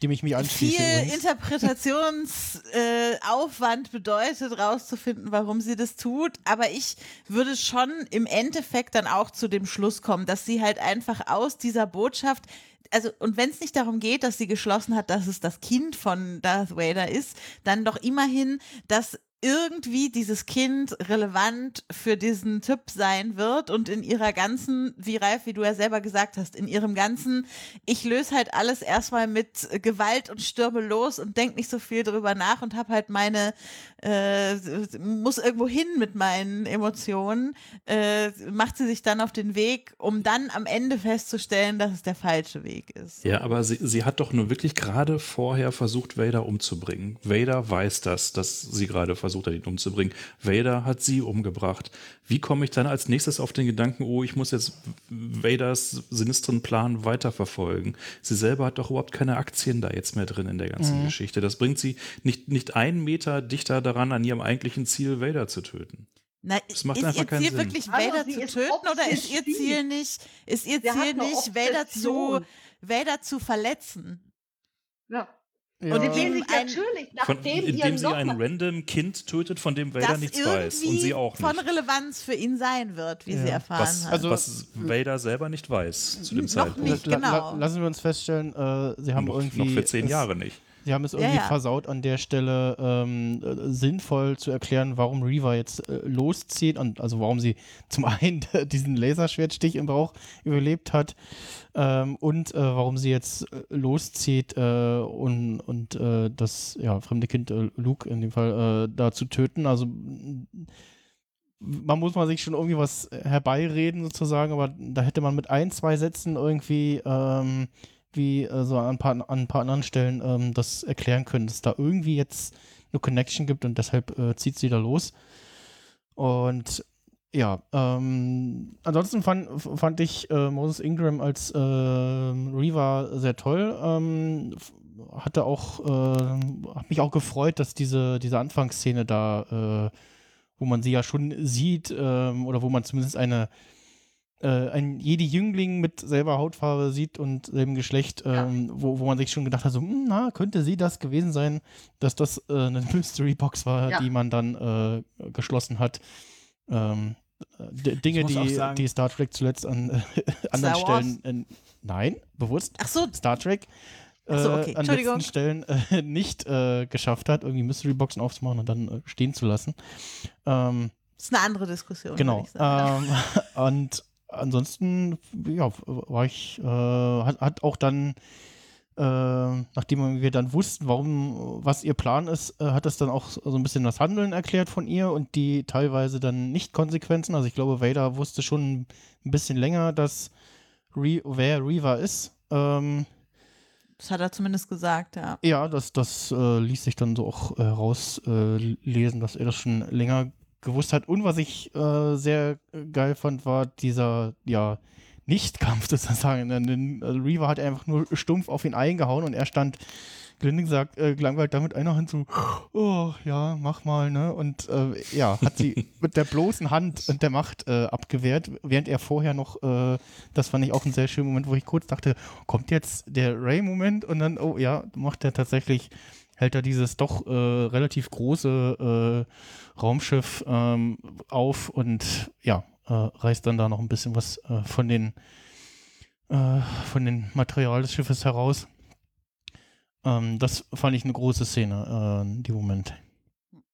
Dem ich mich anschließe viel. Interpretationsaufwand äh, bedeutet, rauszufinden, warum sie das tut. Aber ich würde schon im Endeffekt dann auch zu dem Schluss kommen, dass sie halt einfach aus dieser Botschaft also, und wenn es nicht darum geht, dass sie geschlossen hat, dass es das Kind von Darth Vader ist, dann doch immerhin, dass irgendwie dieses Kind relevant für diesen Typ sein wird und in ihrer ganzen, wie Ralf, wie du ja selber gesagt hast, in ihrem ganzen, ich löse halt alles erstmal mit Gewalt und stürme los und denk nicht so viel drüber nach und habe halt meine, äh, muss irgendwo hin mit meinen Emotionen, äh, macht sie sich dann auf den Weg, um dann am Ende festzustellen, dass es der falsche Weg ist. Ja, aber sie, sie hat doch nur wirklich gerade vorher versucht, Vader umzubringen. Vader weiß das, dass sie gerade versucht hat, ihn umzubringen. Vader hat sie umgebracht. Wie komme ich dann als nächstes auf den Gedanken, oh, ich muss jetzt Vaders sinistren Plan weiterverfolgen? Sie selber hat doch überhaupt keine Aktien da jetzt mehr drin in der ganzen Mhm. Geschichte. Das bringt sie nicht, nicht einen Meter dichter daran, an ihrem eigentlichen Ziel, Vader zu töten. Na, Das macht ist einfach ihr keinen Ziel Sinn. wirklich Vader sie zu töten oder ist ihr obsessiv. Ziel nicht, ist ihr Ziel nicht, Vader zu. Vader zu verletzen? Ja. Ja. Und sie ihm sich ein- natürlich, Von, nachdem ihr indem sie noch ein random Kind tötet, von dem Vader das nichts weiß. Und irgendwie sie auch von nicht. Relevanz für ihn sein wird, wie Ja. sie erfahren Was, hat. Also- was Vader selber nicht weiß zu dem Noch Zeitpunkt. nicht. Genau. la- lassen wir uns feststellen, äh, sie haben noch, irgendwie. noch für zehn Jahre nicht. Sie haben es Ja, irgendwie ja. versaut, an der Stelle ähm, äh, sinnvoll zu erklären, warum Reaver jetzt äh, loszieht und also warum sie <laughs> zum einen <laughs> diesen Laserschwertstich im Bauch überlebt hat ähm, und äh, warum sie jetzt äh, loszieht äh, und, und äh, das ja, fremde Kind Luke in dem Fall da zu töten. Also man muss man sich schon irgendwie was herbeireden sozusagen, aber da hätte man mit ein, zwei Sätzen irgendwie ähm, wie äh, so an ein, paar, an ein paar anderen Stellen ähm, das erklären können, dass da irgendwie jetzt eine Connection gibt und deshalb äh, zieht sie da los. Und ja, ähm, ansonsten fand, fand ich äh, Moses Ingram als äh, Reaver sehr toll. Ähm, hatte auch, äh, hat mich auch gefreut, dass diese, diese Anfangsszene da, äh, wo man sie ja schon sieht, ähm, oder wo man zumindest eine äh, ein Jedi-Jüngling mit selber Hautfarbe sieht und selben Geschlecht, ähm, ja. wo, wo man sich schon gedacht hat, so, hm, na, könnte sie das gewesen sein, dass das äh, eine <laughs> Mystery-Box war, ja. die man dann äh, geschlossen hat. Ähm, Dinge, die, sagen, die Star Trek zuletzt an <laughs> äh, anderen Stellen, äh, nein, bewusst, Ach so. Star Trek so, äh, okay. an letzten Stellen äh, <laughs> nicht äh, geschafft hat, irgendwie Mystery-Boxen aufzumachen und dann äh, stehen zu lassen. Ähm, das ist eine andere Diskussion. Genau. Ähm, und ansonsten, ja, war ich, äh, hat, hat auch dann äh, nachdem wir dann wussten, warum, was ihr Plan ist, äh, hat es dann auch so ein bisschen das Handeln erklärt von ihr und die teilweise dann nicht Konsequenzen. Also ich glaube, Vader wusste schon ein bisschen länger, dass Re wer Reaver ist. Ähm, das hat er zumindest gesagt, ja. Ja, das, das äh, ließ sich dann so auch herauslesen, dass er das schon länger gewusst hat. Und was ich äh, sehr geil fand, war dieser, ja, nicht-Kampf <laughs> sozusagen. Also Reaver hat einfach nur stumpf auf ihn eingehauen und er stand gelinde gesagt, äh, gelangweilt damit einer Hand so, oh ja, mach mal, ne? Und äh, ja, hat sie <laughs> mit der bloßen Hand und der Macht äh, abgewehrt, während er vorher noch, äh, das fand ich auch ein sehr schöner Moment, wo ich kurz dachte, kommt jetzt der Ray-Moment und dann, oh ja, macht er tatsächlich, hält er dieses doch äh, relativ große äh, Raumschiff ähm, auf und ja, äh, reißt dann da noch ein bisschen was äh, von den äh, von den Material des Schiffes heraus. Ähm, das fand ich eine große Szene äh, in dem Moment.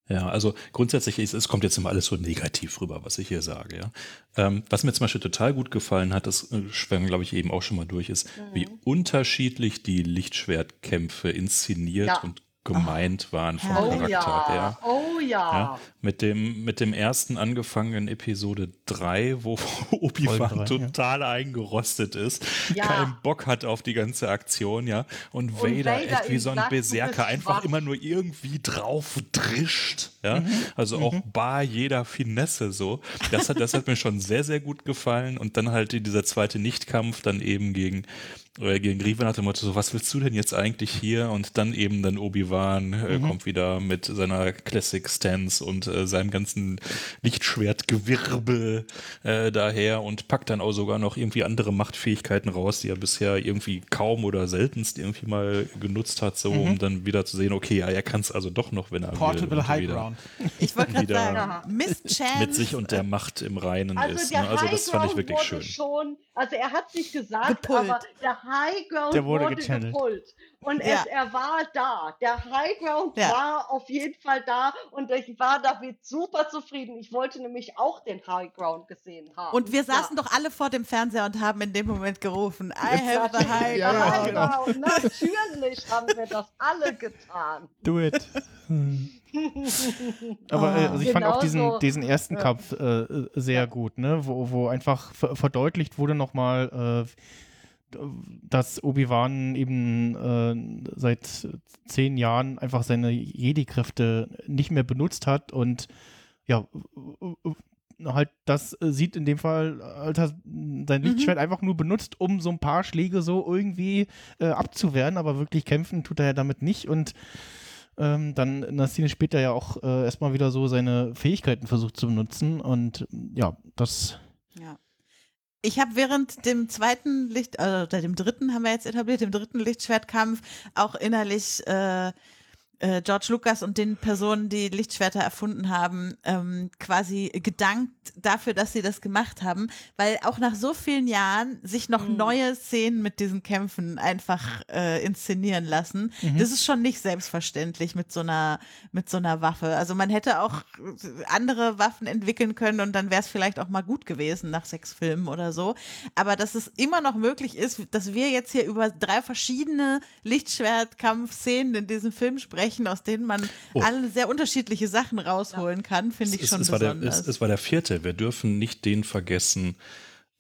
Ja, also grundsätzlich ist, es kommt jetzt immer alles so negativ rüber, was ich hier sage, ja. Ähm, was mir zum Beispiel total gut gefallen hat, das äh, schwärmen, glaube ich, eben auch schon mal durch, ist, mhm. wie unterschiedlich die Lichtschwertkämpfe inszeniert ja. und gemeint waren vom oh Charakter ja. her. Oh ja. ja. Mit, dem, mit dem ersten angefangenen Episode 3, wo <laughs> Obi-Wan total ja. eingerostet ist, ja. keinen Bock hat auf die ganze Aktion, ja. Und, und Vader, Vader echt wie so ein Berserker einfach immer nur irgendwie drauf drischt, ja. Mhm. Also auch mhm. bar jeder Finesse so. Das hat, das hat mir schon sehr, sehr gut gefallen. Und dann halt dieser zweite Nichtkampf dann eben gegen oder gegen Grieve nach dem Motto, so, was willst du denn jetzt eigentlich hier? Und dann eben dann Obi-Wan äh, mhm. kommt wieder mit seiner Classic Stance und äh, seinem ganzen Lichtschwertgewirbe äh, daher und packt dann auch sogar noch irgendwie andere Machtfähigkeiten raus, die er bisher irgendwie kaum oder seltenst irgendwie mal genutzt hat, so mhm. um dann wieder zu sehen, okay, ja, er kann es also doch noch, wenn er Portable will, High wieder, Ground. <laughs> Ich wollte gerade sagen, Miss Chance. mit sich und der Macht im Reinen also ist. Ne? Also das fand ich wirklich schön. Schon, also er hat sich gesagt, Gepult. aber der High Ground der wurde, wurde gechannelt. gepult. Und ja. es, er war da. Der High Ground ja. war auf jeden Fall da und ich war damit super zufrieden. Ich wollte nämlich auch den High Ground gesehen haben. Und wir saßen ja. doch alle vor dem Fernseher und haben in dem Moment gerufen, I have the High Ground. High Ground. Natürlich haben wir das alle getan. Do it. <laughs> Aber äh, also ich fand auch diesen, so. diesen ersten Kampf äh, sehr gut, ne? wo, wo einfach verdeutlicht wurde nochmal, äh, dass Obi-Wan eben äh, seit zehn Jahren einfach seine Jedi-Kräfte nicht mehr benutzt hat und ja, halt das sieht in dem Fall, Alter, sein Lichtschwert mhm. einfach nur benutzt, um so ein paar Schläge so irgendwie äh, abzuwehren, aber wirklich kämpfen tut er ja damit nicht und ähm, dann in der Szene später ja auch äh, erstmal wieder so seine Fähigkeiten versucht zu benutzen und ja, das ja. Ich habe während dem zweiten Licht, äh, oder dem dritten haben wir jetzt etabliert, dem dritten Lichtschwertkampf auch innerlich äh, äh, George Lucas und den Personen, die Lichtschwerter erfunden haben, ähm, quasi gedankt dafür, dass sie das gemacht haben, weil auch nach so vielen Jahren sich noch mhm. neue Szenen mit diesen Kämpfen einfach äh, inszenieren lassen. Mhm. Das ist schon nicht selbstverständlich mit so einer mit so einer Waffe. Also man hätte auch andere Waffen entwickeln können und dann wäre es vielleicht auch mal gut gewesen nach sechs Filmen oder so. Aber dass es immer noch möglich ist, dass wir jetzt hier über drei verschiedene Lichtschwertkampfszenen in diesem Film sprechen besprechen, aus denen man Oh. alle sehr unterschiedliche Sachen rausholen kann, finde ich es, schon es, war der, besonders. es, es war der vierte. Wir dürfen nicht den vergessen.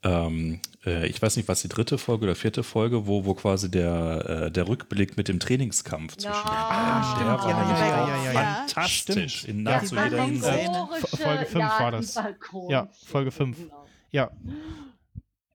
Ähm, äh, ich weiß nicht, was die dritte Folge oder vierte Folge, wo, wo quasi der, äh, der Rückblick mit dem Trainingskampf zwischen Ja, den war Ja, ja, ja, ja, ja. fantastisch in nahezu jeder Hinsicht. Folge 5 ja, war das. Ja, Folge 5. Ja.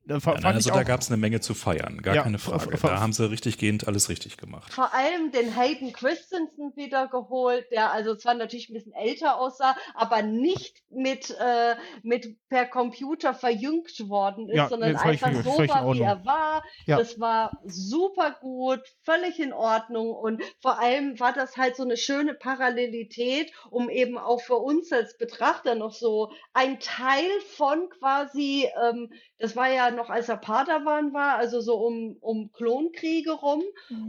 Nein, fand also ich da gab es eine Menge zu feiern, gar Ja, keine Frage. Da haben sie richtig gehend alles richtig gemacht. Vor allem den Hayden Christensen wieder geholt, der also zwar natürlich ein bisschen älter aussah, aber nicht mit, äh, mit per Computer verjüngt worden ist, Ja, sondern einfach in- so war, wie er war. Ja. Das war super gut, völlig in Ordnung und vor allem war das halt so eine schöne Parallelität, um eben auch für uns als Betrachter noch so ein Teil von quasi, ähm, das war ja noch als er Padawan war, also so um, um Klonkriege rum.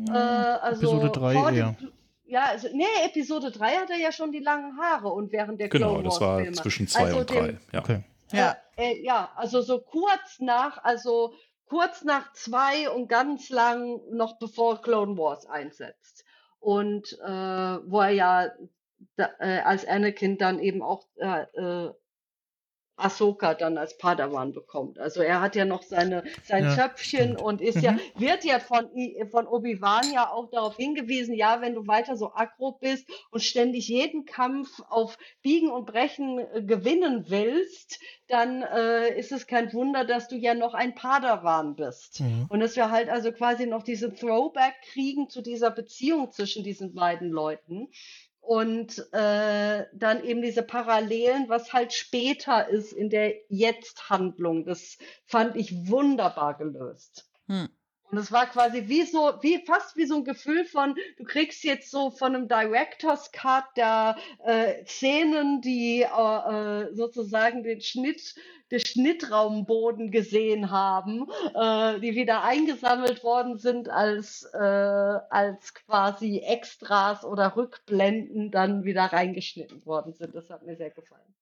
Äh, also Episode drei vor dem eher. Kl- ja, also, nee, Episode 3 hat er ja schon die langen Haare und während der Genau, Clone das Wars war Filme. zwischen zwei also und drei. dem- Ja. Okay. ja. Äh, ja, also so kurz nach, also kurz nach zwei und ganz lang noch bevor Clone Wars einsetzt. Und äh, wo er ja da, äh, als Anakin dann eben auch äh, äh, Ahsoka dann als Padawan bekommt. Also er hat ja noch seine sein Ja, stimmt. und ist ja Mhm. wird ja von von Obi-Wan ja auch darauf hingewiesen, ja, wenn du weiter so aggro bist und ständig jeden Kampf auf Biegen und Brechen äh, gewinnen willst, dann äh, ist es kein Wunder, dass du ja noch ein Padawan bist. Mhm. Und dass wir halt also quasi noch diese Throwback kriegen zu dieser Beziehung zwischen diesen beiden Leuten. Und äh, dann eben diese Parallelen, was halt später ist in der Jetzt-Handlung. Das fand ich wunderbar gelöst. Hm. Und es war quasi wie so, wie fast wie so ein Gefühl von, du kriegst jetzt so von einem Director's Cut der äh, Szenen, die äh, äh, sozusagen den Schnitt, den Schnittraumboden gesehen haben, äh, die wieder eingesammelt worden sind als, äh, als quasi Extras oder Rückblenden dann wieder reingeschnitten worden sind. Das hat mir sehr gefallen.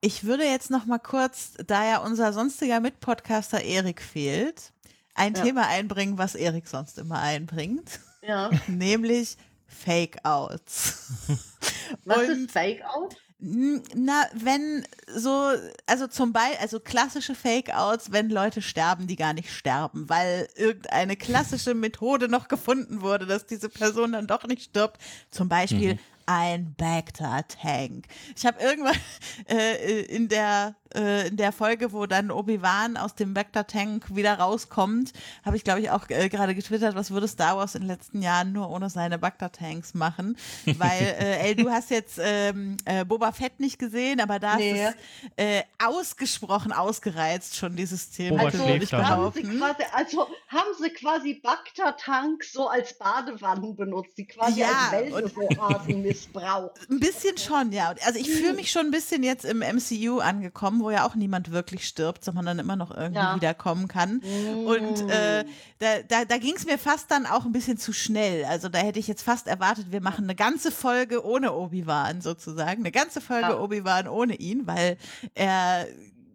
Ich würde jetzt noch mal kurz, da ja unser sonstiger Mitpodcaster Erik fehlt, ein Ja. Thema einbringen, was Erik sonst immer einbringt, Ja. <laughs> nämlich Fake-Outs. <laughs> Was Und- ist Fake Out? N- Na, wenn so, also zum Beispiel, also klassische Fake-Outs, wenn Leute sterben, die gar nicht sterben, weil irgendeine klassische Methode noch gefunden wurde, dass diese Person dann doch nicht stirbt. Zum Beispiel ein Bacta-Tank. Ich habe irgendwann <laughs> äh, in der äh, in der Folge, wo dann Obi-Wan aus dem Bacta-Tank wieder rauskommt, habe ich glaube ich auch äh, gerade getwittert, was würde Star Wars in den letzten Jahren nur ohne seine Bacta-Tanks machen? <laughs> Weil, äh, ey, du hast jetzt ähm, äh, Boba Fett nicht gesehen, aber da Nee. ist es äh, ausgesprochen ausgereizt schon dieses Thema. Also, haben sie behaupten. quasi, also haben sie quasi Bacta-Tanks so als Badewannen benutzt, die quasi Ja, als Wellness-Oasen <laughs> missbraucht. Ein bisschen schon, ja. Also ich fühle mich schon ein bisschen jetzt im MCU angekommen, wo ja auch niemand wirklich stirbt, sondern dann immer noch irgendwie Ja. wiederkommen kann. Und äh, da, da, da ging es mir fast dann auch ein bisschen zu schnell. Also da hätte ich jetzt fast erwartet, wir machen eine ganze Folge ohne Obi-Wan sozusagen. Eine ganze Folge Ja. Obi-Wan ohne ihn, weil er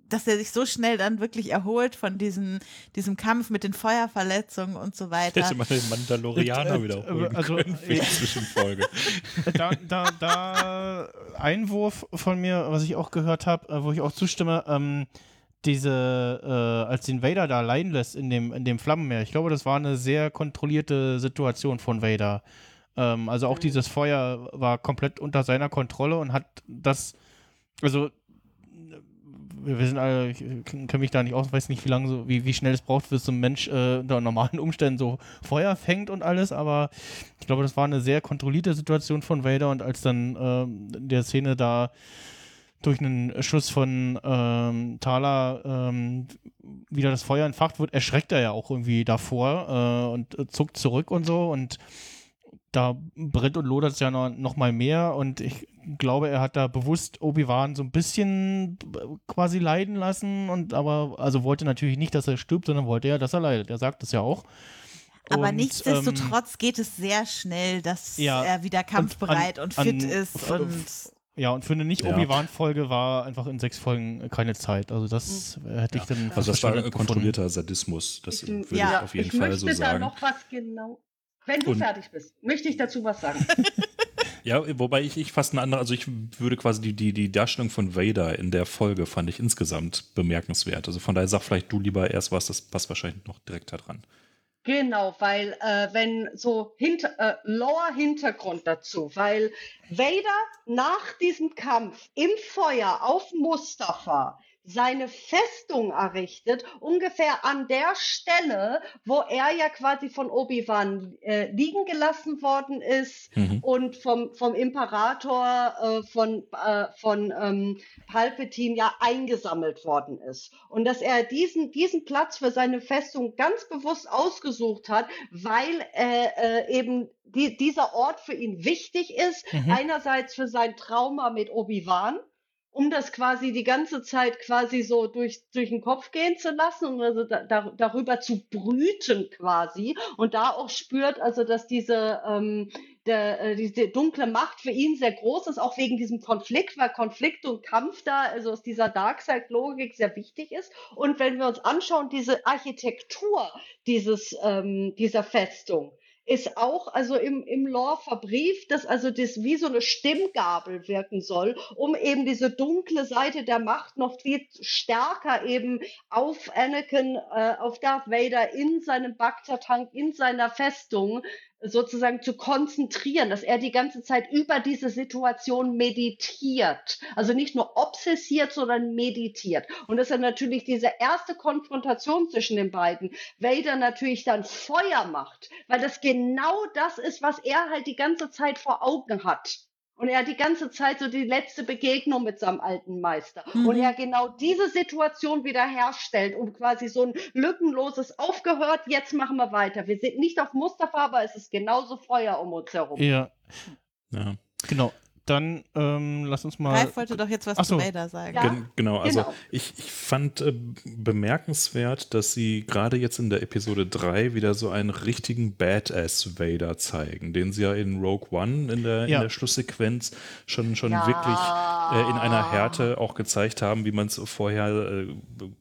dass er sich so schnell dann wirklich erholt von diesen, diesem Kampf mit den Feuerverletzungen und so weiter. Hätte man den Mandalorianer Äh, äh, wiederholen also, können für die äh, Zwischenfolge. <laughs> da, da, da Einwurf von mir, was ich auch gehört habe, äh, wo ich auch zustimme, ähm, diese, äh, als den Vader da allein lässt in dem, in dem Flammenmeer, ich glaube, das war eine sehr kontrollierte Situation von Vader. Ähm, also auch dieses Feuer war komplett unter seiner Kontrolle und hat das, also wir sind alle, ich kenne mich da nicht aus, weiß nicht, wie lange so, wie, wie schnell es braucht, bis so ein Mensch äh, unter normalen Umständen so Feuer fängt und alles, aber ich glaube, das war eine sehr kontrollierte Situation von Vader und als dann in der Szene da durch einen Schuss von ähm, Thala ähm, wieder das Feuer entfacht wird, erschreckt er ja auch irgendwie davor äh, und äh, zuckt zurück und so und da brennt und lodert es ja noch, noch mal mehr und ich glaube, er hat da bewusst Obi-Wan so ein bisschen quasi leiden lassen und aber also wollte natürlich nicht, dass er stirbt, sondern wollte ja, dass er leidet. Er sagt es ja auch. Aber Und, ähm, nichtsdestotrotz geht es sehr schnell, dass Ja, er wieder kampfbereit und, an- fit an- ist. Und Ja, und für eine Ja. Nicht-Obi-Wan-Folge war einfach in sechs Folgen keine Zeit. Also das hätte ich dann Also das war kontrollierter Sadismus, das würde Ja, ich auf jeden ich Fall möchte so da sagen. noch was genau. Wenn du Und- fertig bist, möchte ich dazu was sagen. <laughs> Ja, wobei ich, ich fast eine andere, also ich würde quasi die, die, die Darstellung von Vader in der Folge fand ich insgesamt bemerkenswert. Also von daher sag vielleicht du lieber erst was, das passt wahrscheinlich noch direkt da dran. Genau, weil äh, wenn so hinter, äh, Lore-Hintergrund dazu, weil Vader nach diesem Kampf im Feuer auf Mustafa seine Festung errichtet, ungefähr an der Stelle, wo er ja quasi von Obi-Wan äh, liegen gelassen worden ist Mhm. und vom, vom Imperator äh, von, äh, von ähm, Palpatine ja eingesammelt worden ist. Und dass er diesen, diesen Platz für seine Festung ganz bewusst ausgesucht hat, weil äh, äh, eben die, dieser Ort für ihn wichtig ist. Mhm. Einerseits für sein Trauma mit Obi-Wan, um das quasi die ganze Zeit quasi so durch, durch den Kopf gehen zu lassen und also da, da, darüber zu brüten quasi und da auch spürt, also dass diese, ähm, der, äh, diese dunkle Macht für ihn sehr groß ist, auch wegen diesem Konflikt, weil Konflikt und Kampf da, also aus dieser Darkseid-Logik sehr wichtig ist. Und wenn wir uns anschauen, diese Architektur dieses, ähm, dieser Festung, ist auch also im, im Lore verbrieft, dass also das wie so eine Stimmgabel wirken soll, um eben diese dunkle Seite der Macht noch viel stärker eben auf Anakin, äh, auf Darth Vader in seinem Bacta-Tank, in seiner Festung sozusagen zu konzentrieren, dass er die ganze Zeit über diese Situation meditiert. Also nicht nur obsessiert, sondern meditiert. Und dass er natürlich diese erste Konfrontation zwischen den beiden, Vader natürlich dann Feuer macht, weil das genau das ist, was er halt die ganze Zeit vor Augen hat. Und er hat die ganze Zeit so die letzte Begegnung mit seinem alten Meister. Mhm. Und er genau diese Situation wiederherstellt und quasi so ein lückenloses aufgehört, jetzt machen wir weiter. Wir sind nicht auf Mustafa, aber es ist genauso Feuer um uns herum. Ja, Ja. genau. Dann ähm, lass uns mal. Ralf wollte doch jetzt was Ach so. zu Vader sagen. Ja. Gen genau, also genau. ich, ich fand äh, bemerkenswert, dass sie gerade jetzt in der Episode 3 wieder so einen richtigen Badass Vader zeigen, den sie ja in Rogue One in der, Ja. in der Schlusssequenz schon, schon Ja. wirklich äh, in einer Härte auch gezeigt haben, wie man es vorher äh,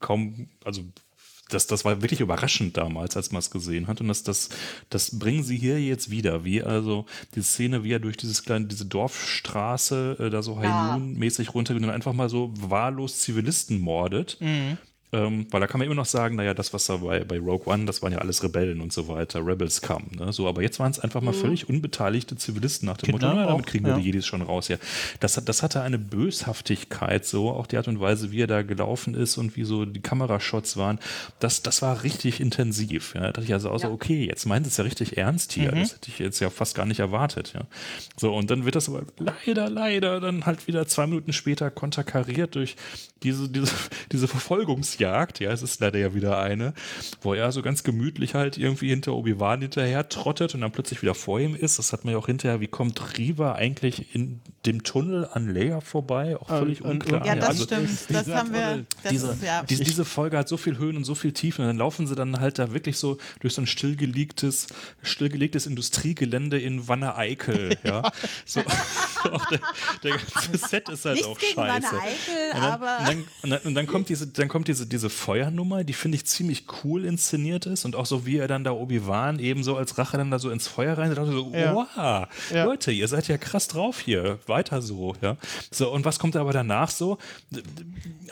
kaum, also das, das war wirklich überraschend damals, als man es gesehen hat. Und das, das, das bringen sie hier jetzt wieder. Wie also die Szene, wie er durch dieses kleine, diese Dorfstraße äh, da so Ja. Hailun-mäßig runtergeht und einfach mal so wahllos Zivilisten mordet. Mhm. Ähm, weil da kann man immer noch sagen, naja, das, was da bei, bei Rogue One, das waren ja alles Rebellen und so weiter, Rebels kamen. Ne? So, aber jetzt waren es einfach mal Mhm. völlig unbeteiligte Zivilisten nach dem Kinder Motto, na, damit kriegen wir ja. die Jedis schon raus. Ja. Das, hat- das hatte eine Böshaftigkeit, so auch die Art und Weise, wie er da gelaufen ist und wie so die Kamerashots waren. Das, das war richtig intensiv. Ja. Da dachte ich also auch so, Ja. okay, jetzt meint es ja richtig ernst hier. Mhm. Das hätte ich jetzt ja fast gar nicht erwartet. Ja. So, und dann wird das aber leider, leider dann halt wieder zwei Minuten später konterkariert durch diese, diese, diese Verfolgungsjagd. Ja, es ist leider ja wieder eine, wo er so ganz gemütlich halt irgendwie hinter Obi-Wan hinterher trottet und dann plötzlich wieder vor ihm ist. Das hat man ja auch hinterher, wie kommt Riva eigentlich in dem Tunnel an Leia vorbei? Auch völlig und- unklar. Ja, das also, stimmt. Das haben wir. Tunnel, Das diese, ist, ja. diese, diese Folge hat so viel Höhen und so viel Tiefen. Und dann laufen sie dann halt da wirklich so durch so ein stillgelegtes, stillgelegtes Industriegelände in Wanne-Eickel. <laughs> ja. So, <laughs> auch der, der ganze Set ist halt Nichts auch scheiße. Wanne Eickel, Und dann, aber. und, dann, und, dann, und dann kommt diese, dann kommt diese, diese Feuernummer, die finde ich ziemlich cool inszeniert ist und auch so wie er dann da Obi-Wan eben so als Rache dann da so ins Feuer rein, da dachte ich so, Ja. wow, Ja. Leute, ihr seid ja krass drauf hier, weiter so, ja. So und was kommt aber danach so?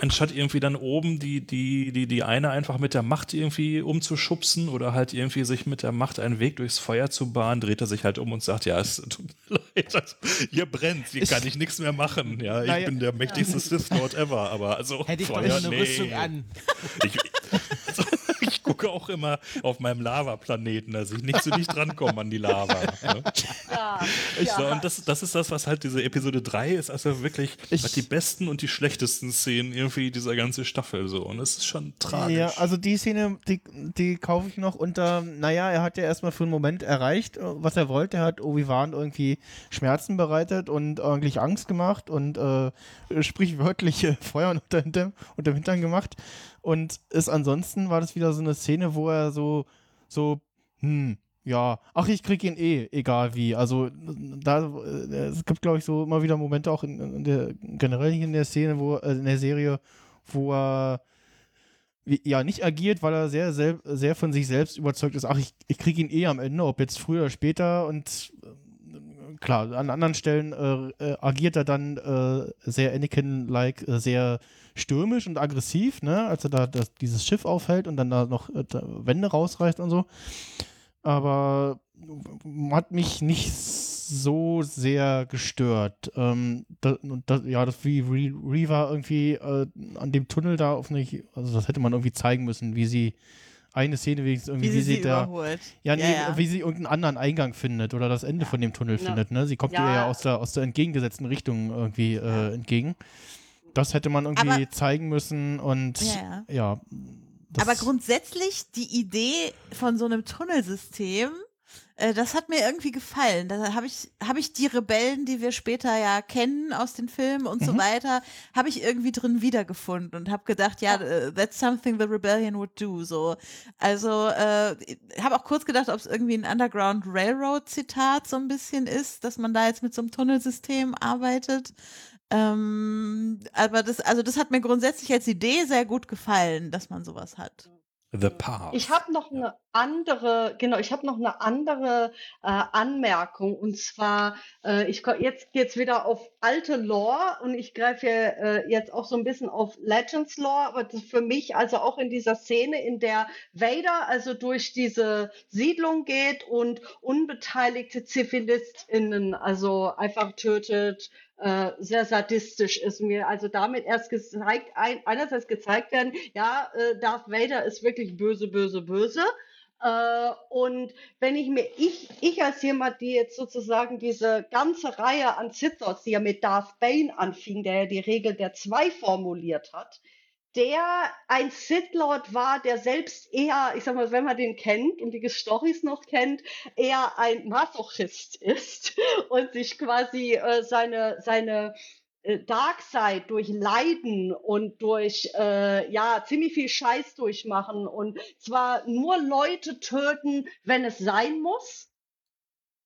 Anstatt irgendwie dann oben die, die, die, die eine einfach mit der Macht irgendwie umzuschubsen oder halt irgendwie sich mit der Macht einen Weg durchs Feuer zu bahnen, dreht er sich halt um und sagt, ja, es tut mir <laughs> leid, also, hier brennt, hier kann ich nichts mehr machen, ja, ich Naja. bin der mächtigste Sith Lord ever, aber also Hätte ich doch Feuer, mal eine nee. Rüstung an. <laughs> Ich, <laughs> ich gucke auch immer auf meinem Lavaplaneten, dass ich nicht so dicht rankomme an die Lava. Ne? Ja, Ich ja. so, und das, das ist das, was halt diese Episode 3 ist, also wirklich Ich- hat die besten und die schlechtesten Szenen irgendwie dieser ganze Staffel so. Und es ist schon tragisch. Ja, also die Szene, die, die kaufe ich noch unter, naja, er hat ja erstmal für einen Moment erreicht, was er wollte. Er hat Obi-Wan irgendwie Schmerzen bereitet und eigentlich Angst gemacht und äh, sprichwörtlich äh, <laughs> Feuer unter, unter dem Hintern gemacht. Und ist ansonsten war das wieder so eine Szene, wo er so, so, hm, ja, ach, ich krieg ihn eh, egal wie. Also da, äh, es gibt, glaube ich, so immer wieder Momente auch in, in der, generell hier in der Szene, wo, äh, in der Serie, wo er ja, nicht agiert, weil er sehr, sehr, sehr von sich selbst überzeugt ist. Ach, ich, ich kriege ihn eh am Ende, ob jetzt früher oder später. Und klar, an anderen Stellen äh, äh, agiert er dann äh, sehr Anakin-like, äh, sehr stürmisch und aggressiv, ne, als er da das, dieses Schiff aufhält und dann da noch äh, da Wände rausreißt und so. Aber hat mich nicht so sehr gestört. Ähm, da, und das, ja, das wie Re Reva irgendwie an dem Tunnel da auf nicht, also das hätte man irgendwie zeigen müssen, wie sie eine Szene wenigstens irgendwie, Wie wie, sie sie, sie da, ja, nee, Ja, ja. wie sie irgendeinen anderen Eingang findet oder das Ende von dem Tunnel Ja. findet, ne? Sie kommt Ja. ihr ja aus der, aus der entgegengesetzten Richtung irgendwie äh, entgegen. Das hätte man irgendwie Aber- zeigen müssen und Ja, ja. ja. Aber grundsätzlich die Idee von so einem Tunnelsystem, das hat mir irgendwie gefallen. Da habe ich, hab ich die Rebellen, die wir später ja kennen aus den Filmen und so Mhm. weiter, habe ich irgendwie drin wiedergefunden und habe gedacht, ja, äh, that's something the rebellion would do. So, also äh, habe auch kurz gedacht, ob es irgendwie ein Underground Railroad Zitat so ein bisschen ist, dass man da jetzt mit so einem Tunnelsystem arbeitet. Ähm, aber das, also das hat mir grundsätzlich als Idee sehr gut gefallen, dass man sowas hat. The Path. Ich habe noch eine andere, genau, ich habe noch eine andere äh, Anmerkung und zwar, äh, ich jetzt geht's wieder auf alte Lore und ich greife äh, jetzt auch so ein bisschen auf Legends Lore, aber für mich also auch in dieser Szene, in der Vader also durch diese Siedlung geht und unbeteiligte ZivilistInnen also einfach tötet, äh, sehr sadistisch ist mir also damit erst gezeigt, ein, einerseits gezeigt werden, ja, äh, Darth Vader ist wirklich böse, böse, böse. Äh, und wenn ich mir, ich, ich als jemand, die jetzt sozusagen diese ganze Reihe an Lords, die ja mit Darth Bane anfing, der ja die Regel der zwei formuliert hat, der ein Sith Lord war, der selbst eher, ich sag mal, wenn man den kennt und die Storys noch kennt, eher ein Masochist <laughs> ist und sich quasi äh, seine, seine Darkseid durch Leiden und durch äh, ja ziemlich viel Scheiß durchmachen und zwar nur Leute töten, wenn es sein muss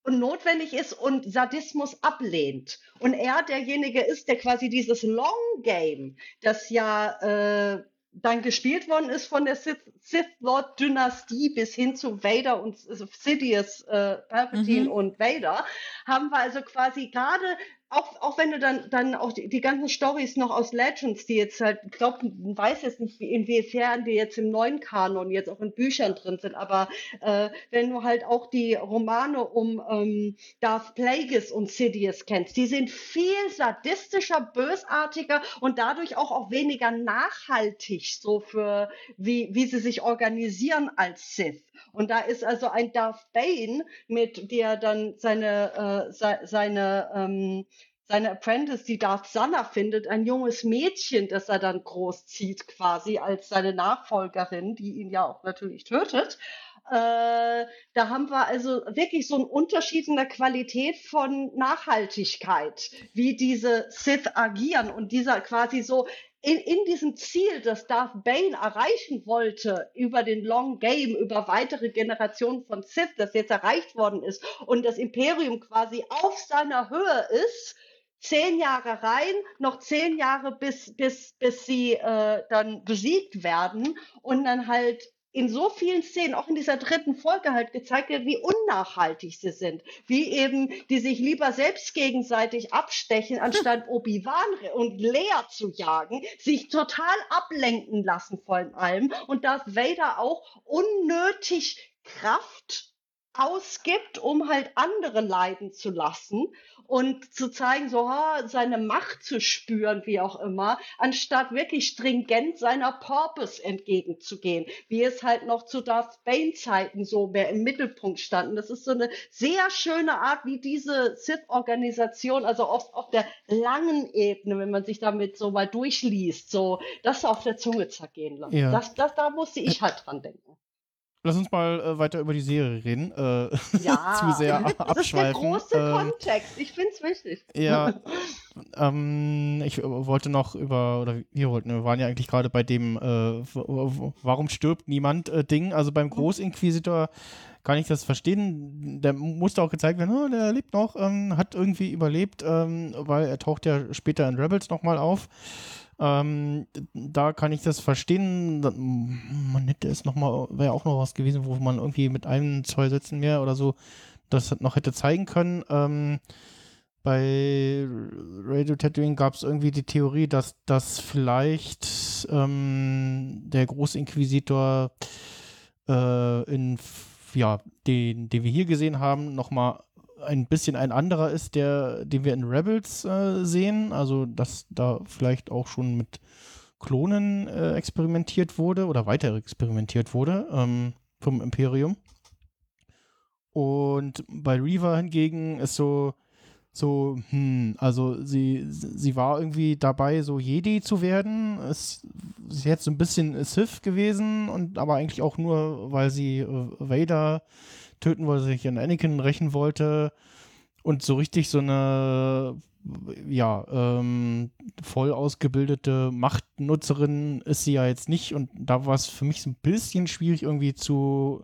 und notwendig ist und Sadismus ablehnt. Und er derjenige ist, der quasi dieses Long Game, das ja äh, dann gespielt worden ist von der Sith, Sith Lord Dynastie bis hin zu Vader und Sidious, äh, Palpatine Mhm. und Vader, haben wir also quasi gerade auch, auch wenn du dann, dann auch die, die ganzen Stories noch aus Legends, die jetzt halt, ich glaube, weiß jetzt nicht, wie- inwiefern die jetzt im neuen Kanon jetzt auch in Büchern drin sind, aber äh, wenn du halt auch die Romane um ähm, Darth Plagueis und Sidious kennst, die sind viel sadistischer, bösartiger und dadurch auch, auch weniger nachhaltig, so für wie, wie sie sich organisieren als Sith. Und da ist also ein Darth Bane, mit der dann seine, äh, se seine ähm, seine Apprentice, die Darth Sanna findet, ein junges Mädchen, das er dann großzieht quasi als seine Nachfolgerin, die ihn ja auch natürlich tötet. Äh, da haben wir also wirklich so einen Unterschied in der Qualität von Nachhaltigkeit, wie diese Sith agieren und dieser quasi so in, in diesem Ziel, das Darth Bane erreichen wollte, über den Long Game, über weitere Generationen von Sith, das jetzt erreicht worden ist und das Imperium quasi auf seiner Höhe ist, zehn Jahre rein, noch zehn Jahre bis, bis, bis sie äh, dann besiegt werden und dann halt in so vielen Szenen, auch in dieser dritten Folge halt gezeigt wird, wie unnachhaltig sie sind, wie eben die sich lieber selbst gegenseitig abstechen, anstatt <laughs> Obi-Wan und Leia zu jagen, sich total ablenken lassen von allem und Darth Vader auch unnötig Kraft ausgibt, um halt andere leiden zu lassen und zu zeigen, so ha, seine Macht zu spüren, wie auch immer, anstatt wirklich stringent seiner Purpose entgegenzugehen, wie es halt noch zu Darth Bane Zeiten so mehr im Mittelpunkt standen. Das ist so eine sehr schöne Art, wie diese Sith-Organisation, also auf, auf der langen Ebene, wenn man sich damit so mal durchliest, so das auf der Zunge zergehen lassen. Ja. Das, das, da musste ich halt dran denken. Lass uns mal äh, weiter über die Serie reden. Äh, <laughs> Ja, zu sehr das ist der abschweifen. große Ähm, Kontext. Ich finde es wichtig. Ja, <laughs> ähm, ich äh, wollte noch über, oder wir wollten, wir waren ja eigentlich gerade bei dem, äh, warum stirbt niemand äh, Ding. Also beim Großinquisitor kann ich das verstehen. Der musste auch gezeigt werden, oh, der lebt noch, ähm, hat irgendwie überlebt, ähm, weil er taucht ja später in Rebels nochmal auf. Ähm, da kann ich das verstehen. Man hätte es nochmal, wäre auch noch was gewesen, wo man irgendwie mit einem, zwei Sätzen mehr oder so das noch hätte zeigen können. Ähm, bei Radio Tatooine gab es irgendwie die Theorie, dass das vielleicht ähm, der Großinquisitor äh, in ja, den, den wir hier gesehen haben, nochmal ein bisschen ein anderer ist, der, den wir in Rebels äh, sehen. Also, dass da vielleicht auch schon mit Klonen äh, experimentiert wurde oder weiter experimentiert wurde ähm, vom Imperium. Und bei Reaver hingegen ist so, so, hm, also sie, sie war irgendwie dabei, so Jedi zu werden. Es, sie ist jetzt so ein bisschen Sith gewesen und aber eigentlich auch nur, weil sie äh, Vader töten wollte, sich an Anakin rächen wollte und so richtig so eine ja, ähm, voll ausgebildete Machtnutzerin ist sie ja jetzt nicht und da war es für mich so ein bisschen schwierig irgendwie zu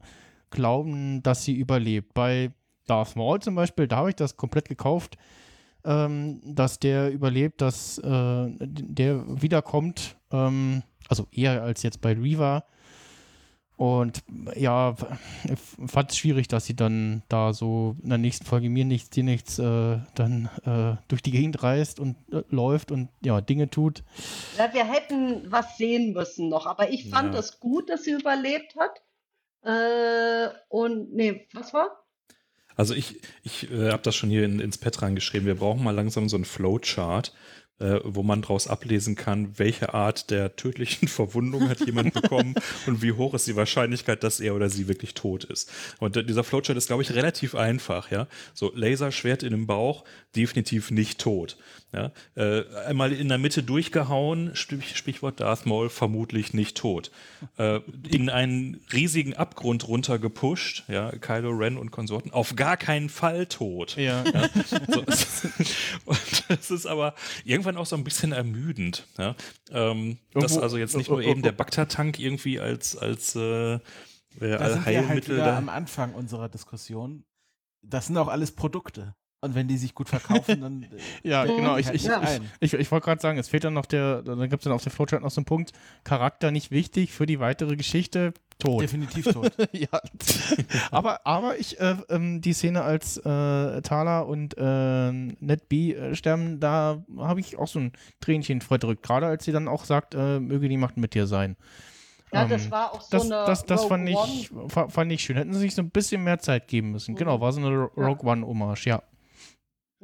glauben, dass sie überlebt. Bei Darth Maul zum Beispiel, da habe ich das komplett gekauft, ähm, dass der überlebt, dass äh, der wiederkommt, ähm, also eher als jetzt bei Reaver. Und ja, ich fand es schwierig, dass sie dann da so in der nächsten Folge mir nichts, dir nichts, äh, dann äh, durch die Gegend reist und äh, läuft und ja, Dinge tut. Ja, wir hätten was sehen müssen noch, aber ich fand Ja. es gut, dass sie überlebt hat. Äh, und nee, was war? Also ich, ich äh, habe das schon hier in, ins Pad reingeschrieben. Wir brauchen mal langsam so einen Flowchart, äh, wo man daraus ablesen kann, welche Art der tödlichen <laughs> Verwundung hat jemand bekommen <laughs> und wie hoch ist die Wahrscheinlichkeit, dass er oder sie wirklich tot ist. Und dieser Flowchart ist, glaube ich, relativ einfach. Ja, so Laserschwert in den Bauch, definitiv nicht tot. Ja, äh, einmal in der Mitte durchgehauen, Sprichwort Darth Maul, vermutlich nicht tot. Äh, in einen riesigen Abgrund runtergepusht, ja, Kylo Ren und Konsorten, auf gar keinen Fall tot. Ja. so, <laughs> und das ist aber irgendwann auch so ein bisschen ermüdend. Ja? Ähm, dass also jetzt nicht nur eben der Bacta-Tank irgendwie als, als äh, äh, Da sind wir halt Heilmittel da. am Anfang unserer Diskussion. Das sind auch alles Produkte. Und wenn die sich gut verkaufen, dann äh, <laughs> Ja, genau. Ich, ich, ich, ich, ich wollte gerade sagen, es fehlt dann noch der, dann gibt es dann auf der Flowchart noch so einen Punkt, Charakter nicht wichtig für die weitere Geschichte, tot. Definitiv <laughs> tot. ja. aber, aber ich, äh, ähm, die Szene als äh, Thala und äh, Ned B äh, sterben, da habe ich auch so ein Tränchen verdrückt. Gerade als sie dann auch sagt, äh, möge die Macht mit dir sein. Ja, das Ähm, war auch so das, eine das, das Rogue fand, ich, fa- fand ich schön. Hätten sie sich so ein bisschen mehr Zeit geben müssen. Genau, war so eine. Rogue One-Hommage, ja.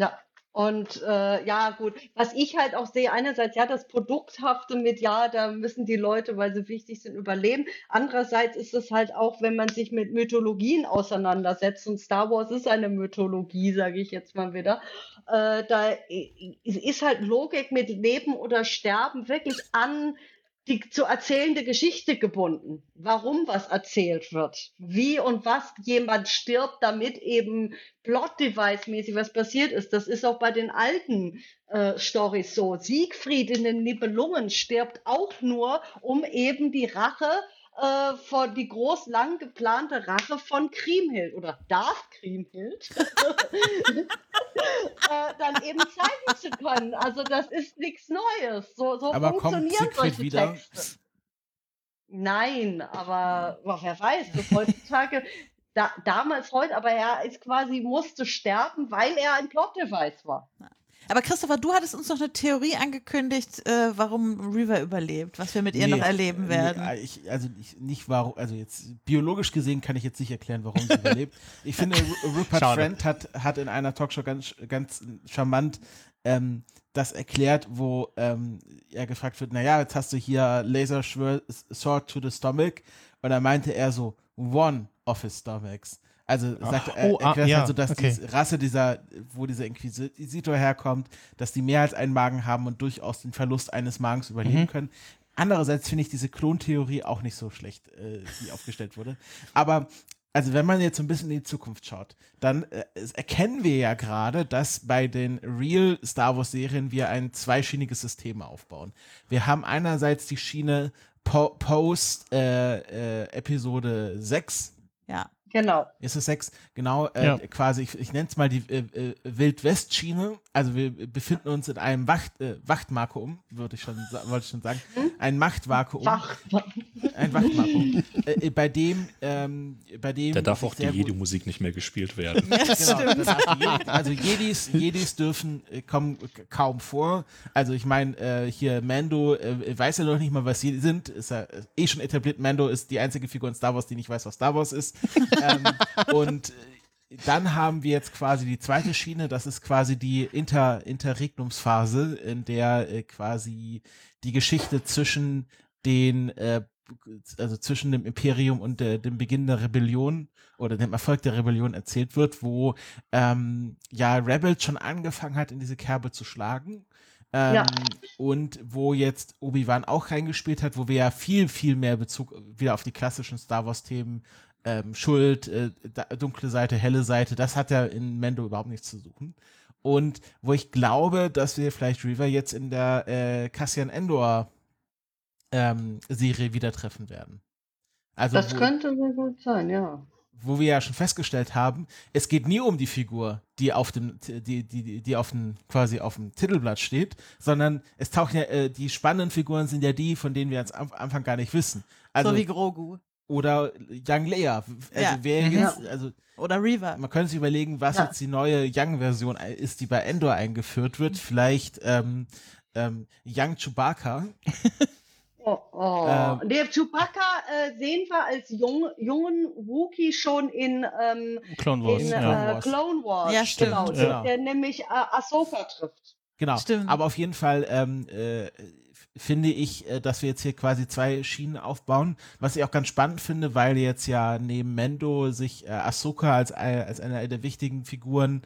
Ja, und äh, ja, gut. Was ich halt auch sehe, einerseits ja das Produkthafte mit, ja, da müssen die Leute, weil sie wichtig sind, überleben. Andererseits ist es halt auch, wenn man sich mit Mythologien auseinandersetzt, und Star Wars ist eine Mythologie, sage ich jetzt mal wieder, äh, da ist halt Logik mit Leben oder Sterben wirklich an die zu erzählende Geschichte gebunden. Warum was erzählt wird. Wie und was jemand stirbt, damit eben Plot-Device-mäßig was passiert ist. Das ist auch bei den alten äh, Stories so. Siegfried in den Nibelungen stirbt auch nur, um eben die Rache äh, von die groß lang geplante Rache von Kriemhild oder Darth Kriemhild <laughs> äh, dann eben zeigen zu können. Also das ist nichts Neues. So, so Aber kommt funktionieren Siegfried solche wieder? Texte. Nein, aber boah, wer weiß, das heutzutage, da, damals heute, aber er ist quasi, musste sterben, weil er ein Plot-Device war. Aber Christopher, du hattest uns noch eine Theorie angekündigt, äh, warum River überlebt, was wir mit ihr noch erleben nee, werden. äh, ich, also ich, nicht warum, also jetzt biologisch gesehen kann ich jetzt nicht erklären, warum sie überlebt. <laughs> Ich finde, Ru- Rupert Schade. Friend hat, hat in einer Talkshow ganz, ganz charmant ähm, das erklärt, wo ähm, er gefragt wird, naja, jetzt hast du hier Laser Sword to the Stomach und dann meinte er so, one of his stomachs. Also sagt, Ach, er oh, ah, erklärt ja, halt so, dass okay. die Rasse dieser, wo dieser Inquisitor herkommt, dass die mehr als einen Magen haben und durchaus den Verlust eines Magens überleben Mhm. können. Andererseits finde ich diese Klontheorie auch nicht so schlecht, äh, die aufgestellt wurde. Aber also wenn man jetzt so ein bisschen in die Zukunft schaut, dann äh, erkennen wir ja gerade, dass bei den Real Star Wars Serien wir ein zweischieniges System aufbauen. Wir haben einerseits die Schiene po Post äh, äh, Episode 6, ja. Genau. ist es 6? Genau, äh, Ja. quasi, ich, ich nenne es mal die äh, äh, Wild-West-Schiene. Also wir befinden uns in einem Wacht, äh, Wachtvakuum, würde ich schon, wollte ich schon sagen. Ein Machtvakuum. Ein Wachtvakuum. äh, bei dem, ähm, bei dem. Da darf auch die Jedi-Musik nicht mehr gespielt werden. Genau, darf die Jedi, also Jedis, Jedis dürfen äh, kommen kaum vor. Also ich meine, äh, hier Mando äh, weiß ja noch nicht mal, was Jedi sind. Ist ja äh, eh schon etabliert. Mando ist die einzige Figur in Star Wars, die nicht weiß, was Star Wars ist. <laughs> ähm, und äh, dann haben wir jetzt quasi die zweite Schiene, das ist quasi die Inter Interregnumsphase, in der äh, quasi die Geschichte zwischen den äh, also zwischen dem Imperium und der, dem Beginn der Rebellion oder dem Erfolg der Rebellion erzählt wird, wo ähm, ja Rebels schon angefangen hat, in diese Kerbe zu schlagen. Ähm, Ja. Und wo jetzt Obi-Wan auch reingespielt hat, wo wir ja viel, viel mehr Bezug wieder auf die klassischen Star Wars-Themen ähm, Schuld, äh, dunkle Seite, helle Seite, das hat ja in Mendo überhaupt nichts zu suchen. Und wo ich glaube, dass wir vielleicht Reaver jetzt in der äh, Cassian Endor ähm, Serie wieder treffen werden. Also das wo, könnte sehr gut sein, ja. wo wir ja schon festgestellt haben, es geht nie um die Figur, die auf dem, die, die, die auf dem, quasi auf dem Titelblatt steht, sondern es tauchen ja, äh, die spannenden Figuren sind ja die, von denen wir am Anf- Anfang gar nicht wissen. Also, so wie Grogu. Oder Young Leia. Also Ja. wer Mhm. jetzt, also Oder Reaver. man könnte sich überlegen, was Ja. jetzt die neue Young-Version ist, die bei Endor eingeführt wird. Vielleicht ähm, ähm, Young Chewbacca. <laughs> Oh, oh. Ähm. Der Chewbacca äh, sehen wir als jung, jungen Wookie schon in, ähm, Clone Wars, in ja. äh, Clone Wars. Ja, stimmt. Genau, Ja. der nämlich äh, Ahsoka trifft. Genau. Stimmt. Aber auf jeden Fall ähm, äh, finde ich, äh, dass wir jetzt hier quasi zwei Schienen aufbauen, was ich auch ganz spannend finde, weil jetzt ja neben Mendo sich äh, Ahsoka als, ein- als eine der wichtigen Figuren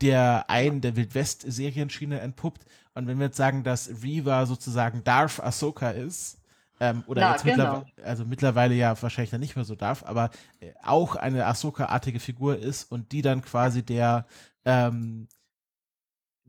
der einen der Wildwest-Serienschiene entpuppt. Und wenn wir jetzt sagen, dass Reva sozusagen Darth Ahsoka ist, ähm, oder Ja, jetzt genau. mittlerweile, also mittlerweile ja wahrscheinlich dann nicht mehr so darf, aber äh, auch eine Ahsoka-artige Figur ist und die dann quasi der ähm,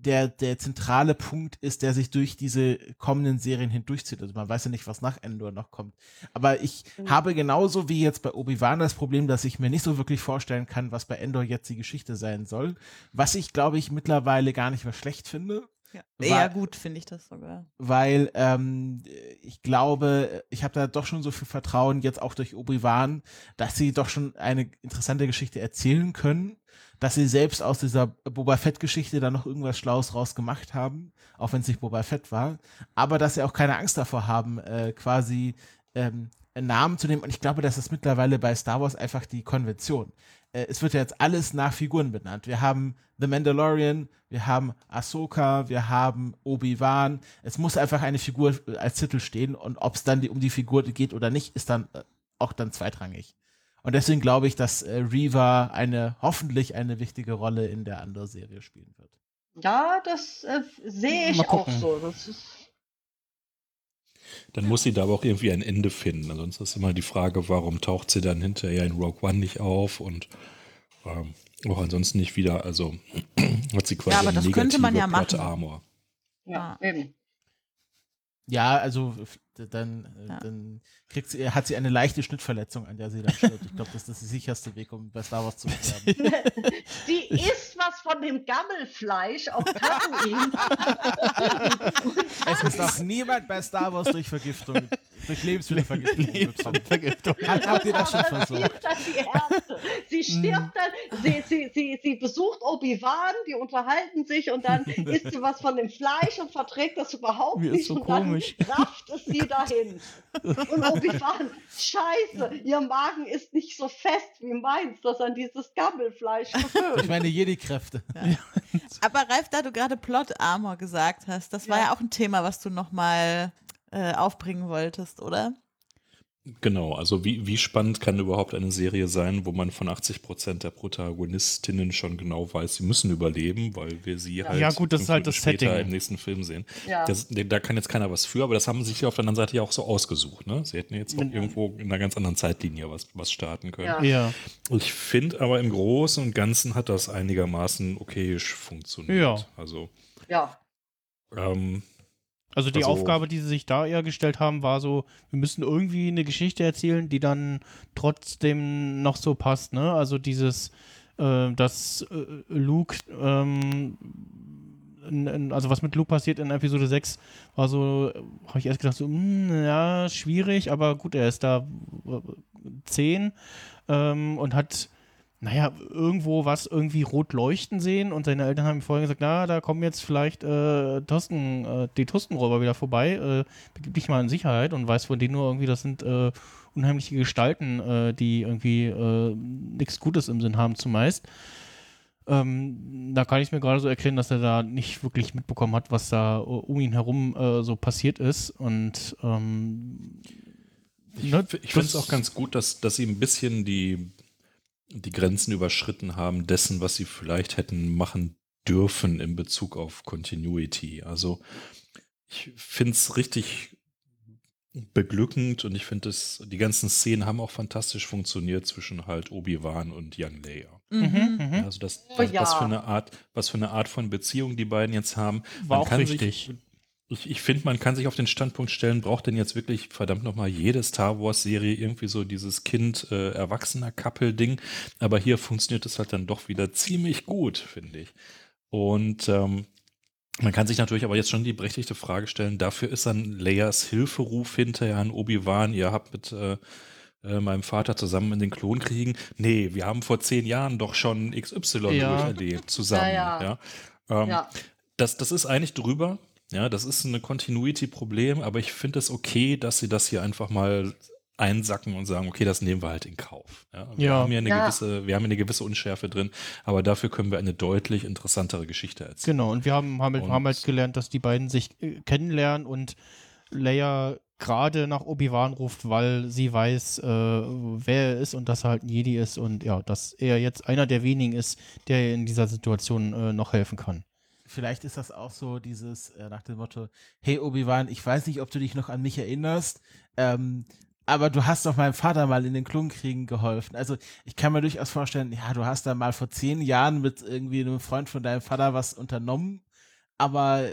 der, der zentrale Punkt ist, der sich durch diese kommenden Serien hindurchzieht. Also man weiß ja nicht, was nach Endor noch kommt. Aber ich Mhm. habe genauso wie jetzt bei Obi-Wan das Problem, dass ich mir nicht so wirklich vorstellen kann, was bei Endor jetzt die Geschichte sein soll. Was ich, glaube ich, mittlerweile gar nicht mehr schlecht finde. Ja. Weil- Eher gut, finde ich das sogar. weil ähm, ich glaube, ich habe da doch schon so viel Vertrauen, jetzt auch durch Obi-Wan, dass sie doch schon eine interessante Geschichte erzählen können, dass sie selbst aus dieser Boba Fett-Geschichte da noch irgendwas Schlaues rausgemacht haben, auch wenn es nicht Boba Fett war, aber dass sie auch keine Angst davor haben, äh, quasi ähm, Namen zu nehmen. Und ich glaube, das ist mittlerweile bei Star Wars einfach die Konvention. Äh, es wird ja jetzt alles nach Figuren benannt. Wir haben The Mandalorian, wir haben Ahsoka, wir haben Obi-Wan. Es muss einfach eine Figur äh, als Titel stehen und ob es dann die, um die Figur geht oder nicht, ist dann äh, auch dann zweitrangig. Und deswegen glaube ich, dass äh, Reva eine, hoffentlich eine wichtige Rolle in der Andor-Serie spielen wird. Ja, das äh, sehe ich Mal auch gucken. so. Das ist, Dann muss sie da aber auch irgendwie ein Ende finden. Ansonsten ist immer die Frage, warum taucht sie dann hinterher in Rogue One nicht auf und ähm, auch ansonsten nicht wieder. Also <clears throat> hat sie quasi Ja, aber eine das könnte man ja Plot machen. Armor. ja, eben. Ja, also dann, äh, Ja. dann kriegt sie, hat sie eine leichte Schnittverletzung, an der sie dann stirbt. Ich glaube, das ist der sicherste Weg, um bei Star Wars zu sterben. <laughs> Sie isst was von dem Gammelfleisch auf Tatooine. <laughs> es ist noch niemand bei Star Wars durch Vergiftung, durch <laughs> Lebensmittelvergiftung. Hat, habt ihr das schon versucht? dann die Ärzte. Sie stirbt dann, sie, sie, sie, sie besucht Obi-Wan, die unterhalten sich und dann <laughs> isst sie was von dem Fleisch und verträgt das überhaupt Mir ist nicht so und dann komisch. rafft es sie dahin. Und Obi-Wan, scheiße, ihr Magen ist nicht so fest wie meins, das an dieses Gammelfleisch Ich gewöhnt. meine Jedi-Kräfte. Aber Ralf, da du gerade Plot Armor gesagt hast, das war Ja. ja auch ein Thema, was du nochmal äh, aufbringen wolltest, oder? Genau, also wie, wie spannend kann überhaupt eine Serie sein, wo man von 80 Prozent der Protagonistinnen schon genau weiß, sie müssen überleben, weil wir sie halt Ja, gut, das ist halt das später Setting. im nächsten Film sehen. Ja. Das, da kann jetzt keiner was für, aber das haben sie sich auf der anderen Seite ja auch so ausgesucht. Ne? Sie hätten jetzt auch irgendwo in einer ganz anderen Zeitlinie was, was starten können. Ja. Ja. Ich finde aber im Großen und Ganzen hat das einigermaßen okayisch funktioniert. Ja. Also, Ja. ähm, Also die Also- Aufgabe, die sie sich da eher gestellt haben, war so, wir müssen irgendwie eine Geschichte erzählen, die dann trotzdem noch so passt, ne? Also dieses, äh, dass äh, Luke ähm, in, in, also was mit Luke passiert in Episode 6, war so, habe ich erst gedacht, so, mh, ja, schwierig, aber gut, er ist da äh, 10 ähm, und hat naja, irgendwo was irgendwie rot leuchten sehen und seine Eltern haben ihm vorher gesagt, na, da kommen jetzt vielleicht äh, Tosten, äh, die Tostenräuber wieder vorbei, äh, begib dich mal in Sicherheit und weiß von denen nur irgendwie, das sind äh, unheimliche Gestalten, äh, die irgendwie äh, nichts Gutes im Sinn haben zumeist. Ähm, da kann ich mir gerade so erklären, dass er da nicht wirklich mitbekommen hat, was da um ihn herum äh, so passiert ist und ähm, ich, ne, ich finde es auch ganz gut, dass, dass sie ein bisschen die die Grenzen überschritten haben dessen, was sie vielleicht hätten machen dürfen in Bezug auf Continuity. Also ich finde es richtig beglückend und ich finde es, die ganzen Szenen haben auch fantastisch funktioniert zwischen halt Obi-Wan und Young Leia. Mhm, mhm. also das, Oh was, ja. was für eine Art, was für eine Art von Beziehung die beiden jetzt haben. War Man auch kann richtig. Sich, ich, ich finde, man kann sich auf den Standpunkt stellen, braucht denn jetzt wirklich verdammt nochmal jede Star Wars-Serie irgendwie so dieses Kind-Erwachsener-Couple-Ding. Aber hier funktioniert es halt dann doch wieder ziemlich gut, finde ich. Und ähm, man kann sich natürlich aber jetzt schon die berechtigte Frage stellen, dafür ist dann Leias Hilferuf hinterher an Obi-Wan, ihr habt mit äh, äh, meinem Vater zusammen in den Klonkriegen. Nee, wir haben vor zehn Jahren doch schon XY Ja. durcherlebt zusammen. Ja, Ja, ja. Ähm, Ja. Das, das ist eigentlich drüber. Ja, das ist ein Continuity-Problem, aber ich finde es okay, dass sie das hier einfach mal einsacken und sagen, okay, das nehmen wir halt in Kauf. Ja, wir, Ja. Haben hier eine Ja. gewisse, wir haben hier eine gewisse Unschärfe drin, aber dafür können wir eine deutlich interessantere Geschichte erzählen. Genau, und wir haben, haben, Und- haben halt gelernt, dass die beiden sich äh, kennenlernen und Leia gerade nach Obi-Wan ruft, weil sie weiß, äh, wer er ist und dass er halt ein Jedi ist und ja, dass er jetzt einer der wenigen ist, der ihr in dieser Situation äh, noch helfen kann. Vielleicht ist das auch so dieses äh, nach dem Motto, hey Obi-Wan, ich weiß nicht, ob du dich noch an mich erinnerst, ähm, aber du hast doch meinem Vater mal in den Klonkriegen geholfen. Also ich kann mir durchaus vorstellen, ja, du hast da mal vor zehn Jahren mit irgendwie einem Freund von deinem Vater was unternommen, aber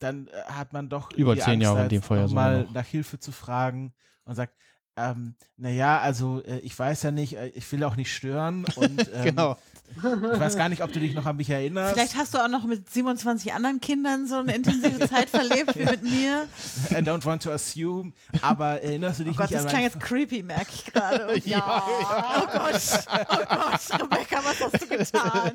dann äh, hat man doch Über zehn Angst, Jahre in dem Fall ja mal noch. nach Hilfe zu fragen und sagt, ähm, naja, also äh, ich weiß ja nicht, äh, ich will auch nicht stören <laughs> und ähm, Genau. ich weiß gar nicht, ob du dich noch an mich erinnerst. Vielleicht hast du auch noch mit 27 anderen Kindern so eine intensive <laughs> Zeit verlebt wie mit mir. I don't want to assume, aber erinnerst du dich Oh Gott, nicht das an klang jetzt creepy, merke ich gerade. <laughs> Ja, Oh Gott, oh Gott, Rebecca, was hast du getan?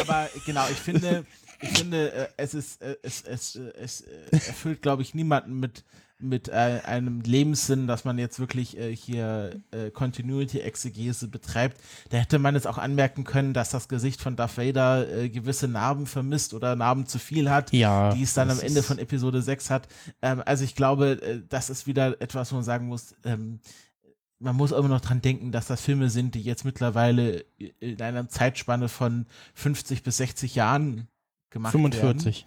aber genau, ich finde, ich finde, äh, es ist, äh, es, es, äh, es erfüllt, glaube ich, niemanden mit mit äh, einem Lebenssinn, dass man jetzt wirklich äh, hier äh, Continuity-Exegese betreibt. Da hätte man jetzt auch anmerken können, dass das Gesicht von Darth Vader äh, gewisse Narben vermisst oder Narben zu viel hat, Ja, die es dann am Ende von Episode 6 hat. Ähm, also ich glaube, äh, das ist wieder etwas, wo man sagen muss, ähm, man muss immer noch dran denken, dass das Filme sind, die jetzt mittlerweile in einer Zeitspanne von 50 bis 60 Jahren gemacht werden. 45.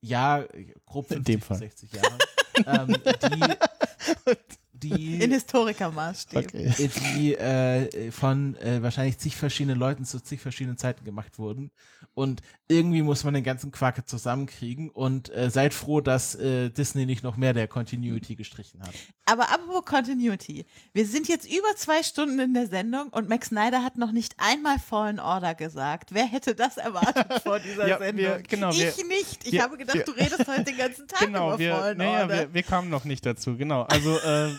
Ja, grob In 50 dem bis Fall. 60 Jahre. <laughs> ähm, die, <laughs> die, In Historikermaßstäben. Okay. die äh, von äh, wahrscheinlich zig verschiedenen Leuten zu zig verschiedenen Zeiten gemacht wurden. Und irgendwie muss man den ganzen Quark zusammenkriegen und äh, seid froh, dass äh, Disney nicht noch mehr der Continuity gestrichen hat. Aber apropos Continuity. Wir sind jetzt über zwei Stunden in der Sendung und Max Snyder hat noch nicht einmal Fallen Order gesagt. Wer hätte das erwartet <laughs> vor dieser Ja, Sendung? wir- genau, ich wir- nicht. Ich wir- habe gedacht, wir- du redest heute den ganzen <laughs> Tag Genau, über wir, Fallen naja, Order. wir, wir kamen noch nicht dazu, genau. Also äh,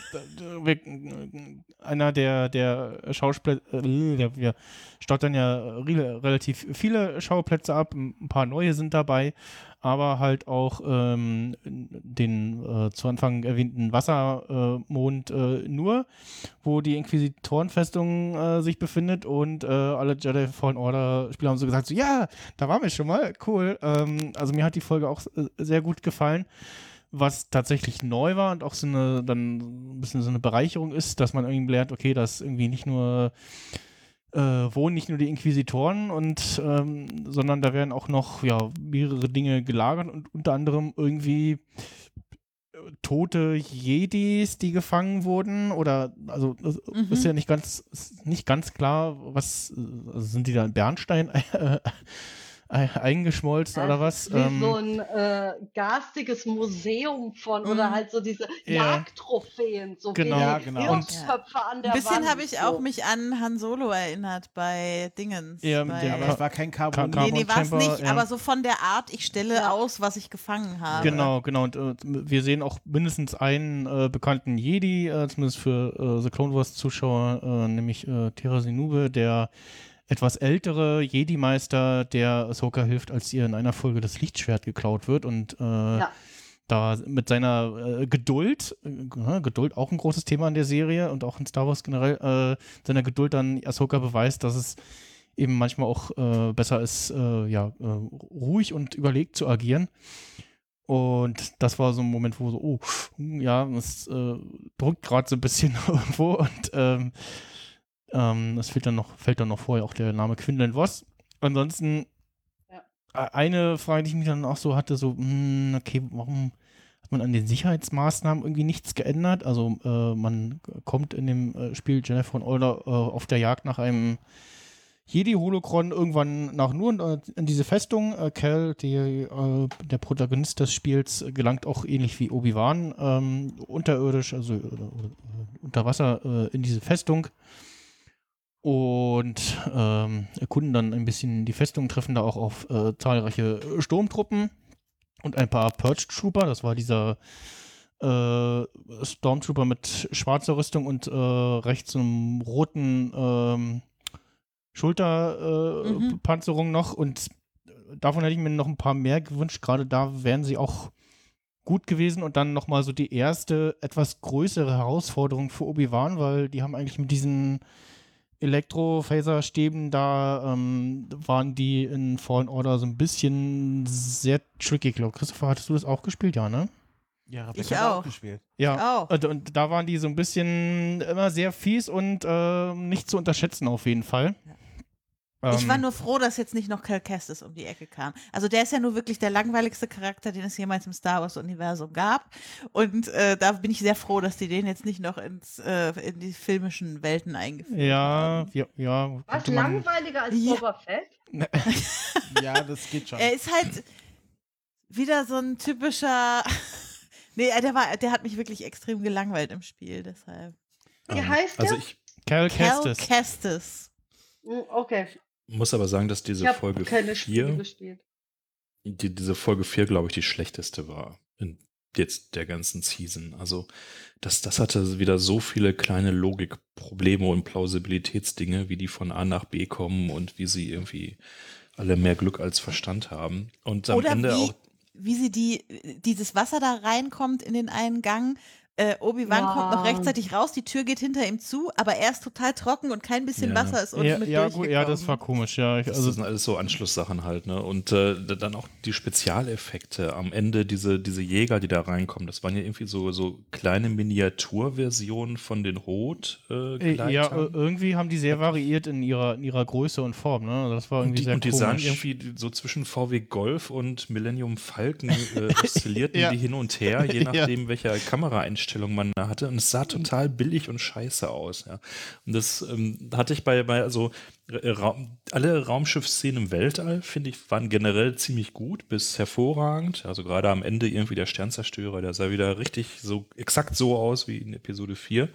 einer der, der Schauspieler, äh, wir stottern ja re relativ viele Schauplätze ab, ein paar neue sind dabei, aber halt auch ähm, den äh, zu Anfang erwähnten Wassermond äh, nur, wo die Inquisitorenfestung äh, sich befindet und äh, alle Jedi Fallen Order Spieler haben so gesagt, so, ja, da waren wir schon mal, cool. Ähm, also mir hat die Folge auch sehr gut gefallen was tatsächlich neu war und auch so eine, dann ein bisschen so eine Bereicherung ist, dass man irgendwie lernt, okay, dass irgendwie nicht nur äh, wohnen nicht nur die Inquisitoren und ähm, sondern da werden auch noch ja mehrere Dinge gelagert und unter anderem irgendwie äh, tote Jedis, die gefangen wurden oder also Mhm. ist ja nicht ganz nicht ganz klar, was äh, also sind die da in Bernstein <laughs> eingeschmolzen oder was. Wie Ähm, so ein äh, garstiges Museum von oder halt so diese Ja. Jagdtrophäen, so Genau. wie Ja, die genau. Hirschköpfe an Ein der bisschen Wand. habe ich so. auch mich an Han Solo erinnert bei Dingens. Ja, bei, dem- Aber es war kein Carbon. Carbon nee, nee, war es nicht, ja. aber so von der Art, ich stelle Ja. aus, was ich gefangen habe. Genau, genau. Und äh, wir sehen auch mindestens einen äh, bekannten Jedi, äh, zumindest für äh, The Clone Wars Zuschauer, äh, nämlich äh, Terasinube, der etwas ältere Jedi-Meister, der Ahsoka hilft, als ihr in einer Folge das Lichtschwert geklaut wird und äh, Ja. da mit seiner äh, Geduld, äh, Geduld auch ein großes Thema in der Serie und auch in Star Wars generell, äh, seiner Geduld dann Ahsoka beweist, dass es eben manchmal auch äh, besser ist, äh, ja, ruhig und überlegt zu agieren. Und das war so ein Moment, wo so, oh, ja, es äh, drückt gerade so ein bisschen <laughs> irgendwo und ähm, ähm, es fehlt dann noch, fällt dann noch vorher auch der Name Quinlan Voss. Ansonsten Ja. äh, eine Frage, die ich mich dann auch so hatte, so, hm, okay, warum hat man an den Sicherheitsmaßnahmen irgendwie nichts geändert? Also äh, man kommt in dem äh, Spiel Jennifer von Order äh, auf der Jagd nach einem Jedi-Holocron irgendwann nach nur äh, in diese Festung. Äh, Cal, die, äh, der Protagonist des Spiels, gelangt auch ähnlich wie Obi-Wan ähm, unterirdisch, also äh, unter Wasser in diese Festung und ähm, erkunden dann ein bisschen die Festung, treffen da auch auf äh, zahlreiche Sturmtruppen und ein paar Purge Trooper. Das war dieser äh, Stormtrooper mit schwarzer Rüstung und äh, rechts einem roten ähm, Schulterpanzerung äh, Mhm. Noch. Und davon hätte ich mir noch ein paar mehr gewünscht. Gerade da wären sie auch gut gewesen und dann nochmal so die erste, etwas größere Herausforderung für Obi-Wan, weil die haben eigentlich mit diesen Elektro-Phaser-Stäben da, ähm, waren die in Fallen Order so ein bisschen sehr tricky. Ich glaube, Christopher, hattest du das auch gespielt? Ja, ne? Ja, Ich hat auch. gespielt. Ja. auch. Und, und da waren die so ein bisschen immer sehr fies und äh, nicht zu unterschätzen auf jeden Fall. Ich Ähm, war nur froh, dass jetzt nicht noch Cal Kestis um die Ecke kam. Also der ist ja nur wirklich der langweiligste Charakter, den es jemals im Star Wars-Universum gab. Und äh, da bin ich sehr froh, dass die den jetzt nicht noch ins, äh, in die filmischen Welten eingeführt ja, haben. ja, ja. Was langweiliger als Ja. Boba Fett? <laughs> Ja, das geht schon. Er ist halt wieder so ein typischer. <laughs> nee, der, war, der hat mich wirklich extrem gelangweilt im Spiel, deshalb. Wie Ähm, heißt Also der? ich Cal Cal Kestis. Kestis. Hm, Okay, muss aber sagen, dass diese ich habe Folge keine Spiele 4, gespielt. die, diese Folge 4, glaube ich, die schlechteste war in jetzt der ganzen Season. Also das, das hatte wieder so viele kleine Logikprobleme und Plausibilitätsdinge, wie die von A nach B kommen und wie sie irgendwie alle mehr Glück als Verstand haben. Und am Oder Ende wie, auch wie sie die, dieses Wasser da reinkommt in den einen Gang. Äh, Obi-Wan Ja. kommt noch rechtzeitig raus, die Tür geht hinter ihm zu, aber er ist total trocken und kein bisschen Ja. Wasser ist unten Ja, mit ja, gut, ja, das war komisch, ja. Ich, Das also, sind alles so Anschlusssachen halt, ne? Und äh, dann auch die Spezialeffekte am Ende, diese, diese Jäger, die da reinkommen, das waren ja irgendwie so, so kleine Miniaturversionen von den Rot äh, äh, ja, äh, irgendwie haben die sehr variiert in ihrer, in ihrer Größe und Form, ne? Das war Und irgendwie die, sehr und die sahen irgendwie so zwischen VW Golf und Millennium Falcon äh, <laughs> oszillierten Ja. die hin und her, je <laughs> Ja. nachdem, welcher Kameraeinstellung man da hatte. Und es sah total billig und scheiße aus. Ja. Und das ähm, hatte ich bei, bei also äh, Raum, alle Raumschiffszenen im Weltall, finde ich, waren generell ziemlich gut bis hervorragend. Also gerade am Ende irgendwie der Sternzerstörer, der sah wieder richtig so exakt so aus wie in Episode 4.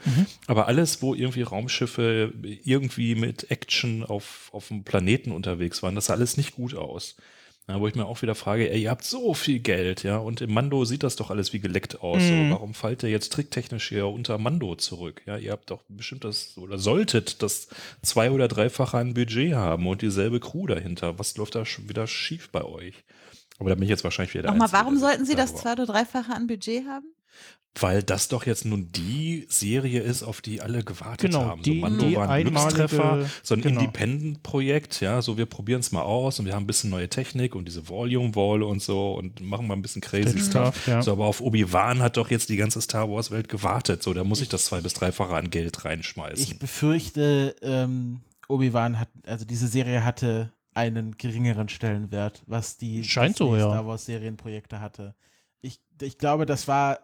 Aber alles, wo irgendwie Raumschiffe irgendwie mit Action auf, auf dem Planeten unterwegs waren, das sah alles nicht gut aus. Ja, wo ich mir auch wieder frage, ey, ihr habt so viel Geld, ja, und im Mando sieht das doch alles wie geleckt aus. Mhm. So, warum fallt ihr jetzt tricktechnisch hier unter Mando zurück? Ja, ihr habt doch bestimmt das oder solltet das zwei- oder dreifache an Budget haben und dieselbe Crew dahinter. Was läuft da wieder schief bei euch? Aber da bin ich jetzt wahrscheinlich wieder der Nochmal, warum sollten sie das zwei- oder dreifache an Budget haben? Weil das doch jetzt nun die Serie ist, auf die alle gewartet Genau, haben. die- so Mando die war ein Glückstreffer, so ein genau. Independent-Projekt, ja, so wir probieren es mal aus und wir haben ein bisschen neue Technik und diese Volume-Wall und so und machen mal ein bisschen crazy Stuff. stuff, ja. So, aber auf Obi-Wan hat doch jetzt die ganze Star Wars-Welt gewartet, so, da muss ich das zwei- bis dreifache an Geld reinschmeißen. Ich befürchte, ähm, Obi-Wan hat, also diese Serie hatte einen geringeren Stellenwert, was die, Scheint was so, die ja. Star Wars Serienprojekte hatte. Ich, ich glaube, das war,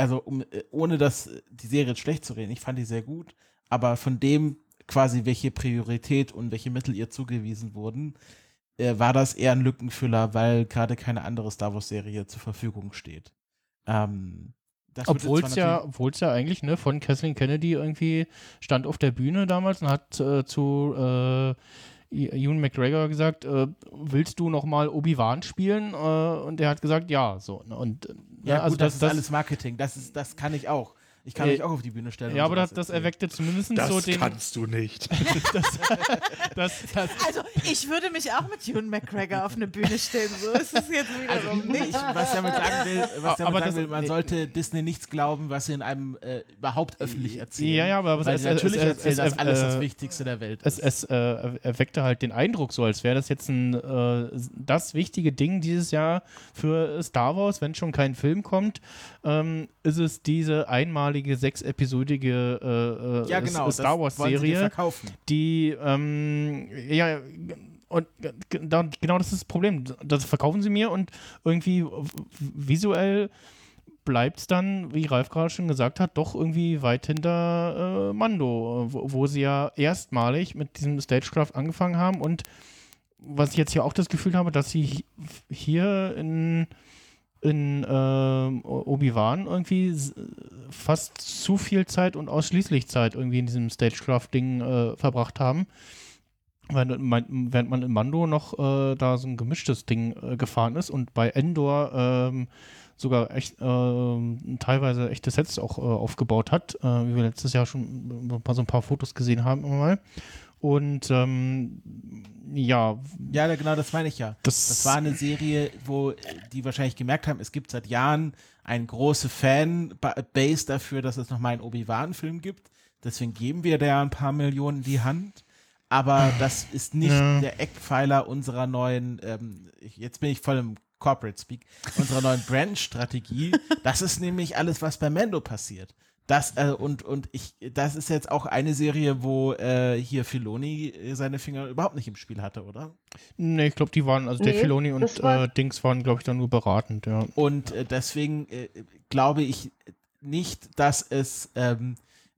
also um, äh, ohne das, äh, die Serie jetzt schlecht zu reden, ich fand die sehr gut, aber von dem quasi, welche Priorität und welche Mittel ihr zugewiesen wurden, äh, war das eher ein Lückenfüller, weil gerade keine andere Star Wars-Serie zur Verfügung steht. Ähm, Obwohl es ja, natürlich- obwohl's ja eigentlich ne, von Kathleen Kennedy irgendwie stand auf der Bühne damals und hat äh, zu äh, Ewan McGregor gesagt, äh, willst du noch mal Obi-Wan spielen? Äh, und er hat gesagt, ja. So, ne, und, äh, Ja, ne, gut, also das, ist alles Marketing. Das, ist, das kann ich auch. Ich kann Äh, mich auch auf die Bühne stellen. Ja, aber das, das erweckte zumindest Das so den. kannst du nicht. <laughs> das, das, das, Also, ich würde mich auch mit Ewan McGregor auf eine Bühne stellen. So ist es jetzt wiederum Ich, nicht. was ich damit sagen will, was damit Aber sagen das- will, man sollte Disney nichts glauben, was sie in einem äh, überhaupt öffentlich erzählen. Ja, ja, aber Weil es- natürlich es- erzählen, es- dass es- alles das äh, Wichtigste der Welt es, es äh, erweckte halt den Eindruck, so als wäre das jetzt ein äh, das wichtige Ding dieses Jahr für Star Wars, wenn schon kein Film kommt, ähm, ist es diese einmalige sechsepisodige äh, äh, Ja, genau, Star Wars wollen sie dir Serie, verkaufen. die ähm, ja und genau das ist das Problem. Das verkaufen sie mir und irgendwie visuell bleibt es dann, wie Ralf gerade schon gesagt hat, doch irgendwie weit hinter äh, Mando, wo, wo sie ja erstmalig mit diesem Stagecraft angefangen haben und was ich jetzt hier auch das Gefühl habe, dass sie hi- hier in, in O- Obi-Wan irgendwie fast zu viel Zeit und ausschließlich Zeit irgendwie in diesem Stagecraft-Ding äh, verbracht haben. Während man, in Mando noch äh, da so ein gemischtes Ding äh, gefahren ist und bei Endor ähm, sogar echt ähm, teilweise echte Sets auch äh, aufgebaut hat, äh, wie wir letztes Jahr schon so ein paar Fotos gesehen haben mal. Und ähm, ja, Ja, genau, das meine ich ja. Das- Das, war eine Serie, wo die wahrscheinlich gemerkt haben, es gibt seit Jahren eine große Fan-Base dafür, dass es nochmal einen Obi-Wan-Film gibt. Deswegen geben wir da ein paar Millionen in die Hand. Aber das ist nicht Ja. der Eckpfeiler unserer neuen, ähm, jetzt bin ich voll im Corporate Speak, unserer neuen Brand-Strategie. Das ist nämlich alles, was bei Mando passiert. Das, äh, und, und ich, das ist jetzt auch eine Serie, wo äh, hier Filoni äh, seine Finger überhaupt nicht im Spiel hatte, oder? nee, ich glaube, die waren, also der Nee, Filoni und war- äh, Dings waren, glaube ich, dann nur beratend, ja. Und äh, deswegen äh, glaube ich nicht, dass es, ähm,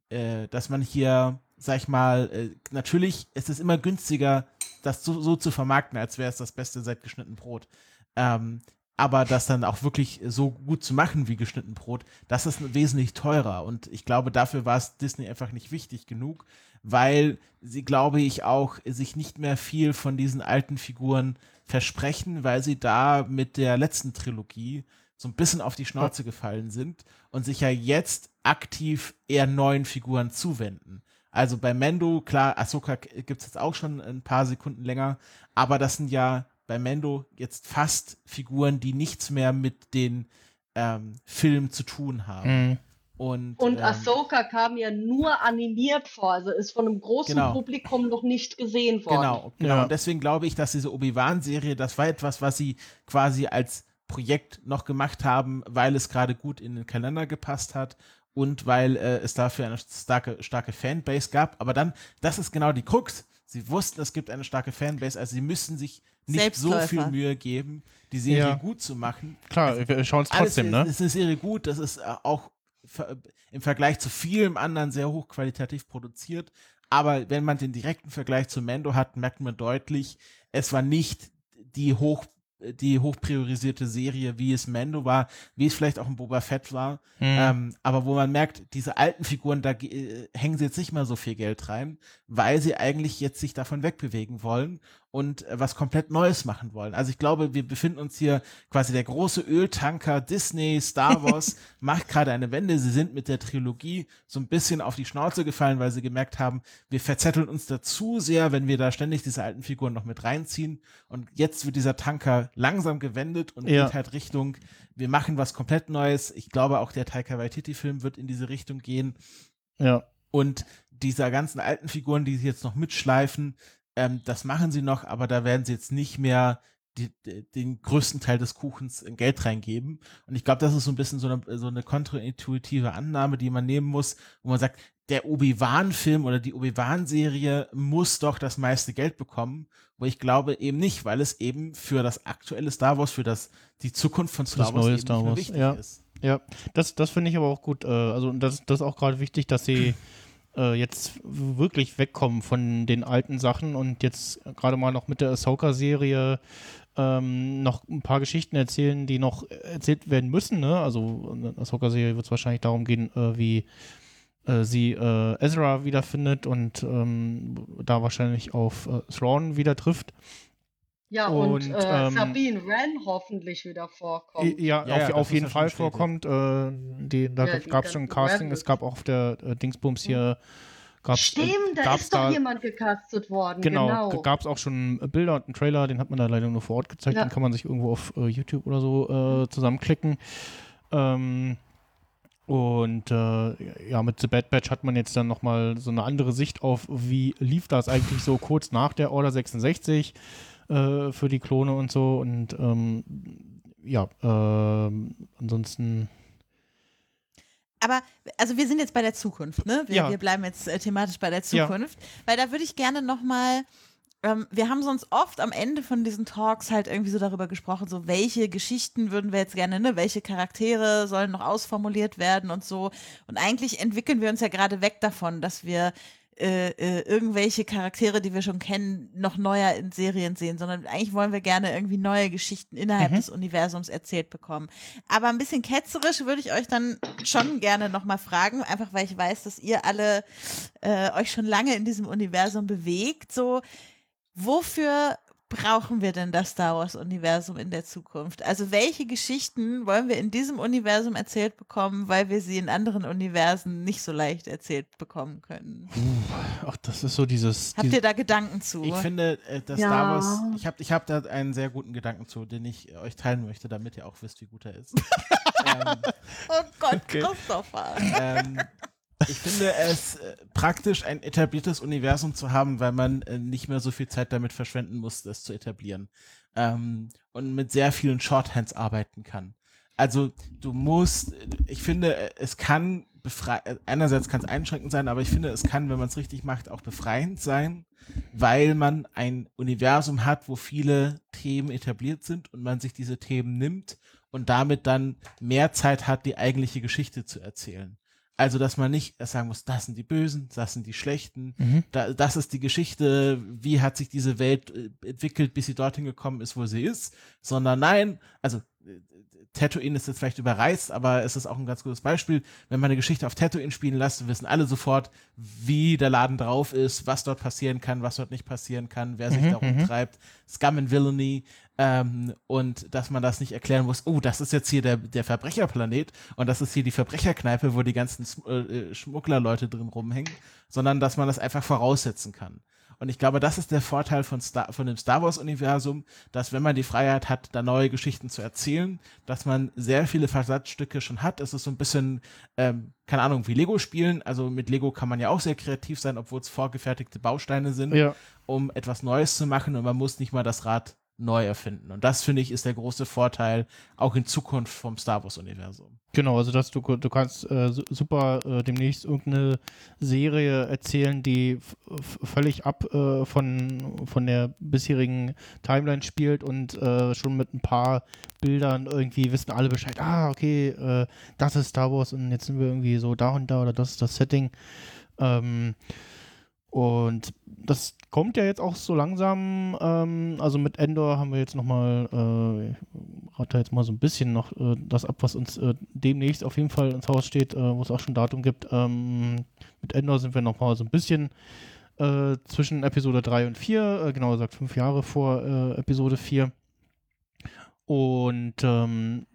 äh, dass man hier, sag ich mal, äh, natürlich ist es immer günstiger, das so, so zu vermarkten, als wäre es das Beste seit geschnitten Brot. Ähm, aber das dann auch wirklich so gut zu machen wie geschnitten Brot, das ist wesentlich teurer. Und ich glaube, dafür war es Disney einfach nicht wichtig genug, weil sie, glaube ich, auch sich nicht mehr viel von diesen alten Figuren versprechen, weil sie da mit der letzten Trilogie so ein bisschen auf die Schnauze gefallen sind und sich ja jetzt aktiv eher neuen Figuren zuwenden. Also bei Mendo, klar, Ahsoka gibt es jetzt auch schon ein paar Sekunden länger, aber das sind ja bei Mendo jetzt fast Figuren, die nichts mehr mit den ähm, Filmen zu tun haben. Mhm. Und, Und ähm, Ahsoka kam ja nur animiert vor, also ist von einem großen Genau. Publikum noch nicht gesehen worden. Genau, genau. Ja. Und deswegen glaube ich, dass diese Obi-Wan-Serie, das war etwas, was sie quasi als Projekt noch gemacht haben, weil es gerade gut in den Kalender gepasst hat und weil äh, es dafür eine starke, starke Fanbase gab. Aber dann, das ist genau die Krux. Sie wussten, es gibt eine starke Fanbase, also sie müssen sich nicht so viel Mühe geben, die Serie Ja. gut zu machen. Klar, wir schauen es trotzdem, ne? ist, ist eine Serie gut, das ist äh, auch im Vergleich zu vielem anderen sehr hochqualitativ produziert. Aber wenn man den direkten Vergleich zu Mando hat, merkt man deutlich, es war nicht die hoch die hochpriorisierte Serie, wie es Mando war, wie es vielleicht auch ein Boba Fett war. Mhm. Ähm, aber wo man merkt, diese alten Figuren, da äh, hängen sie jetzt nicht mehr so viel Geld rein, weil sie eigentlich jetzt sich davon wegbewegen wollen und äh, was komplett Neues machen wollen. Also ich glaube, wir befinden uns hier quasi der große Öltanker Disney, Star Wars <laughs> macht gerade eine Wende. Sie sind mit der Trilogie so ein bisschen auf die Schnauze gefallen, weil sie gemerkt haben, wir verzetteln uns da zu sehr, wenn wir da ständig diese alten Figuren noch mit reinziehen. Und jetzt wird dieser Tanker langsam gewendet und Ja. geht halt Richtung, wir machen was komplett Neues. Ich glaube, auch der Taika Waititi-Film wird in diese Richtung gehen. Ja. Und dieser ganzen alten Figuren, die sie jetzt noch mitschleifen, ähm, das machen sie noch, aber da werden sie jetzt nicht mehr die, die, den größten Teil des Kuchens in Geld reingeben. Und ich glaube, das ist so ein bisschen so eine, so eine kontraintuitive Annahme, die man nehmen muss, wo man sagt, der Obi-Wan-Film oder die Obi-Wan-Serie muss doch das meiste Geld bekommen, wo ich glaube eben nicht, weil es eben für das aktuelle Star Wars, für das die Zukunft von Star Das Wars neue Star Wars, wichtig ja. ist. Ja, das, das finde ich aber auch gut. Äh, also das, das ist auch gerade wichtig, dass sie <clears throat> äh, jetzt wirklich wegkommen von den alten Sachen und jetzt gerade mal noch mit der Ahsoka-Serie ähm, noch ein paar Geschichten erzählen, die noch erzählt werden müssen. Ne? Also in der Ahsoka-Serie wird es wahrscheinlich darum gehen, äh, wie äh, sie äh, Ezra wiederfindet und ähm, da wahrscheinlich auf äh, Thrawn wieder trifft. Ja, und, Und, äh, ähm, Sabine Wren hoffentlich wieder vorkommt. Ja, Ja, auf, ja, auf jeden Fall vorkommt. Äh, die, da Ja, gab es schon ein Casting. Es gab auch auf der äh, Dingsbums hier. Gab's, Stimmt, da gab's ist doch jemand gecastet worden. Genau, Genau. gab es auch schon Bilder und einen Trailer, den hat man da leider nur vor Ort gezeigt, Ja. den kann man sich irgendwo auf äh, YouTube oder so äh, zusammenklicken. Ähm, und äh, ja, mit The Bad Batch hat man jetzt dann nochmal so eine andere Sicht auf, wie lief das eigentlich so kurz nach der Order 66 äh, für die Klone und so. Und ähm, ja, ähm, ansonsten. Aber, also wir sind jetzt bei der Zukunft, ne? Wir, Ja. wir bleiben jetzt äh, thematisch bei der Ja. Zukunft. Weil da würde ich gerne nochmal, ähm, wir haben sonst oft am Ende von diesen Talks halt irgendwie so darüber gesprochen, so welche Geschichten würden wir jetzt gerne, ne? Welche Charaktere sollen noch ausformuliert werden und so. Und eigentlich entwickeln wir uns ja gerade weg davon, dass wir äh, äh, irgendwelche Charaktere, die wir schon kennen, noch neuer in Serien sehen, sondern eigentlich wollen wir gerne irgendwie neue Geschichten innerhalb Mhm. des Universums erzählt bekommen. Aber ein bisschen ketzerisch würde ich euch dann schon gerne nochmal fragen, einfach weil ich weiß, dass ihr alle äh, euch schon lange in diesem Universum bewegt. So, wofür brauchen wir denn das Star Wars-Universum in der Zukunft? Also welche Geschichten wollen wir in diesem Universum erzählt bekommen, weil wir sie in anderen Universen nicht so leicht erzählt bekommen können? Ach, das ist so dieses. Habt dieses ihr da Gedanken zu? Ich finde, äh, dass Ja. Star Wars, ich habe ich hab da einen sehr guten Gedanken zu, den ich äh, euch teilen möchte, damit ihr auch wisst, wie gut er ist. <laughs> ähm, oh Gott, <laughs> Okay. Christopher. ähm, ich finde es äh, praktisch, ein etabliertes Universum zu haben, weil man äh, nicht mehr so viel Zeit damit verschwenden muss, das zu etablieren. Ähm, und mit sehr vielen Shorthands arbeiten kann. Also du musst, äh, ich finde, es kann befrei einerseits kann es einschränkend sein, aber ich finde, es kann, wenn man es richtig macht, auch befreiend sein, weil man ein Universum hat, wo viele Themen etabliert sind und man sich diese Themen nimmt und damit dann mehr Zeit hat, die eigentliche Geschichte zu erzählen. Also, dass man nicht sagen muss, das sind die Bösen, das sind die Schlechten, Mhm. da, das ist die Geschichte, wie hat sich diese Welt äh, entwickelt, bis sie dorthin gekommen ist, wo sie ist, sondern nein, also Tatooine ist jetzt vielleicht überreizt, aber es ist auch ein ganz gutes Beispiel. Wenn man eine Geschichte auf Tatooine spielen lässt, wissen alle sofort, wie der Laden drauf ist, was dort passieren kann, was dort nicht passieren kann, wer sich Mhm, da rumtreibt. Scum and Villainy. Ähm, und dass man das nicht erklären muss, oh, das ist jetzt hier der, der Verbrecherplanet und das ist hier die Verbrecherkneipe, wo die ganzen äh, äh, Schmugglerleute drin rumhängen, sondern dass man das einfach voraussetzen kann. Und ich glaube, das ist der Vorteil von, Star, von dem Star Wars-Universum, dass wenn man die Freiheit hat, da neue Geschichten zu erzählen, dass man sehr viele Versatzstücke schon hat. Es ist so ein bisschen, ähm, keine Ahnung, wie Lego spielen. Also mit Lego kann man ja auch sehr kreativ sein, obwohl es vorgefertigte Bausteine sind, Ja. um etwas Neues zu machen und man muss nicht mal das Rad neu erfinden. Und das, finde ich, ist der große Vorteil auch in Zukunft vom Star Wars-Universum. Genau, also dass du, du kannst äh, su- super äh, demnächst irgendeine Serie erzählen, die völlig ab äh, von, von der bisherigen Timeline spielt und äh, schon mit ein paar Bildern irgendwie wissen alle Bescheid, ah, okay, äh, das ist Star Wars und jetzt sind wir irgendwie so da und da oder das ist das Setting. Ähm, und das kommt ja jetzt auch so langsam, ähm, also mit Endor haben wir jetzt nochmal, äh, ich rate jetzt mal so ein bisschen noch äh, das ab, was uns äh, demnächst auf jeden Fall ins Haus steht, äh, wo es auch schon Datum gibt. Ähm, mit Endor sind wir nochmal so ein bisschen äh, zwischen Episode 3 und 4, äh, genauer gesagt fünf Jahre vor äh, Episode 4. Und ähm,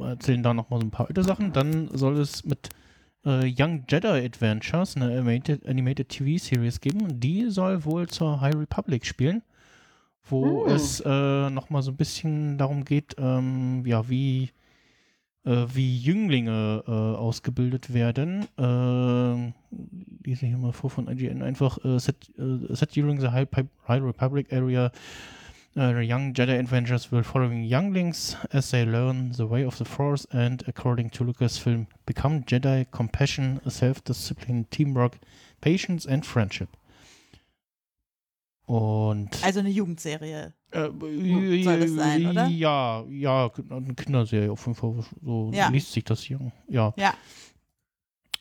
erzählen da nochmal so ein paar alte Sachen. Dann soll es mit äh, Young Jedi Adventures, eine animated, animated TV-Series geben. Die soll wohl zur High Republic spielen, wo Hm. es äh, nochmal so ein bisschen darum geht, ähm, ja, wie, äh, wie Jünglinge äh, ausgebildet werden. Äh, lese ich hier mal vor von IGN. Einfach äh, set, äh, set during the High, High Republic area Uh, young Jedi adventures will following younglings as they learn the way of the Force and, according to Lucasfilm, become Jedi compassion, self-discipline, teamwork, patience and friendship. Und Also eine Jugendserie. äh, soll das sein, oder? Ja, ja, eine Kinderserie auf jeden Fall. So Ja. liest sich das hier. Ja. Ja.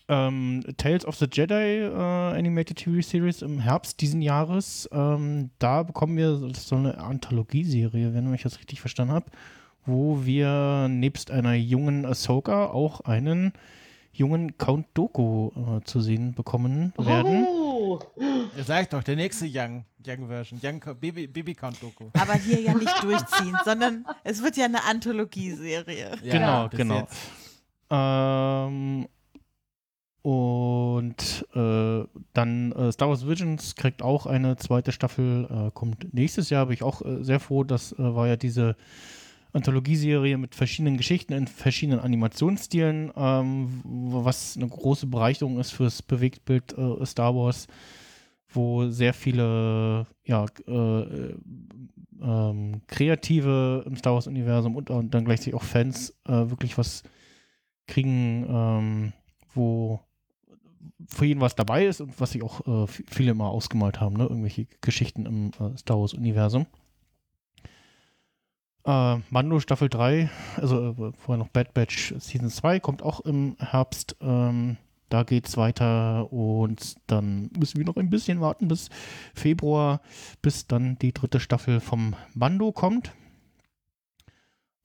Ähm, Tales of the Jedi äh, Animated TV Series im Herbst diesen Jahres. Ähm, da bekommen wir so eine Anthologieserie, wenn ich das richtig verstanden habe, wo wir nebst einer jungen Ahsoka auch einen jungen Count Doku äh, zu sehen bekommen werden. Oh. Ihr sagt doch, der nächste Young, Young Version, Young Baby, Baby Count Doku. Aber hier ja nicht <laughs> durchziehen, sondern es wird ja eine Anthologieserie. Ja, genau, genau. jetzt. Ähm, und äh, dann äh, Star Wars Visions kriegt auch eine zweite Staffel, äh, kommt nächstes Jahr. Bin ich auch äh, sehr froh. Das äh, war ja diese Anthologieserie mit verschiedenen Geschichten in verschiedenen Animationsstilen, ähm, was eine große Bereicherung ist fürs Bewegtbild äh, Star Wars, wo sehr viele ja, äh, ähm, Kreative im Star Wars-Universum und, und dann gleichzeitig auch Fans wirklich was kriegen, ähm, wo für jeden was dabei ist und was sich auch äh, viele immer ausgemalt haben, ne? irgendwelche Geschichten im äh, Star Wars-Universum. Äh, Mando Staffel 3, also äh, vorher noch Bad Batch Season 2, kommt auch im Herbst. Ähm, da geht's weiter und dann müssen wir noch ein bisschen warten bis Februar, bis dann die dritte Staffel vom Mando kommt.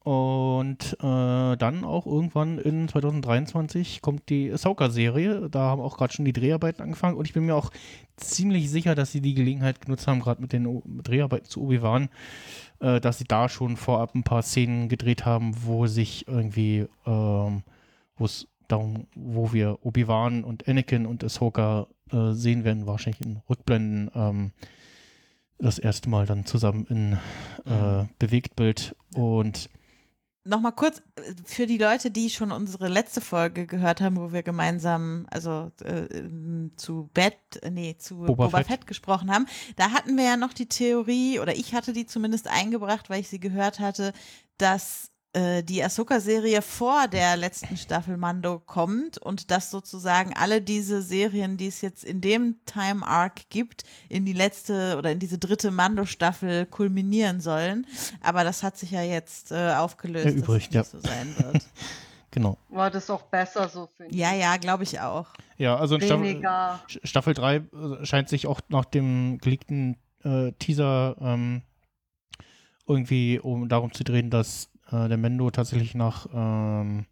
Und äh, dann auch irgendwann in 2023 kommt die Ahsoka-Serie. Da haben auch gerade schon die Dreharbeiten angefangen. Und ich bin mir auch ziemlich sicher, dass sie die Gelegenheit genutzt haben, gerade mit den O- Dreharbeiten zu Obi-Wan, äh, dass sie da schon vorab ein paar Szenen gedreht haben, wo sich irgendwie, ähm, wo es darum, wo wir Obi-Wan und Anakin und Ahsoka äh, sehen werden, wahrscheinlich in Rückblenden. Ähm, das erste Mal dann zusammen in äh, Bewegtbild und Nochmal kurz äh, für die Leute, die schon unsere letzte Folge gehört haben, wo wir gemeinsam, also äh, ähm, zu Bett, äh, nee, zu Boba Boba, Fett. Fett. gesprochen haben. Da hatten wir ja noch die Theorie, oder ich hatte die zumindest eingebracht, weil ich sie gehört hatte, dass äh, die Ahsoka-Serie vor der letzten Staffel Mando kommt und dass sozusagen alle diese Serien, die es jetzt in dem Time Arc gibt, in die letzte oder in diese dritte Mando-Staffel kulminieren sollen. Aber das hat sich ja jetzt äh, aufgelöst, Erübrigt, dass es ja. nicht so sein wird. <laughs> genau. War das auch besser so, finde ich. ja, ja, glaube ich auch. Ja, also in Staffel, Weniger. Staffel 3 äh, scheint sich auch nach dem geleakten äh, Teaser ähm, irgendwie um darum zu drehen, dass äh, der Mendo tatsächlich nach ähm,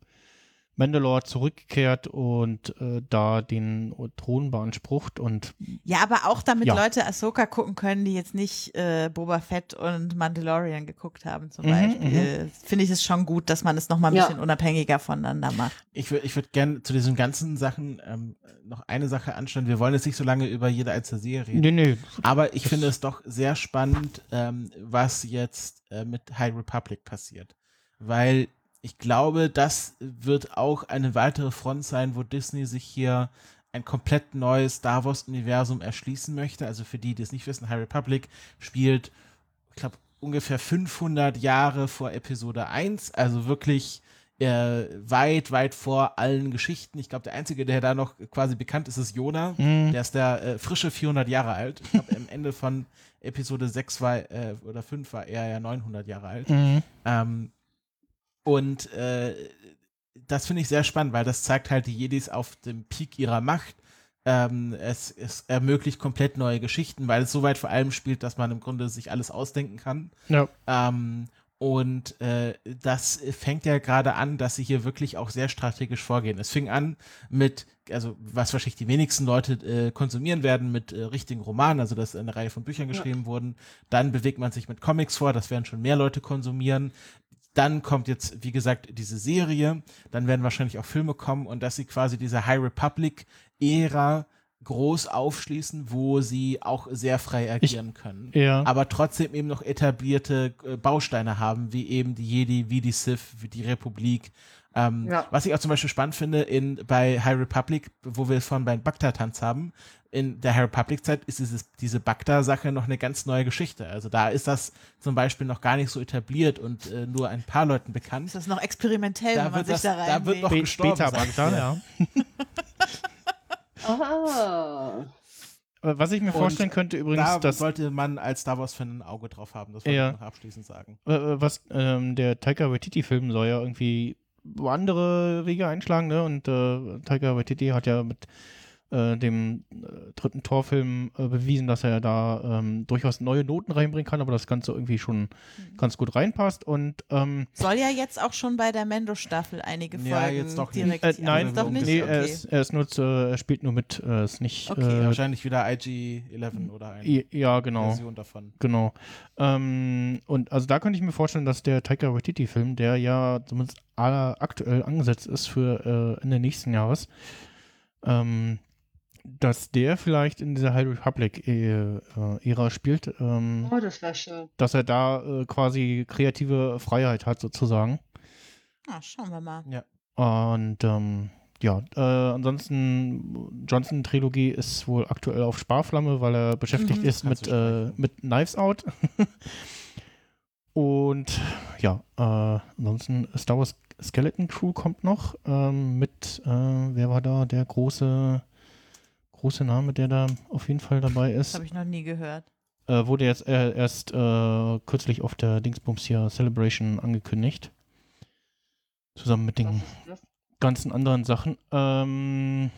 Mandalore zurückkehrt und äh, da den Thron beansprucht und Ja, aber auch damit Ja. Leute Ahsoka gucken können, die jetzt nicht äh, Boba Fett und Mandalorian geguckt haben zum Mhm, Beispiel. Finde ich es schon gut, dass man es nochmal ein Ja. bisschen unabhängiger voneinander macht. Ich würde ich würd gerne zu diesen ganzen Sachen ähm, noch eine Sache anstellen. Wir wollen jetzt nicht so lange über jede einzelne Serie reden. nee, nee, Aber ich finde es doch sehr spannend, ähm, was jetzt äh, mit High Republic passiert. Weil ich glaube, das wird auch eine weitere Front sein, wo Disney sich hier ein komplett neues Star Wars-Universum erschließen möchte. Also für die, die es nicht wissen, High Republic spielt, ich glaube, ungefähr 500 Jahre vor Episode 1. Also wirklich äh, weit, weit vor allen Geschichten. Ich glaube, der Einzige, der da noch quasi bekannt ist, ist Yoda. Mhm. Der ist der äh, frische 400 Jahre alt. Ich glaube, am Ende von Episode 6 war, äh, oder 5 war er ja 900 Jahre alt. Mhm. Ähm, und äh, das finde ich sehr spannend, weil das zeigt halt die Jedis auf dem Peak ihrer Macht. Ähm, es, es ermöglicht komplett neue Geschichten, weil es so weit vor allem spielt, dass man im Grunde sich alles ausdenken kann. Ja. Ähm, und äh, das fängt ja gerade an, dass sie hier wirklich auch sehr strategisch vorgehen. Es fing an mit, also was wahrscheinlich die wenigsten Leute äh, konsumieren werden, mit äh, richtigen Romanen, also dass eine Reihe von Büchern geschrieben wurden. Dann bewegt man sich mit Comics vor, das werden schon mehr Leute konsumieren. Dann kommt jetzt, wie gesagt, diese Serie. Dann werden wahrscheinlich auch Filme kommen und dass sie quasi diese High Republic-Ära groß aufschließen, wo sie auch sehr frei agieren können. Ja. Aber trotzdem eben noch etablierte äh, Bausteine haben, wie eben die Jedi, wie die Sith, wie die Republik. Ähm, Ja. Was ich auch zum Beispiel spannend finde, in, bei High Republic, wo wir von beim Bagdad-Tanz haben, in der High Republic-Zeit ist dieses, diese Bagda-Sache noch eine ganz neue Geschichte. Also da ist das zum Beispiel noch gar nicht so etabliert und äh, nur ein paar Leuten bekannt. Ist das noch experimentell, Da wenn man wird sich das- da da rein wird noch Be gestorben Beta. Bagda, ja. <laughs> Äh, Was ich mir Und vorstellen könnte übrigens, da dass sollte man als Star Wars-Fan ein Auge drauf haben. Das wollte Ja. ich noch abschließend sagen. äh, was ähm, der Taika Waititi-Film soll ja irgendwie andere Wege einschlagen, ne? Und äh, Taika Waititi hat ja mit äh, dem äh, dritten Torfilm äh, bewiesen, dass er da ähm, durchaus neue Noten reinbringen kann, aber das Ganze irgendwie schon Mhm. ganz gut reinpasst. Und ähm, Soll ja jetzt auch schon bei der Mendo-Staffel einige Folgen Ja, jetzt doch nicht. direkt äh, hier- nein, doch nicht? nee, okay. er, ist, er ist nur zu, er spielt nur mit, äh, ist nicht. Okay. Äh, Wahrscheinlich wieder IG-11 oder eine I- ja, genau. Version davon. Genau. Ähm, und also da könnte ich mir vorstellen, dass der Taika Waititi-Film, der ja zumindest aktuell angesetzt ist für äh, Ende nächsten Jahres, ähm, dass der vielleicht in dieser High Republic-Ära spielt, ähm, Oh, das wäre schön. dass er da äh, quasi kreative Freiheit hat, sozusagen. Ah, schauen wir mal. Ja. Und ähm, ja, äh, ansonsten Johnson-Trilogie ist wohl aktuell auf Sparflamme, weil er beschäftigt Mhm. ist mit, äh, mit Knives Out. <laughs> Und ja, äh, ansonsten Star Wars Skeleton Crew kommt noch ähm, mit, äh, wer war da, der große, große Name, der da auf jeden Fall dabei Das ist. habe ich noch nie gehört. Äh, wurde jetzt äh, erst äh, kürzlich auf der Dingsbums hier Celebration angekündigt. Zusammen mit den ganzen anderen Sachen. Ähm,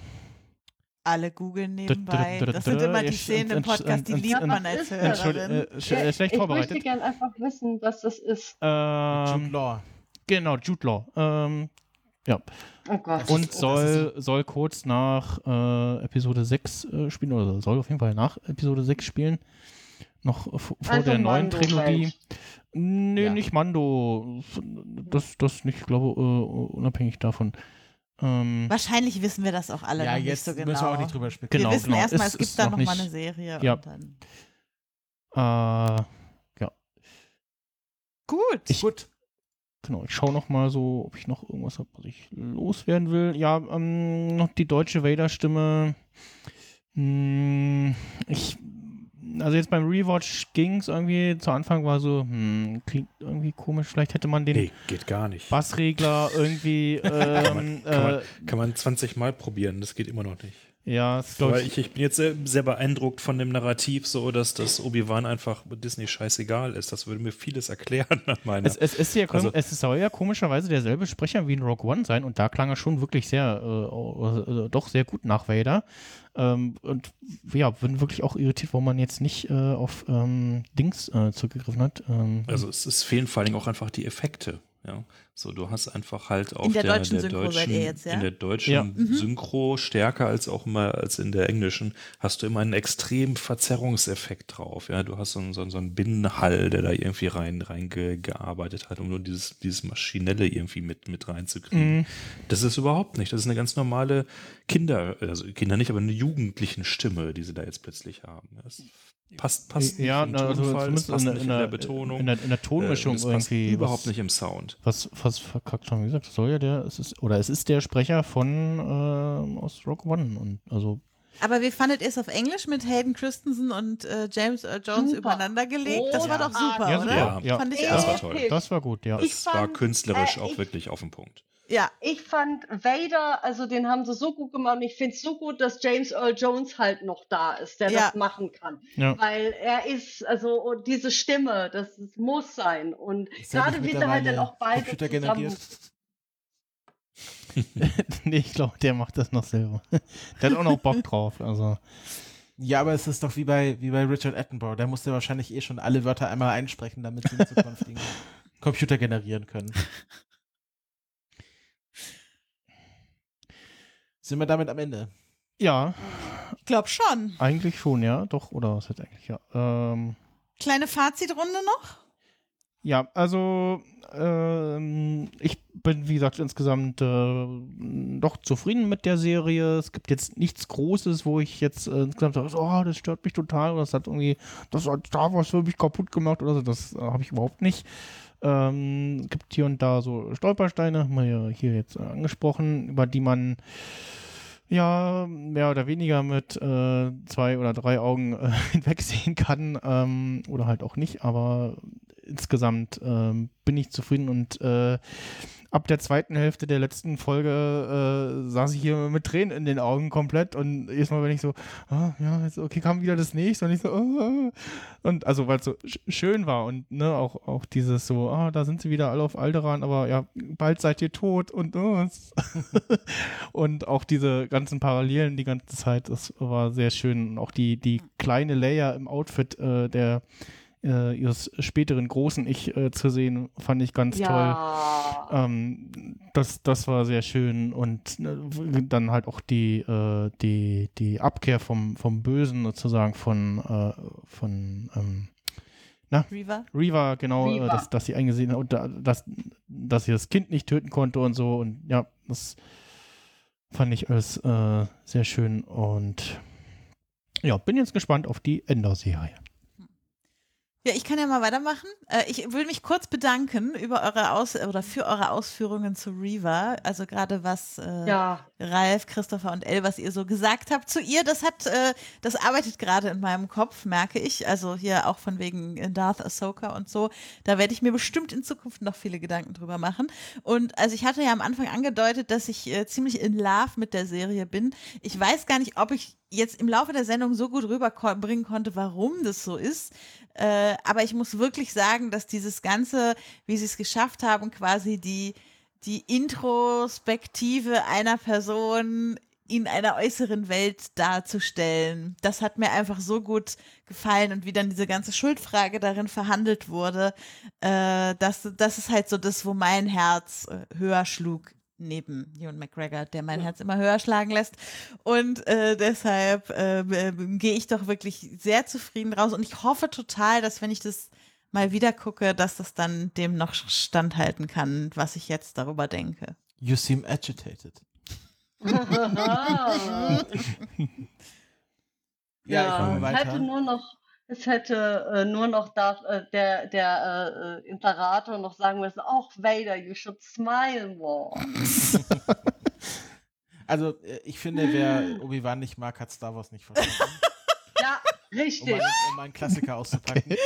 Alle googeln nebenbei. dr- Das sind immer die ich- Szenen im Podcast, die liebt man als Entschuldi- Hörerin. äh, sch äh, schlecht ich vorbereitet. möchte gern einfach wissen, was das ist. Jude Ähm, Law. genau, Jude Law. Ähm, ja. Oh Gott. Und soll, soll kurz nach äh, Episode 6 äh, spielen, oder soll auf jeden Fall nach Episode 6 spielen. Noch vor Also der neuen Mando Trilogie. halt. Nee, Ja. nicht Mando. Das, das nicht, ich glaube, äh, unabhängig davon. Ähm, Wahrscheinlich wissen wir das auch alle Ja, noch nicht jetzt so genau. müssen wir auch nicht drüber spekulieren. Genau, wir wissen genau. erstmal, Es es gibt da noch noch mal nicht- eine Serie. Ja. Und dann äh, Gut. Ich- Genau, ich schaue noch mal so, ob ich noch irgendwas habe, was ich loswerden will. Ja, ähm, noch die deutsche Vader-Stimme. Hm, ich, also jetzt beim Rewatch ging es irgendwie, zu Anfang war so, hm, klingt irgendwie komisch, vielleicht hätte man den Nee, geht gar nicht. Bassregler irgendwie, <laughs> Kann man, ähm, kann, man, äh, kann man 20 Mal probieren, das geht immer noch nicht. Ja, glaube ich, ich bin jetzt sehr, sehr beeindruckt von dem Narrativ, so dass das Obi-Wan einfach Disney scheißegal ist. Das würde mir vieles erklären <laughs> nach meiner. Es, es, ist ja, Also- es soll ja komischerweise derselbe Sprecher wie in Rogue One sein und da klang er schon wirklich sehr, äh, äh, doch sehr gut nach Vader. Ähm, und ja, bin wirklich auch irritiert, warum man jetzt nicht äh, auf ähm, Dings äh, zurückgegriffen hat. Ähm, Also es, es fehlen vor allen Dingen auch einfach die Effekte. Ja, so du hast einfach halt auf In der der, deutschen Synchro seid ihr jetzt, ja? in der deutschen Ja. Mhm. Synchro stärker als auch immer als in der englischen hast du immer einen extremen Verzerrungseffekt drauf. Ja, du hast so einen, so einen, so einen Binnenhall, der da irgendwie rein reingearbeitet hat, um nur dieses dieses maschinelle irgendwie mit mit reinzukriegen. Mhm. Das ist überhaupt nicht. Das ist eine ganz normale Kinder, also Kinder nicht, aber eine jugendlichen Stimme, die sie da jetzt plötzlich haben. Das passt passt ja, nicht im also zumindest passt in, der- nicht in, in der der Betonung. In der, in der Tonmischung Äh, irgendwie. überhaupt was, nicht im Sound. Was, was verkackt haben, wie gesagt, das soll ja der, es ist, oder es ist der Sprecher von ähm, aus Rogue One und also Aber wie fandet ihr es auf Englisch mit Hayden Christensen und äh, James Earl Jones Super. übereinander gelegt? Das war doch super, Ja, oder? super. Ja. Fand ich Ja. Das auch. war toll. das war gut, ja. Ich Es war künstlerisch äh, auch ich- wirklich auf den Punkt. Ja, Ich fand Vader, also den haben sie so gut gemacht und ich finde es so gut, dass James Earl Jones halt noch da ist, der Ja. das machen kann. Ja. Weil er ist, also und diese Stimme, das muss sein. Und gerade wie sie halt dann auch beide Computer zusammen. generiert? <laughs> nee, ich glaube, der macht das noch selber. <laughs> der hat auch noch Bock drauf, also. Ja, aber es ist doch wie bei, wie bei Richard Attenborough. Der musste wahrscheinlich eh schon alle Wörter einmal einsprechen, damit sie in zukünftigen <laughs> Computer generieren können. Sind wir damit am Ende? Ja, ich glaube schon. eigentlich schon, ja, doch, oder was heißt eigentlich, ja. Ähm, Kleine Fazitrunde noch? Ja, also ähm, ich bin, wie gesagt, insgesamt äh, doch zufrieden mit der Serie. Es gibt jetzt nichts Großes, wo ich jetzt äh, insgesamt sage, oh, das stört mich total oder das hat irgendwie, das hat Star Wars für mich kaputt gemacht oder so. Das äh, habe ich überhaupt nicht. Ähm, gibt hier und da so Stolpersteine, haben wir ja hier jetzt äh, angesprochen, über die man ja, mehr oder weniger mit äh, zwei oder drei Augen äh, <laughs> hinwegsehen kann ähm, oder halt auch nicht, aber insgesamt ähm, bin ich zufrieden und äh, ab der zweiten Hälfte der letzten Folge äh, saß ich hier mit Tränen in den Augen komplett und jedes Mal, wenn ich so, ah, ja, jetzt, okay, kam wieder das nächste und ich so, ah, und also, weil es so sch schön war und ne, auch, auch dieses so, ah, da sind sie wieder alle auf Alderan, aber ja, bald seid ihr tot und oh, <laughs> und auch diese ganzen Parallelen die ganze Zeit, das war sehr schön. Und auch die, die kleine Leia im Outfit äh, der äh, ihres späteren großen Ich äh, zu sehen, fand ich ganz Ja. toll. Ähm, das, das war sehr schön und äh, dann halt auch die, äh, die, die Abkehr vom, vom Bösen sozusagen von, äh, von ähm, na? Reaver? Reaver, genau. Äh, dass, dass sie eingesehen hat, und da- dass, dass sie das Kind nicht töten konnte und so und ja, das fand ich alles sehr schön und ja, bin jetzt gespannt auf die Endor-Serie. Ja, ich kann ja mal weitermachen. Äh, ich will mich kurz bedanken über eure Aus oder für eure Ausführungen zu Reva. Also gerade was äh, Ja. Ralf, Christopher und Elle, was ihr so gesagt habt zu ihr, das hat, äh, das arbeitet gerade in meinem Kopf, merke ich. Also hier auch von wegen äh, Darth Ahsoka und so. Da werde ich mir bestimmt in Zukunft noch viele Gedanken drüber machen. Und also ich hatte ja am Anfang angedeutet, dass ich äh, ziemlich in Love mit der Serie bin. Ich weiß gar nicht, ob ich jetzt im Laufe der Sendung so gut rüberbringen konnte, warum das so ist. Äh, aber ich muss wirklich sagen, dass dieses Ganze, wie sie es geschafft haben, quasi die, die Introspektive einer Person in einer äußeren Welt darzustellen. Das hat mir einfach so gut gefallen und wie dann diese ganze Schuldfrage darin verhandelt wurde, äh, das, das ist halt so das, wo mein Herz äh, höher schlug neben Ewan McGregor, der mein Herz immer höher schlagen lässt. Und äh, deshalb äh, äh, gehe ich doch wirklich sehr zufrieden raus und ich hoffe total, dass wenn ich das mal wieder gucke, dass das dann dem noch standhalten kann, was ich jetzt darüber denke. You seem agitated. <laughs> <laughs> Ja, ich es weiter. hätte nur noch, es hätte äh, nur noch Darth, äh, der, der äh, Imperator noch sagen müssen, ach Vader, you should smile more. <laughs> Also, äh, ich finde, wer Obi-Wan nicht mag, hat Star Wars nicht verstanden. <laughs> ja, um, richtig. einen, um einen Klassiker <laughs> auszupacken.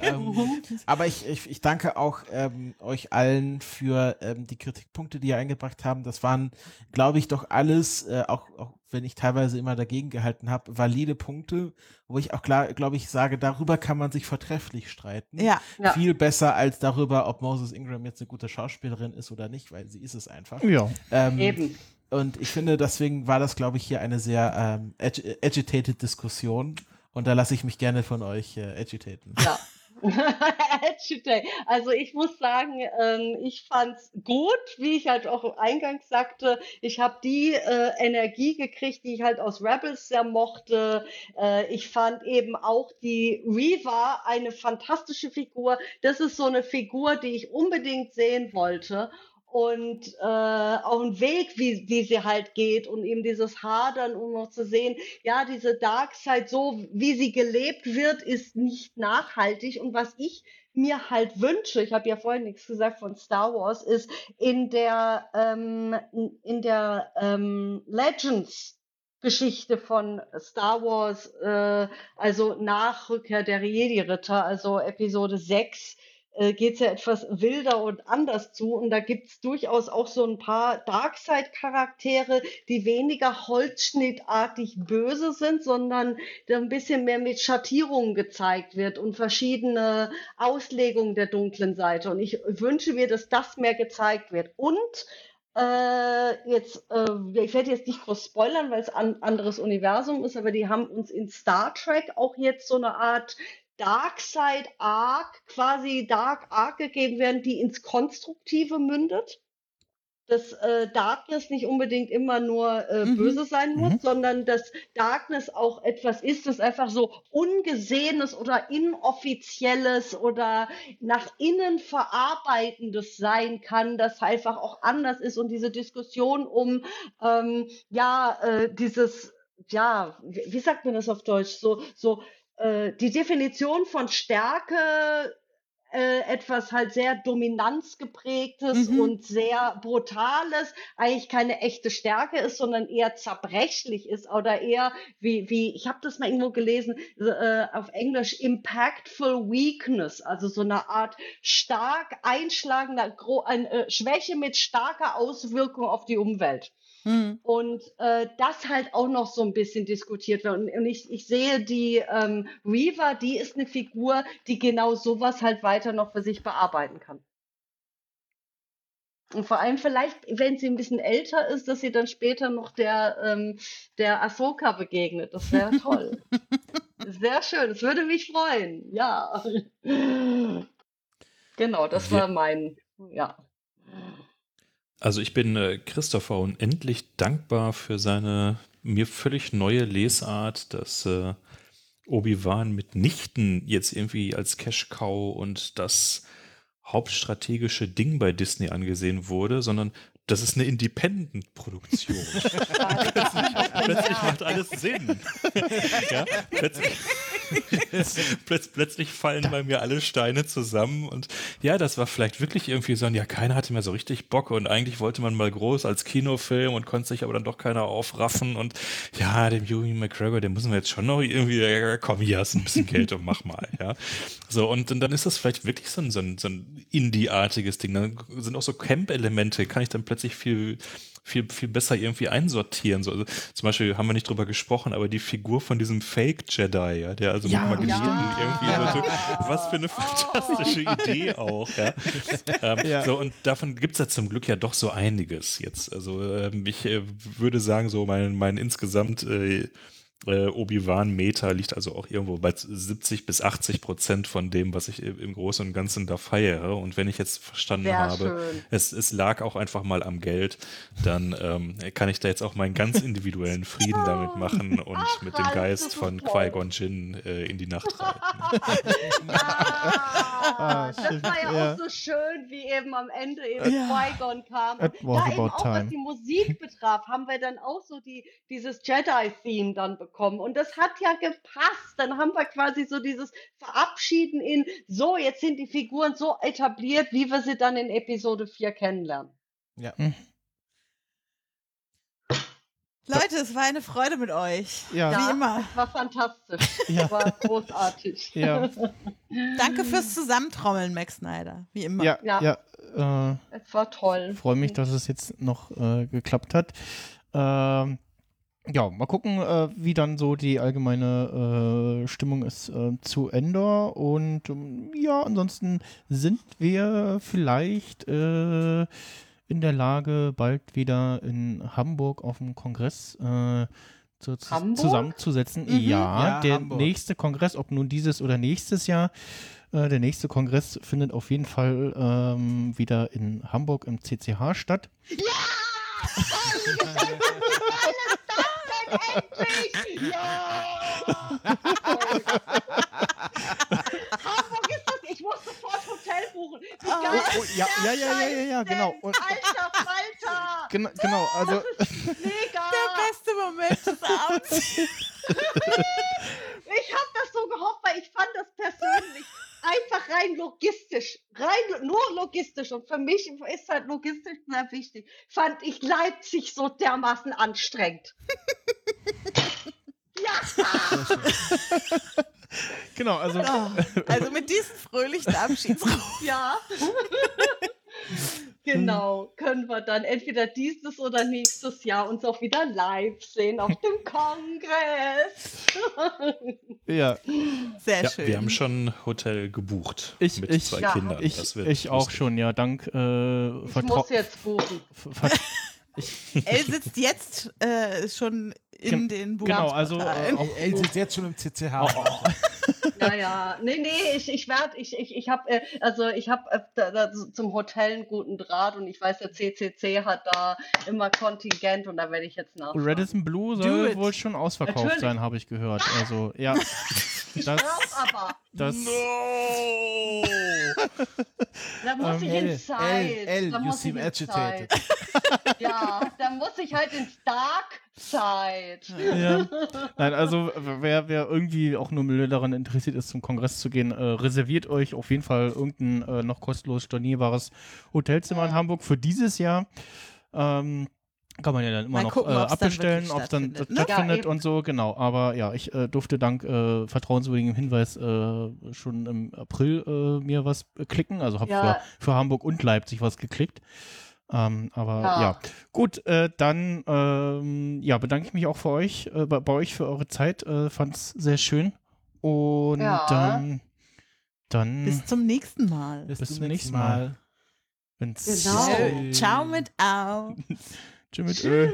ähm, aber ich, ich, ich danke auch ähm, euch allen für ähm, die Kritikpunkte, die ihr eingebracht haben. Das waren, glaube ich, doch alles, äh, auch, auch wenn ich teilweise immer dagegen gehalten habe, valide Punkte, wo ich auch klar, glaube ich, sage, darüber kann man sich vortrefflich streiten. Ja. Ja. Viel besser als darüber, ob Moses Ingram jetzt eine gute Schauspielerin ist oder nicht, weil sie ist es einfach. Ja. Ähm, Eben. Und ich finde, deswegen war das, glaube ich, hier eine sehr ähm, ag agitated Diskussion. Und da lasse ich mich gerne von euch äh, agitaten. Ja. <laughs> Also ich muss sagen, ähm, ich fand's gut, wie ich halt auch eingangs sagte. Ich habe die äh, Energie gekriegt, die ich halt aus Rebels sehr mochte. Äh, ich fand eben auch die Reva eine fantastische Figur. Das ist so eine Figur, die ich unbedingt sehen wollte und äh, auch ein Weg, wie, wie sie halt geht und eben dieses Hadern, um noch zu sehen, ja, diese Darkseid, so wie sie gelebt wird, ist nicht nachhaltig. Und was ich mir halt wünsche, ich habe ja vorhin nichts gesagt von Star Wars, ist in der, ähm, in der ähm, Legends Geschichte von Star Wars, äh, also nach Rückkehr der Jedi-Ritter, also Episode 6, äh, geht es ja etwas wilder und anders zu. Und da gibt es durchaus auch so ein paar Darkseid-Charaktere, die weniger holzschnittartig böse sind, sondern ein bisschen mehr mit Schattierungen gezeigt wird und verschiedene Auslegungen der dunklen Seite. Und ich wünsche mir, dass das mehr gezeigt wird. Und äh, jetzt, äh, ich werde jetzt nicht groß spoilern, weil es ein anderes Universum ist, aber die haben uns in Star Trek auch jetzt so eine Art Darkseid Arc, quasi Dark Arc gegeben werden, die ins Konstruktive mündet. Dass äh, Darkness nicht unbedingt immer nur äh, Mhm. böse sein muss, Mhm. sondern dass Darkness auch etwas ist, das einfach so ungesehenes oder inoffizielles oder nach innen verarbeitendes sein kann, das einfach auch anders ist und diese Diskussion um ähm, ja äh, dieses ja wie sagt man das auf Deutsch so so äh, die Definition von Stärke äh, etwas halt sehr dominanzgeprägtes Mhm. und sehr brutales, eigentlich keine echte Stärke ist, sondern eher zerbrechlich ist oder eher wie, wie ich habe das mal irgendwo gelesen, äh, auf Englisch impactful weakness, also so eine Art stark einschlagender Gro ein, äh, Schwäche mit starker Auswirkung auf die Umwelt. Hm. Und äh, das halt auch noch so ein bisschen diskutiert wird. Und, und ich, ich sehe die ähm, Reaver, die ist eine Figur, die genau sowas halt weiter noch für sich bearbeiten kann. Und vor allem vielleicht, wenn sie ein bisschen älter ist, dass sie dann später noch der, ähm, der Ahsoka begegnet. Das wäre <laughs> toll. Sehr schön. Das würde mich freuen. Ja. Genau, das war mein, ja. Also ich bin äh, Christopher unendlich dankbar für seine mir völlig neue Lesart, dass äh, Obi-Wan mitnichten jetzt irgendwie als Cash-Cow und das hauptstrategische Ding bei Disney angesehen wurde, sondern das ist eine Independent-Produktion. plötzlich, <laughs> plötzlich macht alles Sinn. ja, plötzlich, plötz, plötzlich fallen bei mir alle Steine zusammen und ja, das war vielleicht wirklich irgendwie so ein, ja, keiner hatte mehr so richtig Bock und eigentlich wollte man mal groß als Kinofilm und konnte sich aber dann doch keiner aufraffen und ja, dem Ewan McGregor, den müssen wir jetzt schon noch irgendwie, ja, komm, hier hast du ein bisschen Geld und mach mal, ja. So, und, und dann ist das vielleicht wirklich so ein, so ein, so ein Indie-artiges Ding. Dann sind auch so Camp-Elemente, kann ich dann plötzlich viel, viel, viel besser irgendwie einsortieren. So, also, zum Beispiel haben wir nicht drüber gesprochen, aber die Figur von diesem Fake-Jedi, ja, der also Ja. mit Magneten Ja. irgendwie so, was für eine <laughs> fantastische Idee auch, ja. Ähm, Ja. So, und davon gibt es ja zum Glück ja doch so einiges jetzt. Also ähm, ich äh, würde sagen, so mein, mein insgesamt äh, äh, Obi-Wan-Meter liegt also auch irgendwo bei 70 bis 80 Prozent von dem, was ich im Großen und Ganzen da feiere. Und wenn ich jetzt verstanden Sehr habe, es, es lag auch einfach mal am Geld, dann ähm, kann ich da jetzt auch meinen ganz individuellen Frieden <laughs> damit machen und Ach, mit dem Geist von. Qui-Gon Jinn äh, in die Nacht reiten. <laughs> Ah, das war ja, ja. auch so schön, wie eben am Ende eben Ja. Qui-Gon kam. Was ja, eben auch was time. die Musik betraf, haben wir dann auch so die, dieses Jedi-Theme dann bekommen. Und das hat ja gepasst. Dann haben wir quasi so dieses Verabschieden in, so, jetzt sind die Figuren so etabliert, wie wir sie dann in Episode 4 kennenlernen. Ja. Leute, es war eine Freude mit euch. Ja. Wie immer. es war fantastisch. <laughs> Ja. Es war großartig. Ja. <laughs> Danke fürs Zusammentrommeln, Max Snyder. Wie immer. Ja, Ja. ja. Äh, Es war toll. freue mich, dass es jetzt noch äh, geklappt hat. Ähm, ja, mal gucken, äh, wie dann so die allgemeine äh, Stimmung ist äh, zu Endor. Und ähm, ja, ansonsten sind wir vielleicht äh, in der Lage, bald wieder in Hamburg auf dem Kongress äh, zu, zu, Hamburg? zusammenzusetzen. Mhm. Ja, Ja, der Hamburg. nächste Kongress, ob nun dieses oder nächstes Jahr, äh, der nächste Kongress findet auf jeden Fall ähm, wieder in Hamburg im CCH statt. <laughs> Endlich! Ja! Hamburg ist das. Ich muss sofort Hotel buchen. Die Oh, oh, ja, ja, ja, ja, ja, ja, genau. Und- Alter Falter! Genau, genau also Mega! Der beste Moment des Abends. <laughs> Ich habe das so gehofft, weil ich fand das persönlich einfach rein logistisch, rein nur logistisch und für mich ist halt logistisch sehr wichtig. Fand ich Leipzig so dermaßen anstrengend. <laughs> ja! genau, also Oh, also mit diesem fröhlichen Abschiedsruf. Ja. <laughs> <laughs> genau. Können wir dann entweder dieses oder nächstes Jahr uns auch wieder live sehen auf dem <laughs> Kongress. ja, <laughs> Sehr Ja, schön. wir haben schon ein Hotel gebucht Ich- mit ich- zwei Ja, Kindern. ich, Das wird ich auch lustig. schon, ja, dank äh, ich muss jetzt buchen. <laughs> Elle sitzt jetzt äh, schon in Gen- den genau, also äh, auch, Er sitzt jetzt schon im CCH. Ja, ja. Nee, nee, ich, ich werde, ich, ich, ich habe, äh, also ich habe äh, da, da, zum Hotel einen guten Draht und ich weiß, der CCC hat da immer Kontingent und da werde ich jetzt nachfragen. Radisson Blue soll wohl schon ausverkauft Natürlich. sein, habe ich gehört. Also, ja. <laughs> Ich Das, aber. Das, No! <laughs> Da muss Ähm, ich L, ins Side. L, L, da you muss seem ich ins agitated. Side. Ja, da muss ich halt ins Dark Side. Ja. <laughs> Nein, also wer, wer irgendwie auch nur Müll daran interessiert ist, zum Kongress zu gehen, äh, reserviert euch auf jeden Fall irgendein äh, noch kostenlos stornierbares Hotelzimmer in Hamburg für dieses Jahr. Ähm, kann man ja dann immer Mal noch gucken, äh, ob's abbestellen, ob es dann stattfindet, ne? stattfindet Ja, und so, genau. Aber ja, ich äh, durfte dank äh, vertrauenswürdigem Hinweis äh, schon im April äh, mir was äh, klicken. Also habe Ja. für, für Hamburg und Leipzig was geklickt. Ähm, aber ja, Ja. gut, äh, dann ähm, ja, bedanke ich mich auch für euch, äh, bei, bei euch für eure Zeit. Äh, Fand's sehr schön. Und Ja. ähm, dann Bis zum nächsten Mal. Bis, Bis zum nächsten Mal. Mal. Genau. Äh, Ciao mit Au. <laughs> Tschüss mit Ö.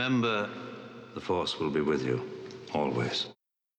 Remember, the Force will be with you, always.